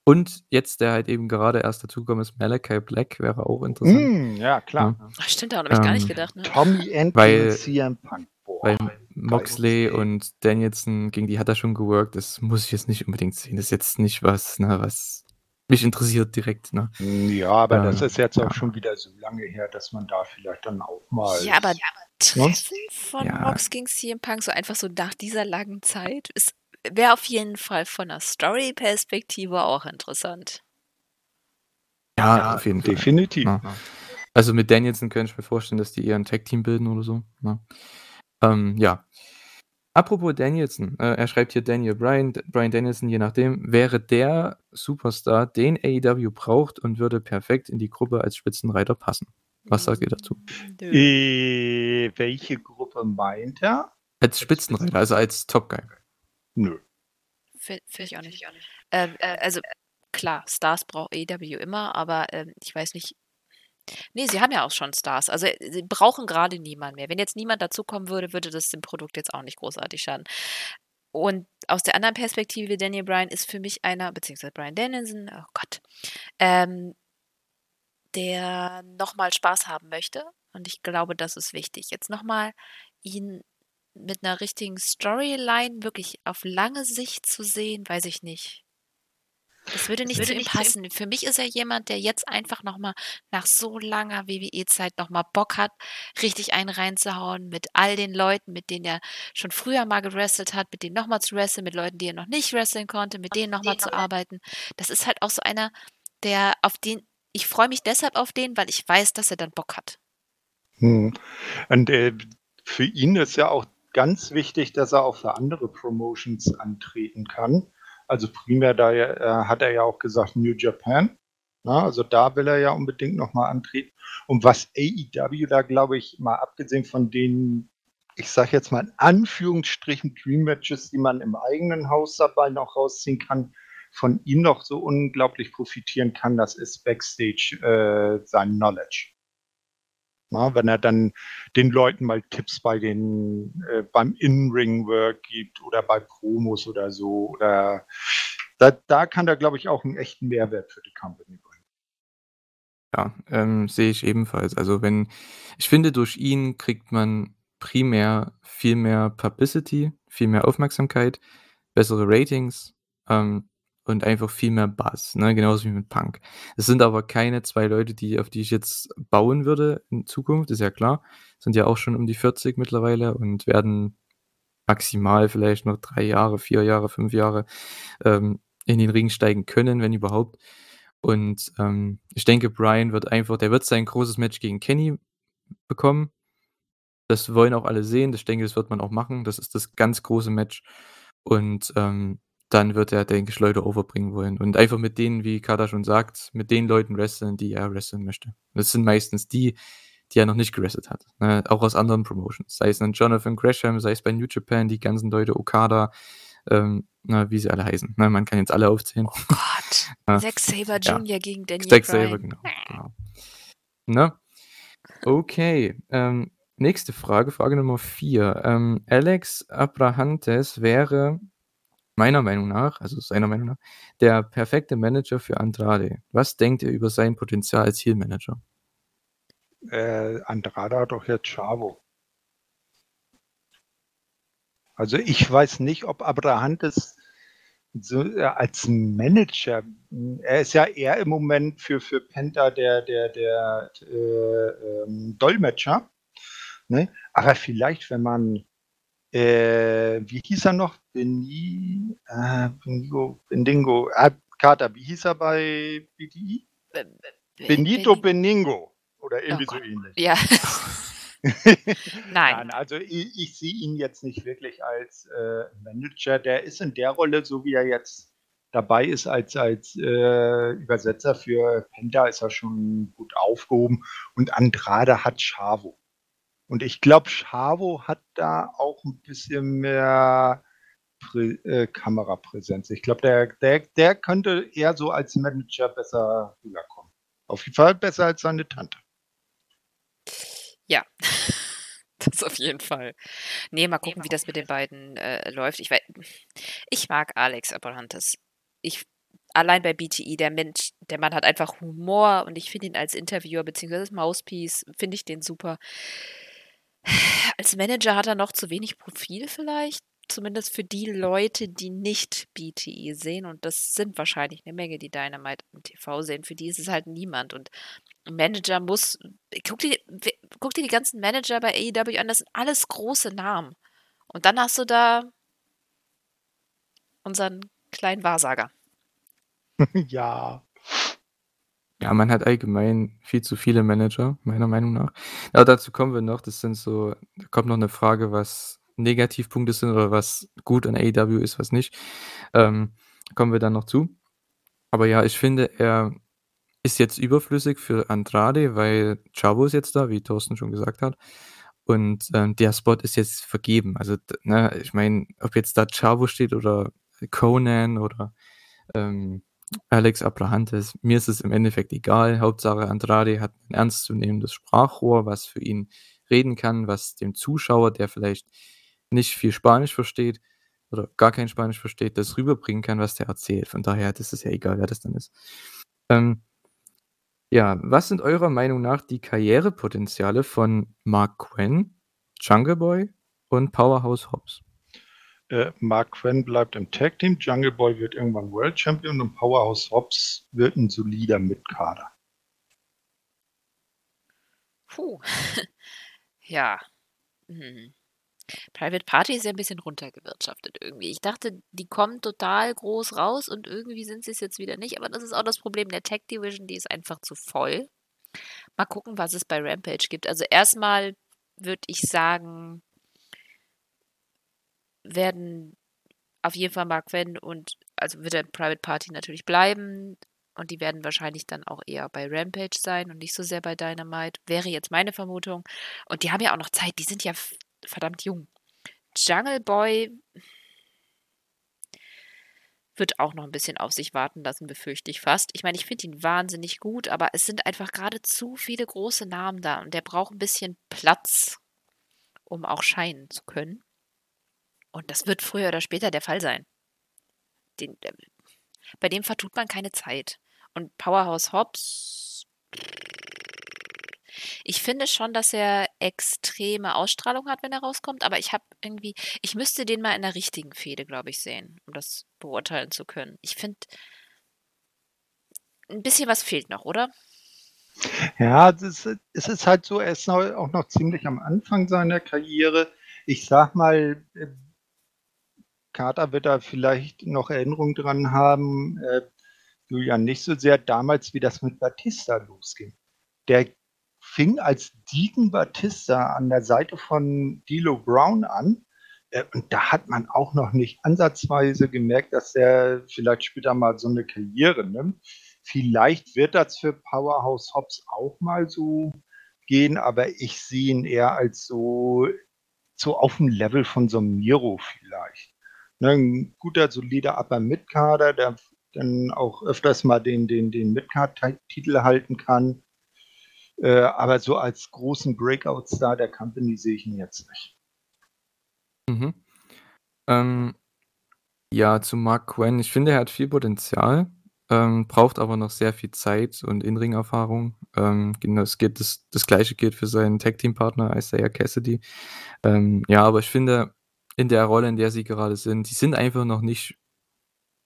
Und jetzt, der halt eben gerade erst dazugekommen ist, Malachi Black, wäre auch interessant. Mm, ja, klar. Ja. Ach, stimmt, daran habe ich ähm, gar nicht ähm, gedacht. Ne? Tommy und CM Punk. Boah, weil Moxley und Danielson, gegen die hat er schon geworkt. Das muss ich jetzt nicht unbedingt sehen. Das ist jetzt nicht was, ne, was mich interessiert direkt. Ne? Ja, aber äh, das ist jetzt ja. auch schon wieder so lange her, dass man da vielleicht dann auch mal. Ja, aber Treffen von ja. Mox gegen CM Punk, so einfach so nach dieser langen Zeit, wäre auf jeden Fall von der Story-Perspektive auch interessant. Ja, ja auf jeden Fall. Definitiv. Ja. Also mit Danielson könnte ich mir vorstellen, dass die eher ein Tag-Team bilden oder so. Ja. Ähm, ja. Apropos Danielson, äh, er schreibt hier Daniel Bryan, Bryan Danielson, je nachdem, wäre der Superstar, den AEW braucht und würde perfekt in die Gruppe als Spitzenreiter passen. Was sagt ihr dazu? Äh, welche Gruppe meint er? Als Spitzenreiter, also als Top Guy. Nö. Finde ich auch nicht. Ähm, äh, also klar, Stars braucht AEW immer, aber ähm, ich weiß nicht, Nee, sie haben ja auch schon Stars. Also, äh, sie brauchen gerade niemanden mehr. Wenn jetzt niemand dazukommen würde, würde das dem Produkt jetzt auch nicht großartig schaden. Und aus der anderen Perspektive, Daniel Bryan ist für mich einer, beziehungsweise Bryan Danielson, oh Gott, ähm, der nochmal Spaß haben möchte. Und ich glaube, das ist wichtig. Jetzt nochmal ihn mit einer richtigen Storyline wirklich auf lange Sicht zu sehen, weiß ich nicht. Das würde nicht das zu ihm passen. Für mich ist er jemand, der jetzt einfach nochmal nach so langer WWE-Zeit nochmal Bock hat, richtig einen reinzuhauen mit all den Leuten, mit denen er schon früher mal gewrestelt hat, mit denen nochmal zu wresteln, mit Leuten, die er noch nicht wresteln konnte, mit denen nochmal zu arbeiten. Das ist halt auch so einer, der auf den, ich freue mich deshalb auf den, weil ich weiß, dass er dann Bock hat. Hm. Und äh, für ihn ist ja auch ganz wichtig, dass er auch für andere Promotions antreten kann. Also primär da äh, hat er ja auch gesagt New Japan. Na, also da will er ja unbedingt nochmal antreten. Und was AEW da, glaube ich, mal abgesehen von den, ich sage jetzt mal in Anführungsstrichen Dream Matches, die man im eigenen Haus dabei noch rausziehen kann, von ihm noch so unglaublich profitieren kann, das ist Backstage äh, sein Knowledge. Na, wenn er dann den Leuten mal Tipps bei den äh, beim In-Ring-Work gibt oder bei Promos oder so. Oder da, da kann er, glaube ich, auch einen echten Mehrwert für die Company bringen. Ja, ähm, sehe ich ebenfalls. Also wenn, ich finde, durch ihn kriegt man primär viel mehr Publicity, viel mehr Aufmerksamkeit, bessere Ratings. Ähm, und einfach viel mehr Bass, ne? genauso wie mit Punk. Es sind aber keine zwei Leute, die, auf die ich jetzt bauen würde in Zukunft, ist ja klar. Sind ja auch schon um die 40 mittlerweile und werden maximal vielleicht noch drei Jahre, vier Jahre, fünf Jahre ähm, in den Ring steigen können, wenn überhaupt. Und ähm, ich denke, Brian wird einfach, der wird sein großes Match gegen Kenny bekommen. Das wollen auch alle sehen. Ich denke, das wird man auch machen. Das ist das ganz große Match. Und ähm, dann wird er, denke ich, Leute overbringen wollen. Und einfach mit denen, wie Kata schon sagt, mit den Leuten wresteln, die er wresteln möchte. Das sind meistens die, die er noch nicht gewrestelt hat. Ne? Auch aus anderen Promotions. Sei es ein Jonathan Gresham, sei es bei New Japan, die ganzen Leute, Okada, ähm, na, wie sie alle heißen. Ne? Man kann jetzt alle aufzählen. Oh Gott. ja. Zack Saber Jr. Ja. gegen Daniel Zack Saber, genau. genau. Ne? Okay. Ähm, nächste Frage, Frage Nummer vier. Ähm, Alex Abrahantes wäre meiner Meinung nach, also seiner Meinung nach, der perfekte Manager für Andrade. Was denkt ihr über sein Potenzial als Heel-Manager? Äh, Andrade hat doch jetzt Chavo. Also ich weiß nicht, ob Abrahantes so, äh, als Manager, er ist ja eher im Moment für, für Penta der, der, der äh, ähm, Dolmetscher. Ne? Aber vielleicht, wenn man äh, wie hieß er noch? Beni, äh, Benigo, Bendingo, äh, Carter, wie hieß er bei? Be Benito Beningo oder irgendwie oh so ähnlich. Ja. Nein. Nein. Also ich, ich sehe ihn jetzt nicht wirklich als äh, Manager. Der ist in der Rolle, so wie er jetzt dabei ist als, als äh, Übersetzer für Penta, ist er schon gut aufgehoben. Und Andrade hat Chavo. Und ich glaube, Chavo hat da auch ein bisschen mehr Prä äh, Kamerapräsenz. Ich glaube, der, der, der könnte eher so als Manager besser rüberkommen. Auf jeden Fall besser als seine Tante. Ja, das auf jeden Fall. Nee, mal gucken, wie das mit den beiden äh, läuft. Ich, ich mag Alex Abrahantes. Ich allein bei BTI, der Mensch, der Mann hat einfach Humor und ich finde ihn als Interviewer bzw. Mousepiece, finde ich den super. Als Manager hat er noch zu wenig Profil vielleicht, zumindest für die Leute, die nicht BTE sehen und das sind wahrscheinlich eine Menge, die Dynamite im TV sehen. Für die ist es halt niemand und ein Manager muss guck dir guck dir die ganzen Manager bei AEW an, das sind alles große Namen. Und dann hast du da unseren kleinen Wahrsager. Ja. Ja, man hat allgemein viel zu viele Manager, meiner Meinung nach. Aber dazu kommen wir noch. Das sind so da kommt noch eine Frage, was Negativpunkte sind oder was gut an AEW ist, was nicht. Ähm, kommen wir dann noch zu. Aber ja, ich finde, er ist jetzt überflüssig für Andrade, weil Chavo ist jetzt da, wie Thorsten schon gesagt hat. Und ähm, der Spot ist jetzt vergeben. Also, ne, ich meine, ob jetzt da Chavo steht oder Conan oder ähm, Alex Abrahantes, mir ist es im Endeffekt egal. Hauptsache Andrade hat ein ernstzunehmendes Sprachrohr, was für ihn reden kann, was dem Zuschauer, der vielleicht nicht viel Spanisch versteht oder gar kein Spanisch versteht, das rüberbringen kann, was der erzählt. Von daher ist es ja egal, wer das dann ist. Ähm, ja, was sind eurer Meinung nach die Karrierepotenziale von Mark Quinn, Jungle Boy und Powerhouse Hobbs? Äh, Mark Quinn bleibt im Tag Team, Jungle Boy wird irgendwann World Champion und Powerhouse Hobbs wird ein solider Mitkader. Puh. ja. Hm. Private Party ist ja ein bisschen runtergewirtschaftet irgendwie. Ich dachte, die kommen total groß raus und irgendwie sind sie es jetzt wieder nicht. Aber das ist auch das Problem der Tech Division, die ist einfach zu voll. Mal gucken, was es bei Rampage gibt. Also erstmal würde ich sagen, werden auf jeden Fall Mark Wenn und also wird der Private Party natürlich bleiben. Und die werden wahrscheinlich dann auch eher bei Rampage sein und nicht so sehr bei Dynamite. Wäre jetzt meine Vermutung. Und die haben ja auch noch Zeit. Die sind ja verdammt jung. Jungle Boy wird auch noch ein bisschen auf sich warten lassen, befürchte ich fast. Ich meine, ich finde ihn wahnsinnig gut, aber es sind einfach gerade zu viele große Namen da und der braucht ein bisschen Platz, um auch scheinen zu können. Und das wird früher oder später der Fall sein. Den, äh, bei dem vertut man keine Zeit. Und Powerhouse Hobbs ich finde schon, dass er extreme Ausstrahlung hat, wenn er rauskommt, aber ich habe irgendwie, ich müsste den mal in der richtigen Fehde, glaube ich, sehen, um das beurteilen zu können. Ich finde, ein bisschen was fehlt noch, oder? Ja, es ist halt so, er ist auch noch ziemlich am Anfang seiner Karriere. Ich sag mal, äh, Carter wird da vielleicht noch Erinnerungen dran haben, äh, Julian nicht so sehr damals, wie das mit Batista losging. Der fing als Deacon Batista an der Seite von Dilo Brown an. Äh, und da hat man auch noch nicht ansatzweise gemerkt, dass er vielleicht später mal so eine Karriere nimmt. Vielleicht wird das für Powerhouse Hobbs auch mal so gehen, aber ich sehe ihn eher als so, so auf dem Level von so einem Miro vielleicht. Ne, ein guter, solider Upper Midkader, der dann auch öfters mal den, den, den Midcard-Titel halten kann. Äh, aber so als großen Breakout-Star der Company sehe ich ihn jetzt nicht. Mhm. Ähm, ja, zu Mark Quinn. Ich finde, er hat viel Potenzial, ähm, braucht aber noch sehr viel Zeit und In-Ring-Erfahrung. Ähm, genau, das, geht, das, das gleiche gilt für seinen Tag-Team-Partner Isaiah Cassidy. Ähm, ja, aber ich finde, in der Rolle, in der sie gerade sind, die sind einfach noch nicht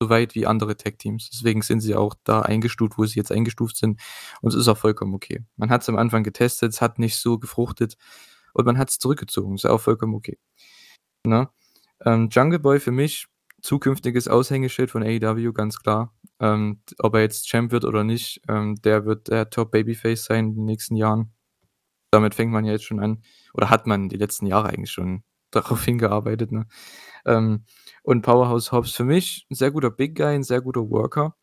weit wie andere Tech-Teams. Deswegen sind sie auch da eingestuft, wo sie jetzt eingestuft sind. Und es ist auch vollkommen okay. Man hat es am Anfang getestet, es hat nicht so gefruchtet und man hat es zurückgezogen. Ist auch vollkommen okay. Na? Ähm, Jungle Boy für mich zukünftiges Aushängeschild von AEW, ganz klar. Ähm, ob er jetzt Champ wird oder nicht, ähm, der wird der Top Babyface sein in den nächsten Jahren. Damit fängt man ja jetzt schon an, oder hat man die letzten Jahre eigentlich schon darauf hingearbeitet. Ne? Ähm, und Powerhouse Hobbs für mich ein sehr guter Big Guy, ein sehr guter Worker.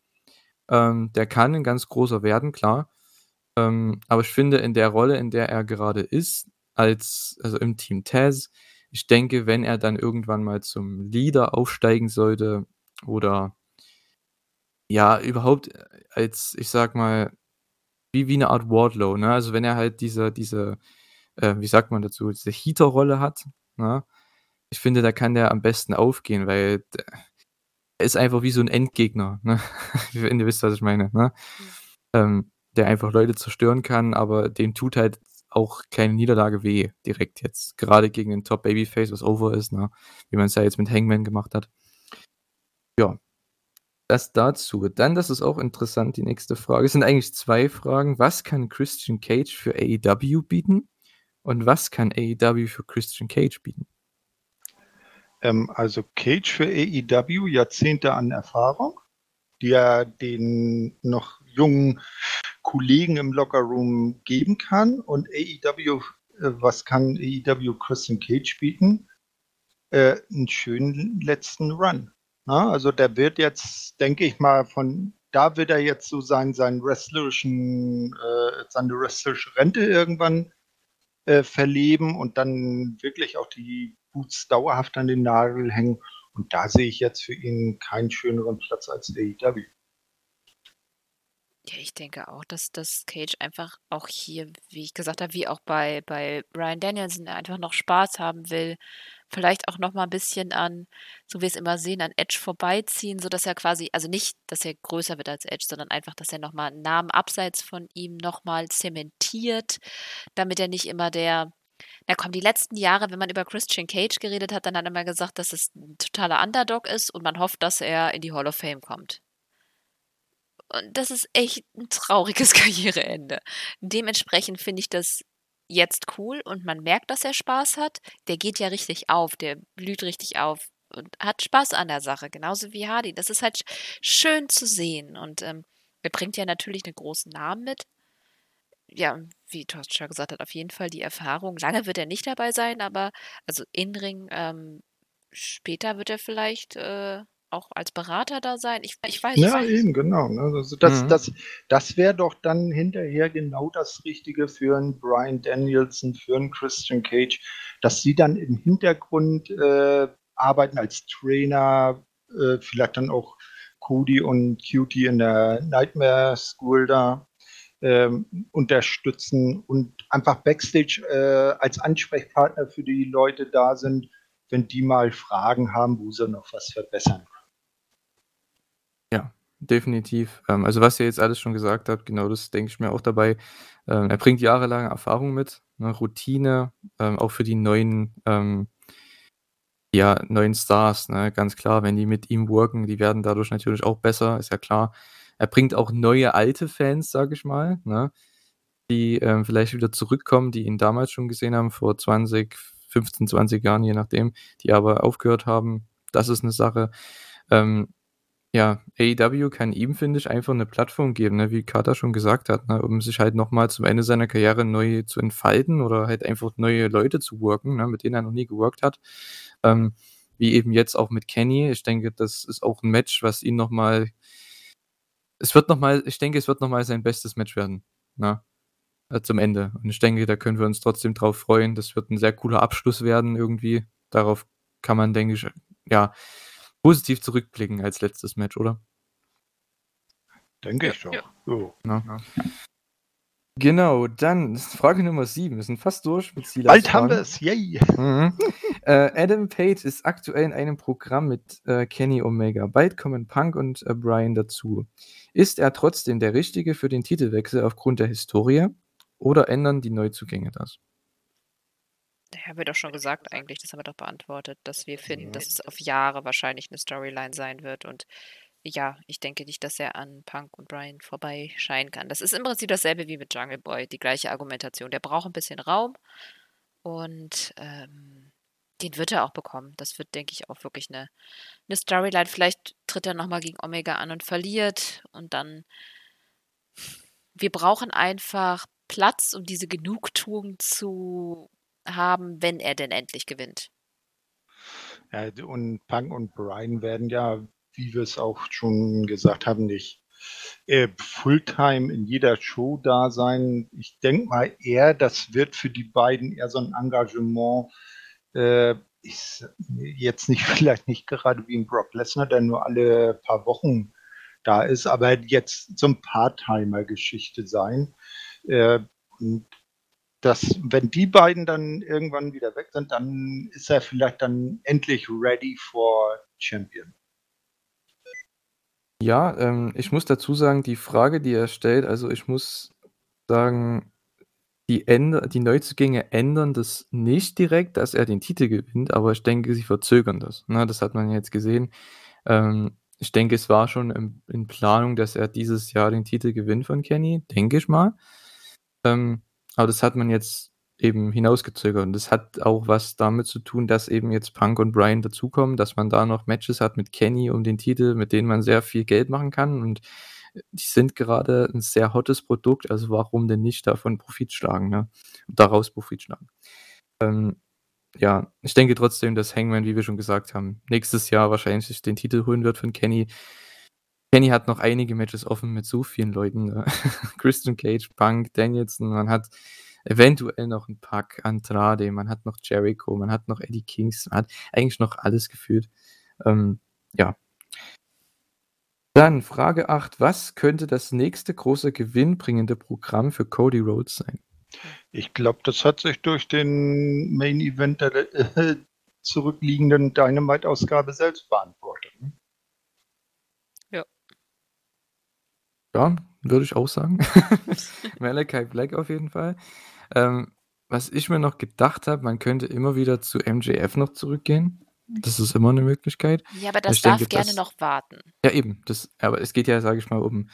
Ähm, der kann ein ganz großer werden, klar. Ähm, aber ich finde, in der Rolle, in der er gerade ist, als, also im Team Taz, ich denke, wenn er dann irgendwann mal zum Leader aufsteigen sollte oder ja, überhaupt als, ich sag mal, wie, wie eine Art Wardlow, ne? Also wenn er halt diese, diese, äh, wie sagt man dazu, diese Heater-Rolle hat, ne? Ich finde, da kann der am besten aufgehen, weil er ist einfach wie so ein Endgegner, ne? Wenn ihr wisst, was ich meine, ne? Ähm, der einfach Leute zerstören kann, aber dem tut halt auch keine Niederlage weh, direkt jetzt. Gerade gegen den Top Babyface, was over ist, ne? Wie man es ja jetzt mit Hangman gemacht hat. Ja. Das dazu. Dann, das ist auch interessant, die nächste Frage. Es sind eigentlich zwei Fragen. Was kann Christian Cage für AEW bieten? Und was kann AEW für Christian Cage bieten? Ähm, also Cage für AEW, Jahrzehnte an Erfahrung, die er den noch jungen Kollegen im Lockerroom geben kann. Und AEW, äh, was kann AEW Christian Cage bieten? Äh, einen schönen letzten Run. Na, also der wird jetzt, denke ich mal, von da wird er jetzt so sein, seinen wrestlerischen, äh, seine wrestlerische Rente irgendwann äh, verleben und dann wirklich auch die Boots dauerhaft an den Nagel hängen. Und da sehe ich jetzt für ihn keinen schöneren Platz als AEW. Ja, ich denke auch, dass dass Cage einfach auch hier, wie ich gesagt habe, wie auch bei bei Bryan Danielson, einfach noch Spaß haben will. Vielleicht auch noch mal ein bisschen an, so wie wir es immer sehen, an Edge vorbeiziehen, sodass er quasi also nicht, dass er größer wird als Edge, sondern einfach, dass er noch mal 'n Namen abseits von ihm noch mal zementiert, damit er nicht immer der na komm, die letzten Jahre, wenn man über Christian Cage geredet hat, dann hat er immer gesagt, dass es ein totaler Underdog ist und man hofft, dass er in die Hall of Fame kommt. Und das ist echt ein trauriges Karriereende. Dementsprechend finde ich das jetzt cool und man merkt, dass er Spaß hat. Der geht ja richtig auf, der blüht richtig auf und hat Spaß an der Sache, genauso wie Hardy. Das ist halt schön zu sehen und ähm, er bringt ja natürlich einen großen Namen mit. Ja, wie Thorsten schon gesagt hat, auf jeden Fall die Erfahrung. Lange wird er nicht dabei sein, aber also Inring, ähm, später wird er vielleicht äh, auch als Berater da sein? Ich, ich weiß ja, nicht. Eben, genau. Ne? Also das, mhm. das, das wäre doch dann hinterher genau das Richtige für einen Brian Danielson, für einen Christian Cage, dass sie dann im Hintergrund äh, arbeiten als Trainer, äh, vielleicht dann auch Cody und Cutie in der Nightmare School da ähm, unterstützen und einfach Backstage äh, als Ansprechpartner für die Leute da sind, wenn die mal Fragen haben, wo sie noch was verbessern definitiv. Ähm, also, was ihr jetzt alles schon gesagt habt, genau das denke ich mir auch dabei. Ähm, er bringt jahrelange Erfahrung mit, ne, Routine, ähm, auch für die neuen, ähm ja, neuen Stars, ne? Ganz klar, wenn die mit ihm worken, die werden dadurch natürlich auch besser, ist ja klar. Er bringt auch neue alte Fans, sage ich mal, ne, die, ähm, vielleicht wieder zurückkommen, die ihn damals schon gesehen haben, vor 20, 15, 20 Jahren, je nachdem, die aber aufgehört haben. Das ist eine Sache. Ähm, ja, AEW kann ihm, finde ich, einfach eine Plattform geben, ne, wie Carter schon gesagt hat, ne, um sich halt nochmal zum Ende seiner Karriere neu zu entfalten oder halt einfach neue Leute zu worken, ne, mit denen er noch nie geworkt hat. Ähm, wie eben jetzt auch mit Kenny. Ich denke, das ist auch ein Match, was ihn nochmal. Es wird nochmal, ich denke, es wird nochmal sein bestes Match werden, ne, äh, zum Ende. Und ich denke, da können wir uns trotzdem drauf freuen. Das wird ein sehr cooler Abschluss werden irgendwie. Darauf kann man, denke ich, ja, positiv zurückblicken als letztes Match, oder? Denke ich doch. Ja. So. Ja. Genau, dann Frage Nummer 7. Wir sind fast durch mit Silas. Bald haben wir es, yay! Mhm. äh, Adam Page ist aktuell in einem Programm mit äh, Kenny Omega. Bald kommen Punk und äh, Brian dazu. Ist er trotzdem der Richtige für den Titelwechsel aufgrund der Historie oder ändern die Neuzugänge das? Haben wir doch schon gesagt eigentlich, das haben wir doch beantwortet, dass wir finden, dass es auf Jahre wahrscheinlich eine Storyline sein wird und ja, ich denke nicht, dass er an Punk und Brian vorbeischeinen kann. Das ist im Prinzip dasselbe wie mit Jungle Boy, die gleiche Argumentation. Der braucht ein bisschen Raum und ähm, den wird er auch bekommen. Das wird, denke ich, auch wirklich eine, eine Storyline. Vielleicht tritt er nochmal gegen Omega an und verliert und dann. Wir brauchen einfach Platz, um diese Genugtuung zu haben, wenn er denn endlich gewinnt. Ja, und Punk und Brian werden ja, wie wir es auch schon gesagt haben, nicht äh, Fulltime in jeder Show da sein. Ich denke mal eher, das wird für die beiden eher so ein Engagement. Äh, ist jetzt nicht vielleicht nicht gerade wie ein Brock Lesnar, der nur alle paar Wochen da ist, aber jetzt so ein Part-Timer-Geschichte sein. Äh, und dass wenn die beiden dann irgendwann wieder weg sind, dann ist er vielleicht dann endlich ready for Champion. Ja, ähm, ich muss dazu sagen, die Frage, die er stellt, also ich muss sagen, die, Änder die Neuzugänge ändern das nicht direkt, dass er den Titel gewinnt, aber ich denke, sie verzögern das. Ne? Das hat man jetzt gesehen. Ähm, ich denke, es war schon in, in, Planung, dass er dieses Jahr den Titel gewinnt von Kenny, denke ich mal. Ähm, aber das hat man jetzt eben hinausgezögert. Und das hat auch was damit zu tun, dass eben jetzt Punk und Brian dazukommen, dass man da noch Matches hat mit Kenny um den Titel, mit denen man sehr viel Geld machen kann. Und die sind gerade ein sehr hottes Produkt, also warum denn nicht davon Profit schlagen, ne? Daraus Profit schlagen. Ähm, ja, ich denke trotzdem, dass Hangman, wie wir schon gesagt haben, nächstes Jahr wahrscheinlich den Titel holen wird von Kenny. Kenny hat noch einige Matches offen mit so vielen Leuten. Ne? Christian Cage, Punk, Danielson, man hat eventuell noch ein Pack, Andrade, man hat noch Jericho, man hat noch Eddie Kings, man hat eigentlich noch alles gefühlt. Ähm, ja. Dann Frage 8. Was könnte das nächste große gewinnbringende Programm für Cody Rhodes sein? Ich glaube, das hat sich durch den Main Event der äh, zurückliegenden Dynamite-Ausgabe selbst beantwortet. Ne? Ja. Ja, würde ich auch sagen. Malachi Black auf jeden Fall. Ähm, was ich mir noch gedacht habe, man könnte immer wieder zu MJF noch zurückgehen. Das ist immer eine Möglichkeit. Ja, aber das ich darf denke, gerne das, noch warten. Ja, eben. Das, aber es geht ja, sage ich mal, um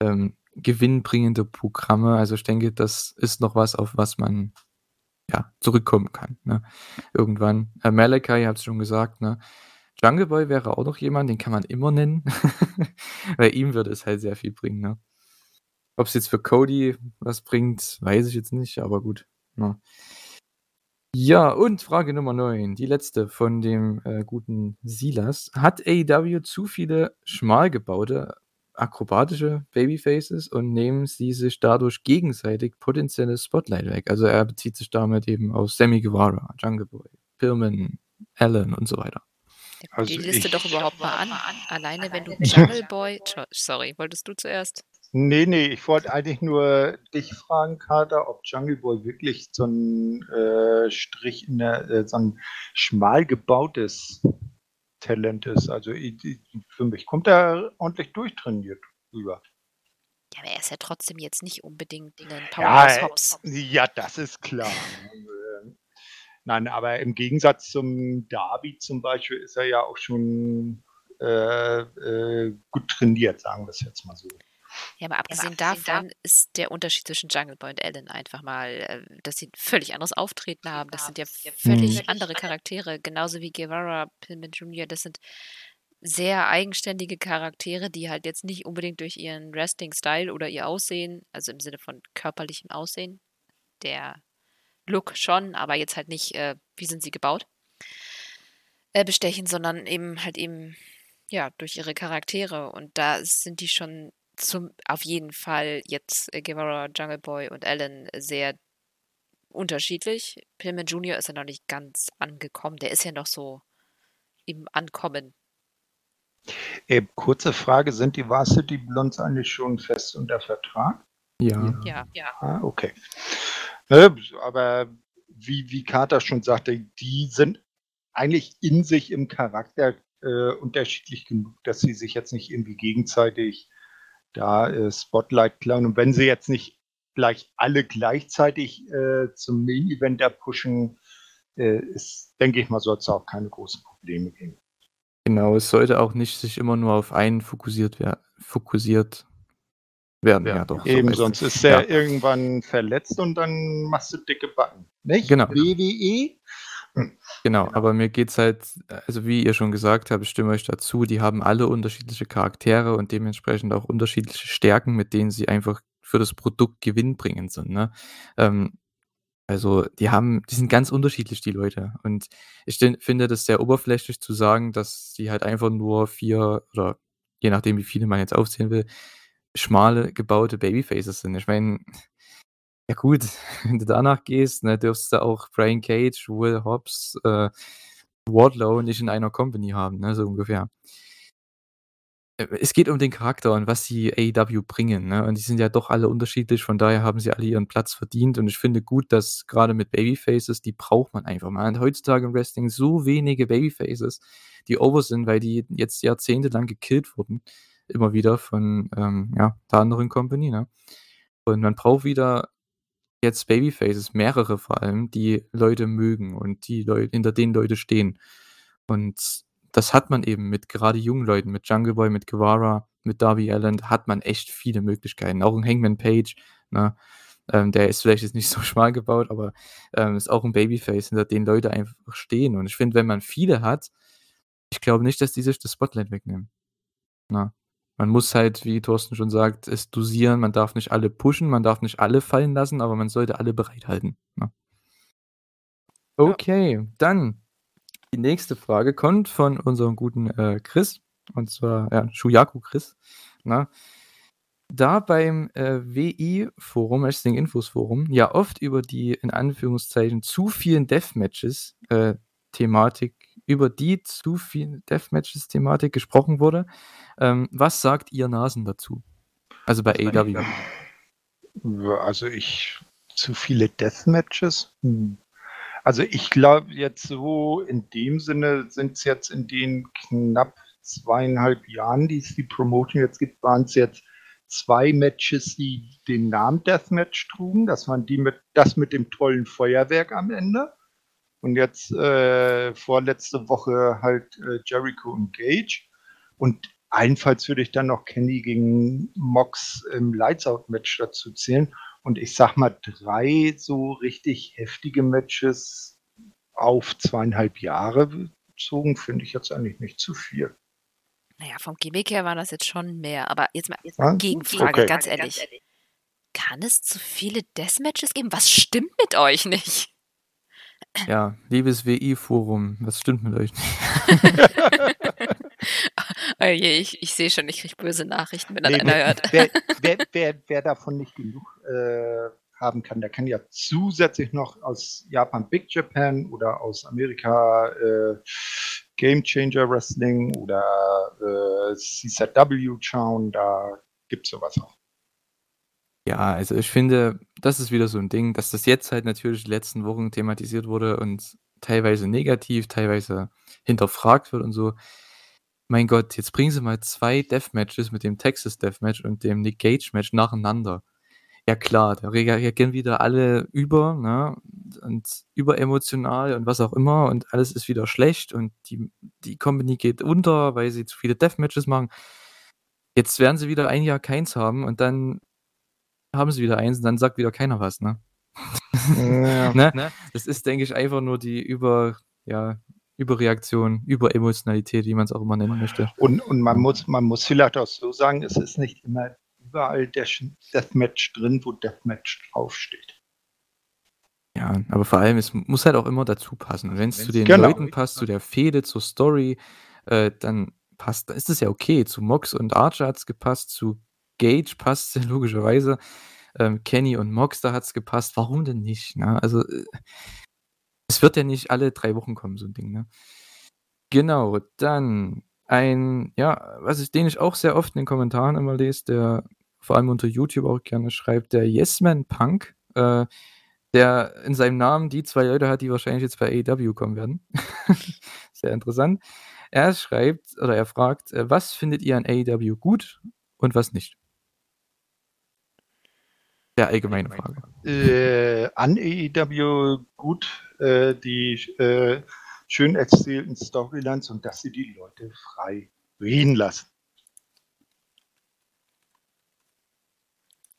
ähm, gewinnbringende Programme. Also ich denke, das ist noch was, auf was man ja, zurückkommen kann. Ne? Irgendwann. Herr Malachi, ihr habt es schon gesagt, ne? Jungle Boy wäre auch noch jemand, den kann man immer nennen. Weil ihm würde es halt sehr viel bringen. Ne? Ob es jetzt für Cody was bringt, weiß ich jetzt nicht, aber gut. Ne? Ja, und Frage Nummer 9, die letzte von dem äh, guten Silas. Hat AEW zu viele schmal gebaute akrobatische Babyfaces und nehmen sie sich dadurch gegenseitig potenzielles Spotlight weg. Also er bezieht sich damit eben auf Sammy Guevara, Jungle Boy, Pillman, Allen und so weiter. Also die Liste doch überhaupt mal an. Alleine wenn du Jungle Boy, sorry, wolltest du zuerst? Nee, nee, ich wollte eigentlich nur dich fragen, Kater, ob Jungle Boy wirklich so ein äh, Strich in der, äh, so ein schmal gebautes Talent ist. Also für mich kommt er ordentlich durchtrainiert rüber. Ja, aber er ist ja trotzdem jetzt nicht unbedingt ein Powerhouse ja, Hops. Ja, das ist klar. Nein, aber im Gegensatz zum Darby zum Beispiel ist er ja auch schon äh, äh, gut trainiert, sagen wir es jetzt mal so. Ja, aber abgesehen ja, davon ist der Unterschied zwischen Jungle Boy und Ellen einfach mal, äh, dass sie ein völlig anderes Auftreten haben. Das sind ja völlig mhm. andere Charaktere, genauso wie Guevara, Pillman Jr., das sind sehr eigenständige Charaktere, die halt jetzt nicht unbedingt durch ihren Wrestling-Style oder ihr Aussehen, also im Sinne von körperlichem Aussehen, der Look schon, aber jetzt halt nicht, äh, wie sind sie gebaut, äh, bestechen, sondern eben halt eben, ja, durch ihre Charaktere. Und da sind die schon zum, auf jeden Fall jetzt äh, Guevara, Jungle Boy und Alan sehr unterschiedlich. Pillman Jr. ist ja noch nicht ganz angekommen. Der ist ja noch so im Ankommen. Äh, kurze Frage, sind die Varsity Blondes eigentlich schon fest unter Vertrag? Ja. Ja, ja. Ah, okay. Ne, aber wie, wie Carter schon sagte, die sind eigentlich in sich im Charakter äh, unterschiedlich genug, dass sie sich jetzt nicht irgendwie gegenseitig da äh, Spotlight klauen. Und wenn sie jetzt nicht gleich alle gleichzeitig äh, zum Main-Event pushen, äh, ist, denke ich mal, soll es auch keine großen Probleme geben. Genau, es sollte auch nicht sich immer nur auf einen fokussiert, wer fokussiert werden. Ja, ja doch. Eben, so sonst ist er ja. irgendwann verletzt und dann machst du dicke Backen. Nicht? Genau. WWE Genau, genau, aber mir geht's halt also wie ihr schon gesagt habt, ich stimme euch dazu, die haben alle unterschiedliche Charaktere und dementsprechend auch unterschiedliche Stärken, mit denen sie einfach für das Produkt gewinnbringend sind, ne? Ähm, also, die haben die sind ganz unterschiedlich, die Leute. Und ich finde das sehr oberflächlich zu sagen, dass sie halt einfach nur vier oder je nachdem, wie viele man jetzt aufzählen will, schmale gebaute Babyfaces sind. Ich meine ja gut, wenn du danach gehst, ne, dürfst du auch Brian Cage, Will Hobbs, äh, Wardlow nicht in einer Company haben, ne, so ungefähr. Äh, es geht um den Charakter und was sie AEW bringen, ne? Und die sind ja doch alle unterschiedlich, von daher haben sie alle ihren Platz verdient. Und ich finde gut, dass gerade mit Babyfaces, die braucht man einfach. Man hat heutzutage im Wrestling so wenige Babyfaces, die over sind, weil die jetzt jahrzehntelang gekillt wurden. Immer wieder von ähm, ja, der anderen Company, ne? Und man braucht wieder jetzt Babyfaces, mehrere vor allem, die Leute mögen und die Leute, hinter denen Leute stehen. Und das hat man eben mit gerade jungen Leuten, mit Jungle Boy, mit Guevara, mit Darby Allen, hat man echt viele Möglichkeiten. Auch ein Hangman Page, ne? Ähm, der ist vielleicht jetzt nicht so schmal gebaut, aber ähm, ist auch ein Babyface, hinter denen Leute einfach stehen. Und ich finde, wenn man viele hat, ich glaube nicht, dass die sich das Spotlight wegnehmen. Na? Man muss halt, wie Thorsten schon sagt, es dosieren. Man darf nicht alle pushen, man darf nicht alle fallen lassen, aber man sollte alle bereithalten. Ne? Okay, ja. dann die nächste Frage kommt von unserem guten äh, Chris, und zwar ja, Shuyaku Chris. Na? Da beim äh, WI-Forum, Wrestling Infos Forum, ja oft über die in Anführungszeichen zu vielen Deathmatches äh, Thematik über die zu viel Deathmatches-Thematik gesprochen wurde. Ähm, was sagt ihr Nasen dazu? Also bei AEW. Also ich zu viele Deathmatches? Hm. Also ich glaube jetzt so in dem Sinne sind es jetzt in den knapp zweieinhalb Jahren, die es die Promotion jetzt gibt, waren es jetzt zwei Matches, die den Namen Deathmatch trugen. Das waren die mit das mit dem tollen Feuerwerk am Ende. Und jetzt äh, vorletzte Woche halt äh, Jericho und Gage. Und allenfalls würde ich dann noch Kenny gegen Mox im Lights Out Match dazu zählen. Und ich sag mal, drei so richtig heftige Matches auf zweieinhalb Jahre bezogen, finde ich jetzt eigentlich nicht zu viel. Naja, vom Gimmick her war das jetzt schon mehr. Aber jetzt mal, jetzt mal Gegenfrage, okay. ganz, ehrlich. ganz ehrlich. Kann es zu viele Deathmatches geben? Was stimmt mit euch nicht? Ja, liebes WI-Forum, was stimmt mit euch nicht? oh je, ich, ich sehe schon, ich kriege böse Nachrichten, wenn nee, einer hört. Wer, wer, wer, wer, davon nicht genug äh, haben kann, der kann ja zusätzlich noch aus Japan Big Japan oder aus Amerika äh, Game Changer Wrestling oder äh, CZW schauen, da gibt es sowas auch. Ja, also ich finde, das ist wieder so ein Ding, dass das jetzt halt natürlich die letzten Wochen thematisiert wurde und teilweise negativ, teilweise hinterfragt wird und so. Mein Gott, jetzt bringen sie mal zwei Deathmatches mit dem Texas Deathmatch und dem Nick Gage Match nacheinander. Ja klar, da reagieren wieder alle über, ne? Und überemotional und was auch immer und alles ist wieder schlecht und die, die Company geht unter, weil sie zu viele Deathmatches machen. Jetzt werden sie wieder ein Jahr keins haben und dann haben sie wieder eins und dann sagt wieder keiner was, ne? Ja. ne? ne? Das ist, denke ich, einfach nur die über, ja, Überreaktion, Überemotionalität, wie man es auch immer nennen möchte. Und, und man, muss, man muss vielleicht auch so sagen, es ist nicht immer überall der Deathmatch drin, wo Deathmatch draufsteht. Ja, aber vor allem, es muss halt auch immer dazu passen. Wenn es zu den genau. Leuten passt, zu der Fehde, zur Story, äh, dann passt, dann ist es ja okay. Zu Mox und Archer hat es gepasst, zu Gage passt logischerweise. Ähm, Kenny und Mox, da hat es gepasst. Warum denn nicht? Ne? Also, äh, es wird ja nicht alle drei Wochen kommen, so ein Ding. Ne? Genau, dann ein, ja, was ich, den ich auch sehr oft in den Kommentaren immer lese, der vor allem unter YouTube auch gerne schreibt, der Yesman Punk, äh, der in seinem Namen die zwei Leute hat, die wahrscheinlich jetzt bei AEW kommen werden. sehr interessant. Er schreibt oder er fragt, äh, was findet ihr an AEW gut und was nicht? Der allgemeine Frage. Äh, an AEW gut äh, die äh, schön erzählten Storylines und dass sie die Leute frei reden lassen.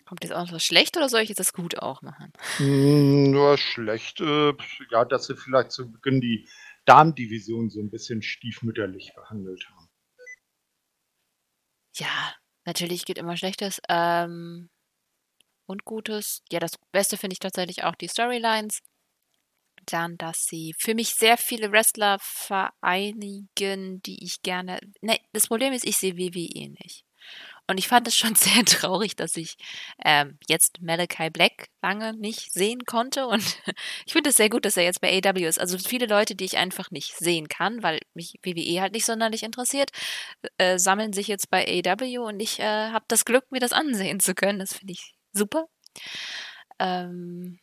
Kommt jetzt auch noch was schlecht oder soll ich jetzt das gut auch machen? Hm, nur schlecht. Äh, ja, dass sie vielleicht zu Beginn die Damendivision so ein bisschen stiefmütterlich behandelt haben. Ja, natürlich geht immer Schlechtes. Ähm, und Gutes. Ja, das Beste finde ich tatsächlich auch die Storylines. Dann, dass sie für mich sehr viele Wrestler vereinigen, die ich gerne. Ne, das Problem ist, ich sehe WWE nicht. Und ich fand es schon sehr traurig, dass ich ähm, jetzt Malachi Black lange nicht sehen konnte. Und ich finde es sehr gut, dass er jetzt bei AW ist. Also viele Leute, die ich einfach nicht sehen kann, weil mich WWE halt nicht sonderlich interessiert, äh, sammeln sich jetzt bei AW und ich äh, habe das Glück, mir das ansehen zu können. Das finde ich super. Ähm,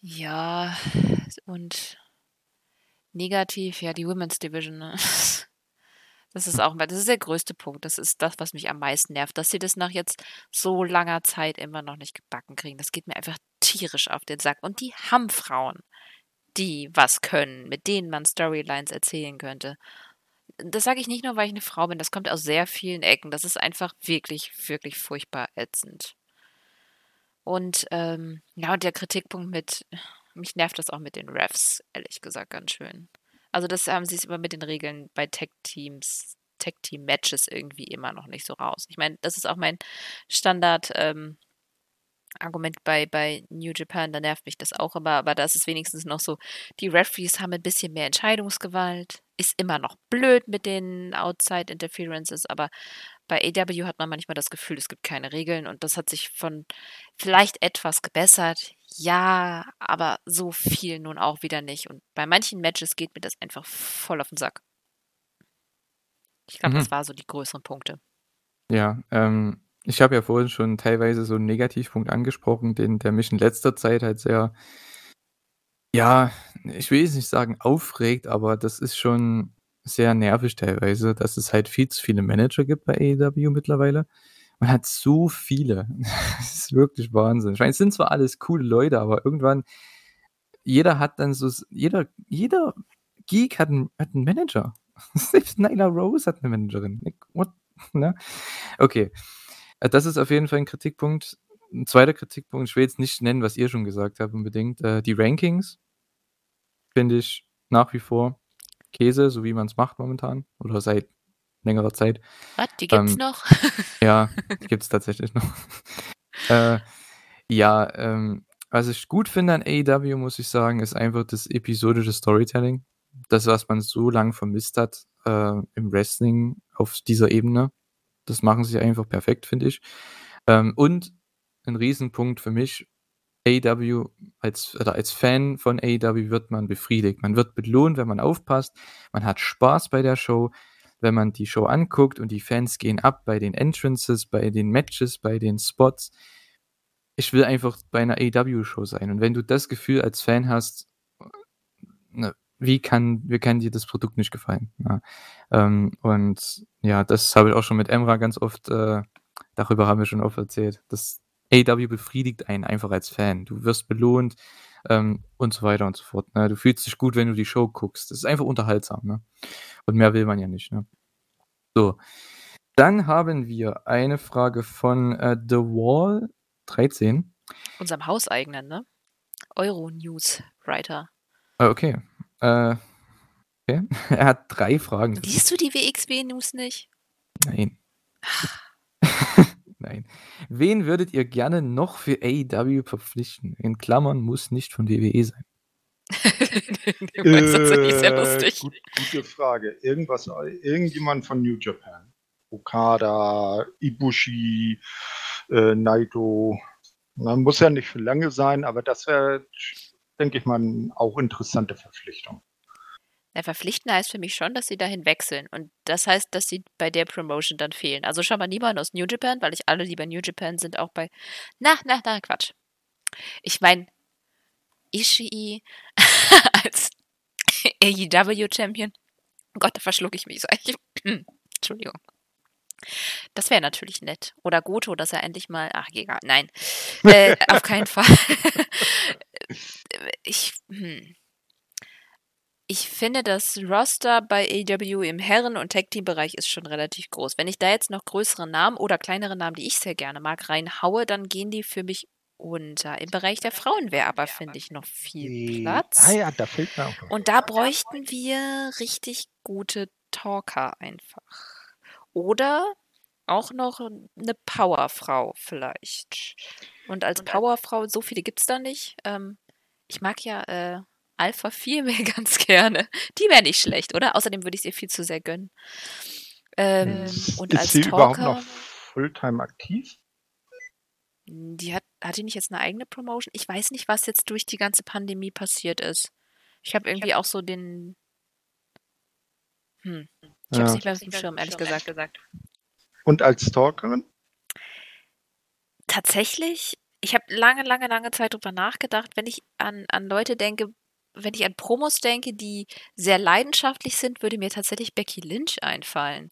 ja, und negativ, ja, die Women's Division. Ne? Das ist auch das ist der größte Punkt. Das ist das, was mich am meisten nervt, dass sie das nach jetzt so langer Zeit immer noch nicht gebacken kriegen. Das geht mir einfach tierisch auf den Sack. Und die haben Frauen, die was können, mit denen man Storylines erzählen könnte das sage ich nicht nur, weil ich eine Frau bin, das kommt aus sehr vielen Ecken. Das ist einfach wirklich, wirklich furchtbar ätzend. Und ähm, ja, und der Kritikpunkt mit, mich nervt das auch mit den Refs, ehrlich gesagt, ganz schön. Also das haben sie es immer mit den Regeln bei Tech-Teams Tag Team Matches irgendwie immer noch nicht so raus. Ich meine, das ist auch mein Standard ähm, Argument bei, bei New Japan, da nervt mich das auch, aber, aber da ist es wenigstens noch so, die Referees haben ein bisschen mehr Entscheidungsgewalt, ist immer noch blöd mit den Outside Interferences, aber bei AW hat man manchmal das Gefühl, es gibt keine Regeln und das hat sich von vielleicht etwas gebessert. Ja, aber so viel nun auch wieder nicht. Und bei manchen Matches geht mir das einfach voll auf den Sack. Ich glaube, mhm. das war so die größeren Punkte. Ja, ähm, ich habe ja vorhin schon teilweise so einen Negativpunkt angesprochen, den der mich in letzter Zeit halt sehr, ja, ich will jetzt nicht sagen aufregt, aber das ist schon sehr nervig teilweise, dass es halt viel zu viele Manager gibt bei AEW mittlerweile. Man hat so viele. Das ist wirklich Wahnsinn. Ich meine, es sind zwar alles coole Leute, aber irgendwann, jeder hat dann so, jeder, jeder Geek hat einen, hat einen Manager. Selbst Nyla Rose hat eine Managerin. What? Ne? Okay. Äh, das ist auf jeden Fall ein Kritikpunkt. Ein zweiter Kritikpunkt, ich will jetzt nicht nennen, was ihr schon gesagt habt unbedingt. Äh, die Rankings finde ich nach wie vor Käse, so wie man es macht momentan oder seit längerer Zeit. Was, die gibt's ähm, noch? ja, die gibt es tatsächlich noch. äh, ja, ähm, was ich gut finde an AEW, muss ich sagen, ist einfach das episodische Storytelling. Das, was man so lange vermisst hat äh, im Wrestling auf dieser Ebene. Das machen sie einfach perfekt, finde ich. Ähm, und ein Riesenpunkt für mich, AEW als, oder als Fan von AEW wird man befriedigt. Man wird belohnt, wenn man aufpasst. Man hat Spaß bei der Show, wenn man die Show anguckt und die Fans gehen ab bei den Entrances, bei den Matches, bei den Spots. Ich will einfach bei einer AEW-Show sein. Und wenn du das Gefühl als Fan hast, ne, wie kann, wie kann dir das Produkt nicht gefallen? Ja. Ähm, und ja, das habe ich auch schon mit Emra ganz oft, äh, darüber haben wir schon oft erzählt. Das, AW befriedigt einen einfach als Fan. Du wirst belohnt ähm, und so weiter und so fort. Ne? Du fühlst dich gut, wenn du die Show guckst. Das ist einfach unterhaltsam. Ne? Und mehr will man ja nicht. Ne? So. Dann haben wir eine Frage von äh, The Wall 13. Unserem hauseigenen, ne? Euro-News-Writer. Ah, okay. Äh, okay. er hat drei Fragen. Liest du die WXW-News nicht? Nein. Nein. Wen würdet ihr gerne noch für AEW verpflichten? In Klammern muss nicht von WWE sein. das ist sehr lustig. Gut, gute Frage. Irgendwas, irgendjemand von New Japan. Okada, Ibushi, äh, Naito. Man muss ja nicht für lange sein, aber das wäre, denke ich mal, auch interessante Verpflichtung. Ja, verpflichten heißt für mich schon, dass sie dahin wechseln. Und das heißt, dass sie bei der Promotion dann fehlen. Also schon mal niemand aus New Japan, weil ich alle, die bei New Japan sind, auch bei. Na, na, na, Quatsch. Ich meine, Ishii als AEW-Champion. Oh Gott, da verschlucke ich mich so. Entschuldigung. Das wäre natürlich nett. Oder Goto, dass er endlich mal. Ach, egal. Nein. Äh, auf keinen Fall. ich. Hm. Ich finde, das Roster bei AEW im Herren- und Tag-Team-Bereich ist schon relativ groß. Wenn ich da jetzt noch größere Namen oder kleinere Namen, die ich sehr gerne mag, reinhaue, dann gehen die für mich unter. Im Bereich der Frauen wäre aber, finde ich, noch viel Platz. Ah ja, da fehlt mir auch. Und da bräuchten wir richtig gute Talker einfach. Oder auch noch eine Powerfrau vielleicht. Und als Powerfrau, so viele gibt es da nicht. Ähm, ich mag ja äh, Alpha 4 wäre ganz gerne. Die wäre nicht schlecht, oder? Außerdem würde ich sie viel zu sehr gönnen. Ähm, ist, und ist als sie Talker, überhaupt noch Fulltime aktiv? Die hat, hat die nicht jetzt eine eigene Promotion? Ich weiß nicht, was jetzt durch die ganze Pandemie passiert ist. Ich habe irgendwie auch so den. Hm. Ich ja. habe es nicht mehr auf dem Schirm, ehrlich gesagt. gesagt. Und als Stalkerin? Tatsächlich, ich habe lange, lange, lange Zeit drüber nachgedacht, wenn ich an, an Leute denke, wenn ich an Promos denke, die sehr leidenschaftlich sind, würde mir tatsächlich Becky Lynch einfallen.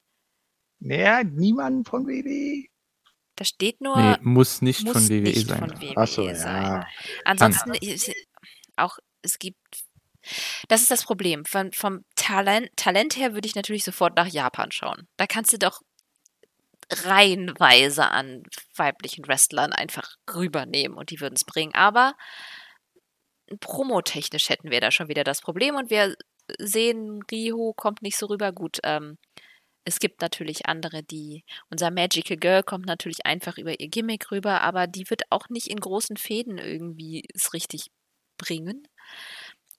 Naja, niemand von WWE. Da steht nur. Nee, muss nicht muss von WWE nicht sein. Von WWE Achso, sein. ja. Ansonsten ist, auch, es gibt. Das ist das Problem. Von, vom Talent, Talent her würde ich natürlich sofort nach Japan schauen. Da kannst du doch reihenweise an weiblichen Wrestlern einfach rübernehmen und die würden es bringen. Aber promotechnisch hätten wir da schon wieder das Problem und wir sehen, Riho kommt nicht so rüber. Gut, ähm, Es gibt natürlich andere, die. Unser Magical Girl kommt natürlich einfach über ihr Gimmick rüber, aber die wird auch nicht in großen Fäden irgendwie es richtig bringen.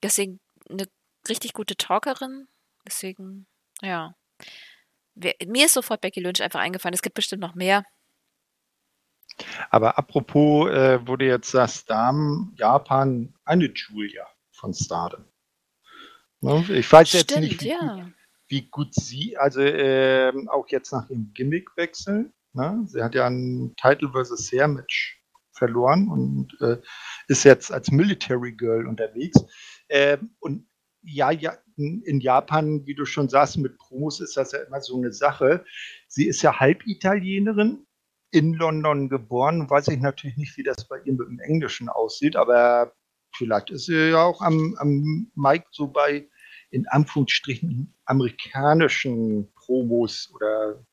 Deswegen eine richtig gute Talkerin. Deswegen, ja. Mir ist sofort Becky Lynch einfach eingefallen. Es gibt bestimmt noch mehr. Aber apropos, äh, wo du jetzt sagst, Damen, Japan, eine Julia von Stardom. Ne? Ich weiß Stimmt, jetzt nicht, wie, ja. wie, gut sie, also äh, auch jetzt nach ihrem Gimmickwechsel, ne? sie hat ja ein Title vs. Hair Match verloren und äh, ist jetzt als Military Girl unterwegs. Ähm, und ja, ja, in Japan, wie du schon sagst, mit Promos ist das ja immer so eine Sache. Sie ist ja Halbitalienerin, in London geboren. Weiß ich natürlich nicht, wie das bei ihr mit dem Englischen aussieht, aber vielleicht ist sie ja auch am, am Mike so bei in Anführungsstrichen amerikanischen Promos oder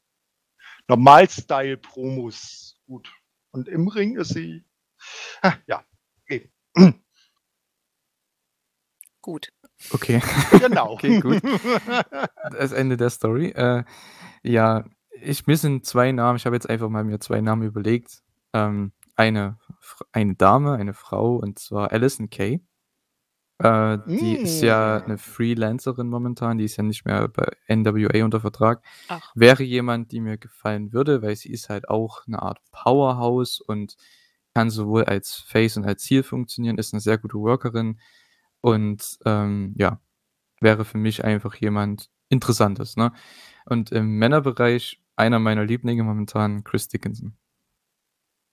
Normalstyle-Promos gut. Und im Ring ist sie, ja, eben. Gut. Okay. Genau. okay, gut. Das Ende der Story. Äh, ja, ich mir sind zwei Namen. Ich habe jetzt einfach mal mir zwei Namen überlegt. Ähm, eine, eine Dame, eine Frau, und zwar Alison Kay. Äh, die ist ja mm. eine Freelancerin momentan, die ist ja nicht mehr bei NWA unter Vertrag. Ach. Wäre jemand, die mir gefallen würde, weil sie ist halt auch eine Art Powerhouse und kann sowohl als Face und als Ziel funktionieren, ist eine sehr gute Workerin und ähm, ja, wäre für mich einfach jemand Interessantes. Ne? Und im Männerbereich einer meiner Lieblinge momentan, Chris Dickinson.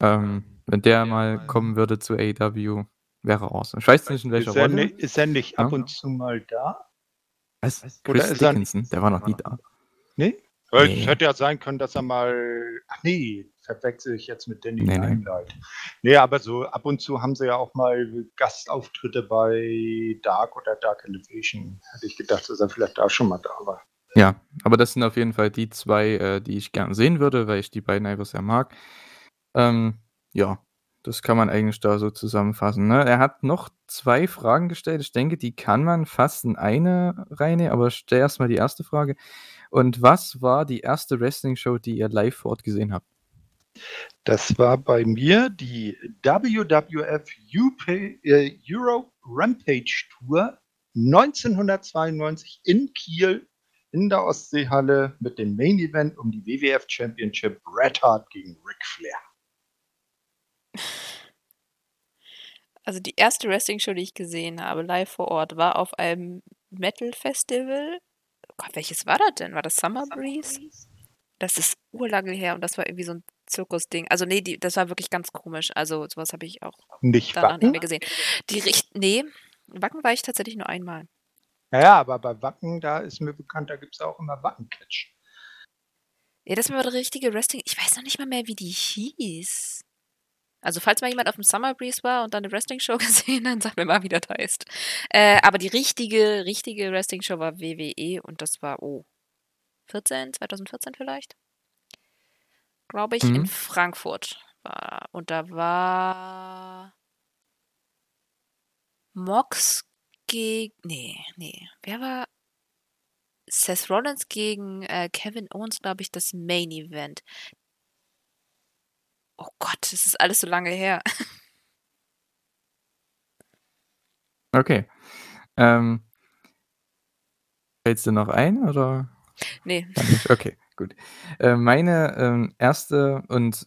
Ähm, wenn der mal kommen würde zu AEW, wäre awesome. Ich weiß nicht, in welcher ist Rolle. Nicht, ist er nicht ab ja? und zu mal da? Was? Chris Dickinson? Der war noch nie da. Nee? Nee. Es hätte ja sein können, dass er mal. Ach nee, verwechsel ich jetzt mit Danny nee, Limelight. Nee. nee, aber so ab und zu haben sie ja auch mal Gastauftritte bei Dark oder Dark Elevation. Hätte ich gedacht, dass er vielleicht da schon mal da war. Ja, aber das sind auf jeden Fall die zwei, äh, die ich gern sehen würde, weil ich die beiden einfach sehr mag. Ähm, ja, das kann man eigentlich da so zusammenfassen. Ne? Er hat noch zwei Fragen gestellt. Ich denke, die kann man fast in eine reinnehmen, aber stell erstmal die erste Frage. Und was war die erste Wrestling-Show, die ihr live vor Ort gesehen habt? Das war bei mir die WWF äh, Euro Rampage Tour 1992 in Kiel in der Ostseehalle mit dem Main Event um die WWF Championship Bret Hart gegen Ric Flair. Also die erste Wrestling-Show, die ich gesehen habe, live vor Ort, war auf einem Metal-Festival. Oh Gott, welches war das denn? War das Summer Breeze? Das ist urlange her und das war irgendwie so ein Zirkusding. Also nee, die, das war wirklich ganz komisch. Also sowas habe ich auch nicht danach nicht mehr gesehen. Die Richt nee, Wacken war ich tatsächlich nur einmal. Naja, aber bei Wacken, da ist mir bekannt, da gibt es auch immer Wacken-Catch. Ja, das war der richtige Wrestling. Ich weiß noch nicht mal mehr, wie die hieß. Also, falls mal jemand auf dem Summer Breeze war und dann eine Wrestling-Show gesehen hat, sag mir mal, wie das heißt. Äh, aber die richtige, richtige Wrestling-Show war WWE und das war, oh, 14, 2014 vielleicht? Glaube ich, mhm. in Frankfurt. War, und da war Mox gegen. Nee, nee. Wer war. Seth Rollins gegen äh, Kevin Owens, glaube ich, das Main Event. Oh Gott, das ist alles so lange her. Okay. Ähm, Fällst du noch ein oder? Nee. Okay, gut. Äh, meine ähm, erste und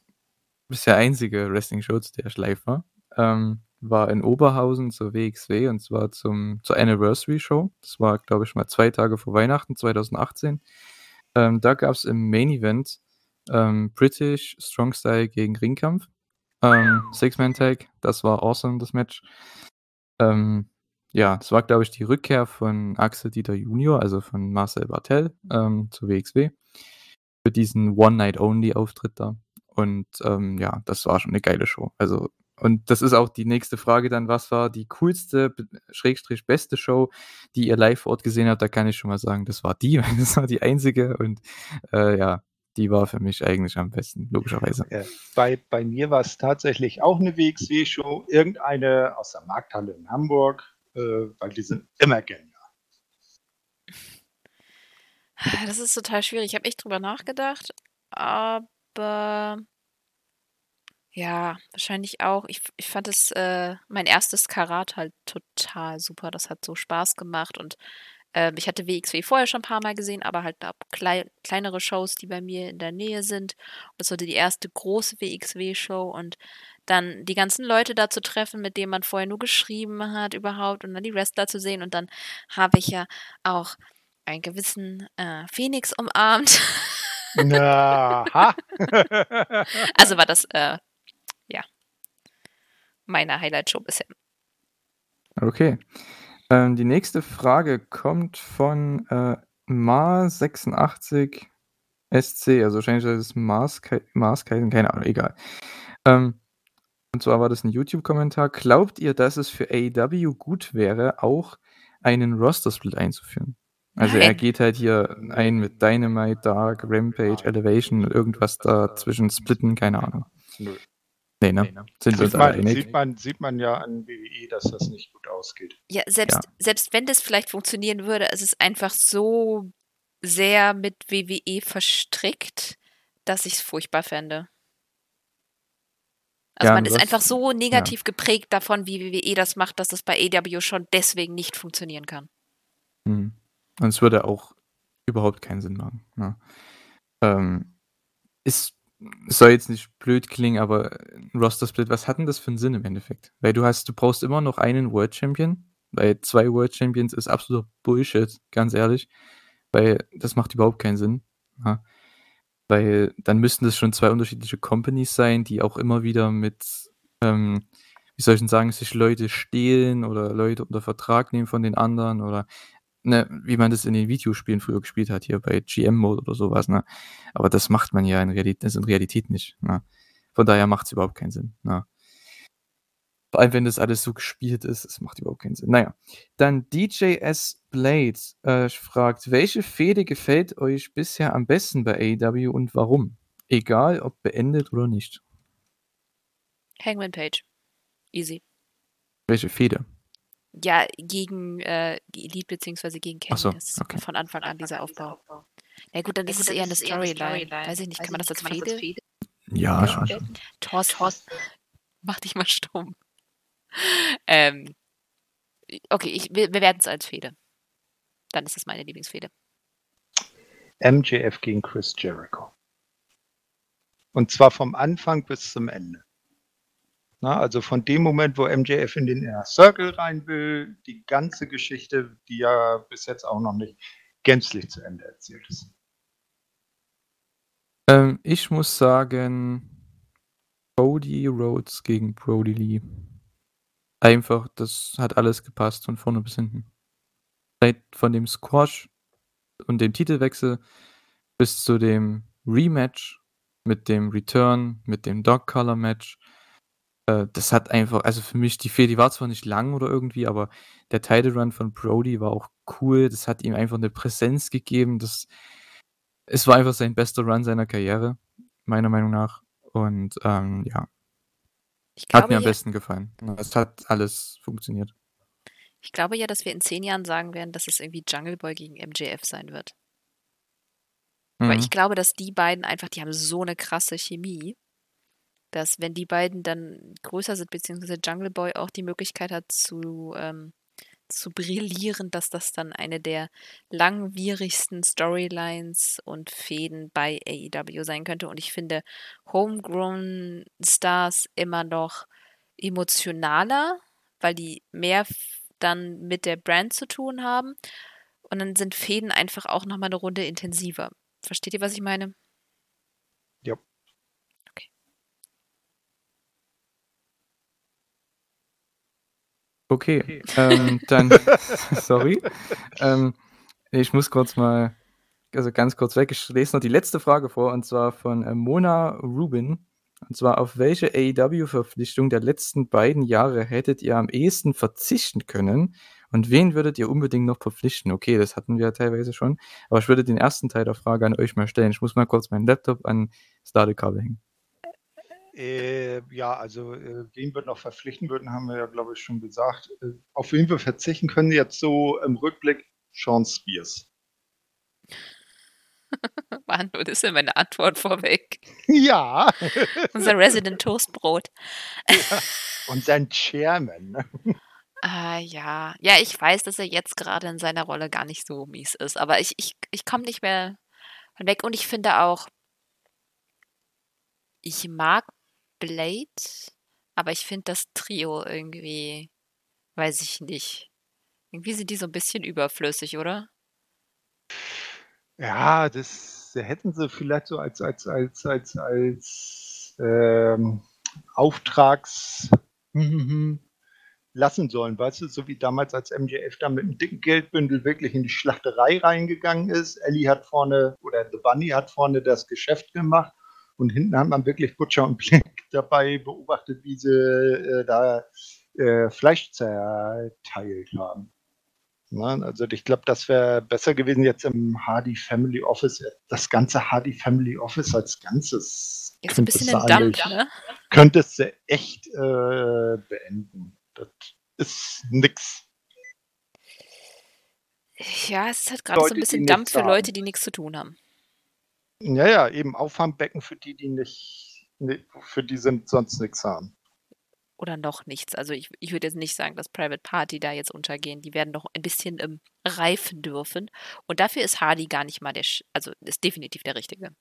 bisher einzige Wrestling-Show, zu der ich live war, ähm, war in Oberhausen zur WXW und zwar zum, zur Anniversary Show. Das war, glaube ich, mal zwei Tage vor Weihnachten 2018. Ähm, da gab es im Main Event ähm, British Strong Style gegen Ringkampf. Ähm, Six-Man-Tag, das war awesome, das Match. Ähm, ja, es war, glaube ich, die Rückkehr von Axel Dieter Junior, also von Marcel Bartel ähm, zur WXW. Für diesen One-Night-Only-Auftritt da. Und ähm, ja, das war schon eine geile Show. Also und das ist auch die nächste Frage dann, was war die coolste, Schrägstrich beste Show, die ihr live vor Ort gesehen habt? Da kann ich schon mal sagen, das war die, das war die einzige und äh, ja, die war für mich eigentlich am besten, logischerweise. Bei, bei mir war es tatsächlich auch eine WXW-Show, irgendeine aus der Markthalle in Hamburg, äh, weil die sind immer genial. Das ist total schwierig. Ich habe echt drüber nachgedacht, aber ja, wahrscheinlich auch. Ich, ich fand es, äh, mein erstes Karat halt total super. Das hat so Spaß gemacht und ähm, ich hatte WXW vorher schon ein paar Mal gesehen, aber halt ab klei kleinere Shows, die bei mir in der Nähe sind. Und das war die erste große WXW-Show und dann die ganzen Leute da zu treffen, mit denen man vorher nur geschrieben hat überhaupt und dann die Wrestler zu sehen und dann habe ich ja auch einen gewissen äh, Phoenix umarmt. Na, also war das, äh, ja, meine Highlight-Show bisher. Okay. Ähm, die nächste Frage kommt von äh, Mars86 SC, also wahrscheinlich ist es Mars, Mars keine Ahnung, egal. Ähm, und zwar war das ein YouTube-Kommentar. Glaubt ihr, dass es für AEW gut wäre, auch einen Roster-Split einzuführen? Also er geht halt hier ein mit Dynamite, Dark, Rampage, Elevation, irgendwas dazwischen splitten, keine Ahnung. Nö. Nee, ne? Nee, ne? Sind wir uns alle einig? Sieht man, sieht man ja an WWE, dass das nicht gut ausgeht. Ja, selbst, ja. selbst wenn das vielleicht funktionieren würde, ist es einfach so sehr mit WWE verstrickt, dass ich es furchtbar fände. Also ja, man ist einfach so negativ ja. geprägt davon, wie WWE das macht, dass das bei AW schon deswegen nicht funktionieren kann. Mhm. Und es würde auch überhaupt keinen Sinn machen. Ne? Ähm, ist soll jetzt nicht blöd klingen, aber Roster-Split, was hat denn das für einen Sinn im Endeffekt? Weil du hast, du brauchst immer noch einen World Champion, weil zwei World Champions ist absoluter Bullshit, ganz ehrlich, weil das macht überhaupt keinen Sinn. Ja. Weil dann müssten das schon zwei unterschiedliche Companies sein, die auch immer wieder mit, ähm, wie soll ich denn sagen, sich Leute stehlen oder Leute unter Vertrag nehmen von den anderen oder ne, wie man das in den Videospielen früher gespielt hat, hier bei GM-Mode oder sowas, ne? Aber das macht man ja in Realität, in Realität nicht. Ne? Von daher macht es überhaupt keinen Sinn. Ne? Vor allem, wenn das alles so gespielt ist, es macht überhaupt keinen Sinn. Naja, dann DJS Blade äh, fragt, welche Fehde gefällt euch bisher am besten bei AEW und warum? Egal, ob beendet oder nicht. Hangman Page. Easy. Welche Fehde? Ja, gegen äh, Elite beziehungsweise gegen Kenny. so, ist okay. von Anfang an dieser Aufbau. Na gut, dann ist es eher eine Storyline. Weiß ich nicht, kann man das als Fehde? Ja, schon. Thorsten, mach dich mal stumm. Ähm, okay, ich, wir, wir werden es als Fehde. Dann ist das meine Lieblingsfehde. MJF gegen Chris Jericho. Und zwar vom Anfang bis zum Ende. Na, also von dem Moment, wo MJF in den Inner Circle rein will, die ganze Geschichte, die ja bis jetzt auch noch nicht gänzlich zu Ende erzählt ist. Ähm, ich muss sagen, Cody Rhodes gegen Brody Lee. Einfach, das hat alles gepasst von vorne bis hinten. Seit von dem Squash und dem Titelwechsel bis zu dem Rematch mit dem Return, mit dem Dog Color Match äh, das hat einfach also für mich die Fehde die war zwar nicht lang oder irgendwie, aber der Title Run von Brody war auch cool. Das hat ihm einfach eine Präsenz gegeben. Das es war einfach sein bester Run seiner Karriere, meiner Meinung nach. Und, ähm, ja. Hat mir am besten gefallen. es hat alles funktioniert. Ich glaube ja, dass wir in zehn Jahren sagen werden, dass es irgendwie Jungle Boy gegen MJF sein wird. Weil ich mhm. glaube, dass die beiden einfach die haben so eine krasse Chemie dass wenn die beiden dann größer sind, beziehungsweise Jungle Boy auch die Möglichkeit hat zu, ähm, zu brillieren, dass das dann eine der langwierigsten Storylines und Fäden bei AEW sein könnte. Und ich finde Homegrown Stars immer noch emotionaler, weil die mehr dann mit der Brand zu tun haben. Und dann sind Fäden einfach auch nochmal eine Runde intensiver. Versteht ihr, was ich meine? Ja. Okay, okay. Ähm, dann, sorry. Ähm, ich muss kurz mal, also ganz kurz weg, ich lese noch die letzte Frage vor, und zwar von äh, Mona Rubin. Und zwar, auf welche AEW-Verpflichtung der letzten beiden Jahre hättet ihr am ehesten verzichten können? Und wen würdet ihr unbedingt noch verpflichten? Okay, das hatten wir ja teilweise schon. Aber ich würde den ersten Teil der Frage an euch mal stellen. Ich muss mal kurz meinen Laptop an das Ladekabel hängen. Äh, ja, also äh, wen wir noch verpflichten würden, haben wir ja, glaube ich, schon gesagt. Äh, auf wen wir verzichten können jetzt so im Rückblick, Sean Spears. Mann, und ist ja meine Antwort vorweg. Ja. Unser Resident Toastbrot. ja. Und sein Chairman. Ne? Ah, ja. Ja, ich weiß, dass er jetzt gerade in seiner Rolle gar nicht so mies ist, aber ich, ich, ich komme nicht mehr weg und ich finde auch, ich mag Blade, aber ich finde das Trio irgendwie, weiß ich nicht. Irgendwie sind die so ein bisschen überflüssig, oder? Ja, das hätten sie vielleicht so als, als, als, als, als ähm, Auftrags lassen sollen, weißt du, so wie damals, als MJF da mit einem dicken Geldbündel wirklich in die Schlachterei reingegangen ist. Ellie hat vorne, oder The Bunny hat vorne das Geschäft gemacht und hinten hat man wirklich Butcher und Blink dabei beobachtet, wie sie äh, da äh, Fleisch zerteilt haben. Na, also ich glaube, das wäre besser gewesen jetzt im Hardy Family Office, das ganze Hardy Family Office als Ganzes. Jetzt ein bisschen in Dampf, ne? Könntest du echt äh, beenden. Das ist nix. Ja, es hat gerade so ein bisschen Dampf für Leute, die nichts zu tun haben. Ja, ja, eben Auffangbecken für die, die nicht, für die sind sonst nichts haben oder noch nichts. Also ich, ich würde jetzt nicht sagen, dass Private Party da jetzt untergehen. Die werden noch ein bisschen ähm, reifen dürfen. Und dafür ist Hardy gar nicht mal der, also ist definitiv der Richtige.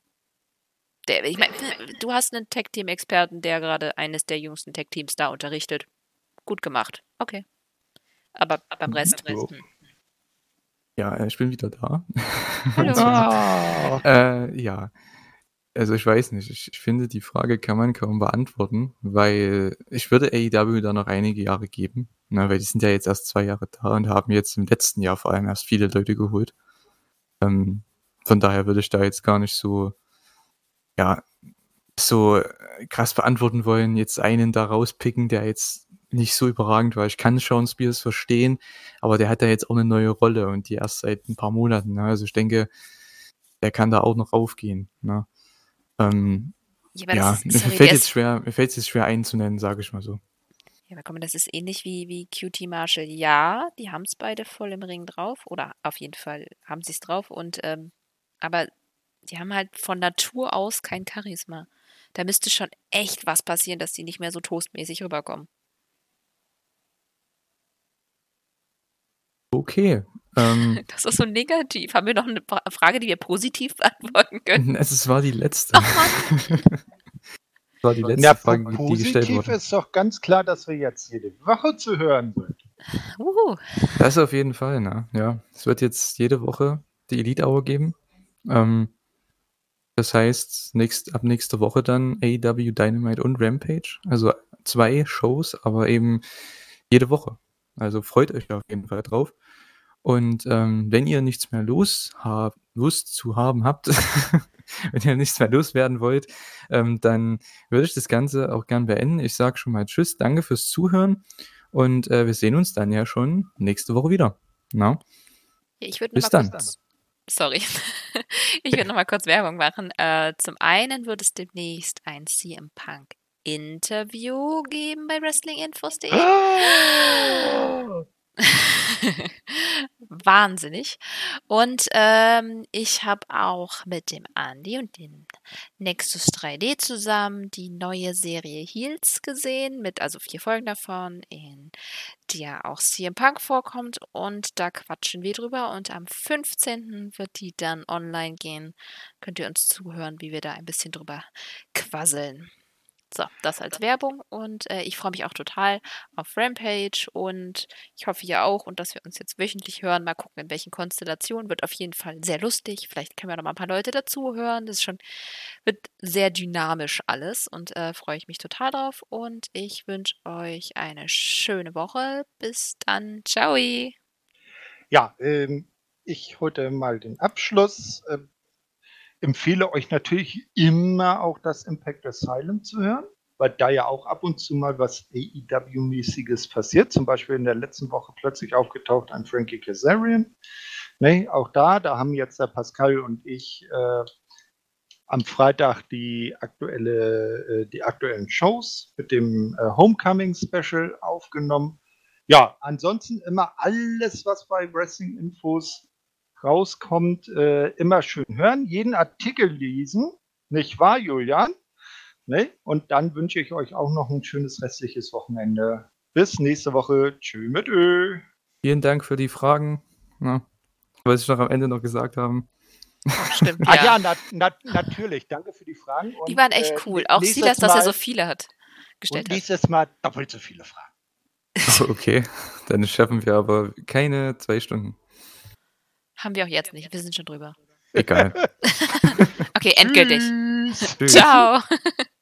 Der, ich meine, du hast einen Tech-Team-Experten, der gerade eines der jüngsten Tech-Teams da unterrichtet. Gut gemacht. Okay. Aber beim mhm. Rest. Rest hm. Ja, ich bin wieder da. Hallo. äh, ja, also ich weiß nicht, ich, ich finde, die Frage kann man kaum beantworten, weil ich würde AEW da noch einige Jahre geben, ne, weil die sind ja jetzt erst zwei Jahre da und haben jetzt im letzten Jahr vor allem erst viele Leute geholt. Ähm, von daher würde ich da jetzt gar nicht so, ja, so krass beantworten wollen, jetzt einen da rauspicken, der jetzt nicht so überragend war. Ich kann Sean Spears verstehen, aber der hat ja jetzt auch eine neue Rolle und die erst seit ein paar Monaten. Ne? Also ich denke, der kann da auch noch aufgehen. Ne? Ähm, ja, ja mir, fällt jetzt schwer, mir fällt es jetzt schwer einzunennen, sage ich mal so. Ja, komm, das ist ähnlich wie, wie QT Marshall. Ja, die haben es beide voll im Ring drauf. Oder auf jeden Fall haben sie es drauf. Und ähm, aber die haben halt von Natur aus kein Charisma. Da müsste schon echt was passieren, dass die nicht mehr so toastmäßig rüberkommen. Okay. Ähm, das ist so negativ. Haben wir noch eine Frage, die wir positiv beantworten können? Es war die letzte. das war die letzte ja, Frage, die gestellt wurde. Positiv ist doch ganz klar, dass wir jetzt jede Woche zu hören sind. Uhu. Das auf jeden Fall, ne? Ja. Es wird jetzt jede Woche die Elite Hour geben. Ähm, das heißt, nächst, ab nächste Woche dann AEW Dynamite und Rampage. Also zwei Shows, aber eben jede Woche. Also freut euch auf jeden Fall drauf. Und ähm, wenn ihr nichts mehr los Lust zu haben habt, wenn ihr nichts mehr loswerden wollt, ähm, dann würde ich das Ganze auch gern beenden. Ich sage schon mal Tschüss, danke fürs Zuhören und äh, wir sehen uns dann ja schon nächste Woche wieder. Na? Ich würde Bis dann. Kurz, sorry, ich würde noch mal kurz Werbung machen. Äh, zum einen wird es demnächst ein CM Punk Interview geben bei WrestlingInfos.de. Oh! Wahnsinnig. Und ähm, ich habe auch mit dem Andy und dem Nexus 3D zusammen die neue Serie Heels gesehen, mit also vier Folgen davon, in der auch CM Punk vorkommt. Und da quatschen wir drüber. Und am 15. wird die dann online gehen. Könnt ihr uns zuhören, wie wir da ein bisschen drüber quasseln. So, das als Werbung und äh, ich freue mich auch total auf Rampage und ich hoffe ihr auch und dass wir uns jetzt wöchentlich hören. Mal gucken, in welchen Konstellationen. Wird auf jeden Fall sehr lustig. Vielleicht können wir noch mal ein paar Leute dazu hören. Das ist schon, wird sehr dynamisch alles und äh, freue ich mich total drauf und ich wünsche euch eine schöne Woche. Bis dann. Ciao. Ja, ähm, ich heute mal den Abschluss. Ähm, empfehle euch natürlich immer auch das Impact Asylum zu hören, weil da ja auch ab und zu mal was AEW-mäßiges passiert. Zum Beispiel in der letzten Woche plötzlich aufgetaucht ein Frankie Kazarian. Nee, auch da, da haben jetzt der Pascal und ich äh, am Freitag die, aktuelle, äh, die aktuellen Shows mit dem äh, Homecoming Special aufgenommen. Ja, ansonsten immer alles, was bei Wrestling Infos rauskommt, äh, immer schön hören, jeden Artikel lesen. Nicht wahr, Julian? Ne? Und dann wünsche ich euch auch noch ein schönes restliches Wochenende. Bis nächste Woche. Tschüss mit Ö. Vielen Dank für die Fragen. Ja, was ich noch am Ende noch gesagt haben. Stimmt, ja. Ach ja, na, na, natürlich. Danke für die Fragen. Und, die waren echt äh, cool. Auch Silas, dass er so viele hat gestellt und nächstes Mal doppelt so viele Fragen. Okay, dann schaffen wir aber keine zwei Stunden. Haben wir auch jetzt nicht. Wir sind schon drüber. Egal. okay, endgültig. Ciao.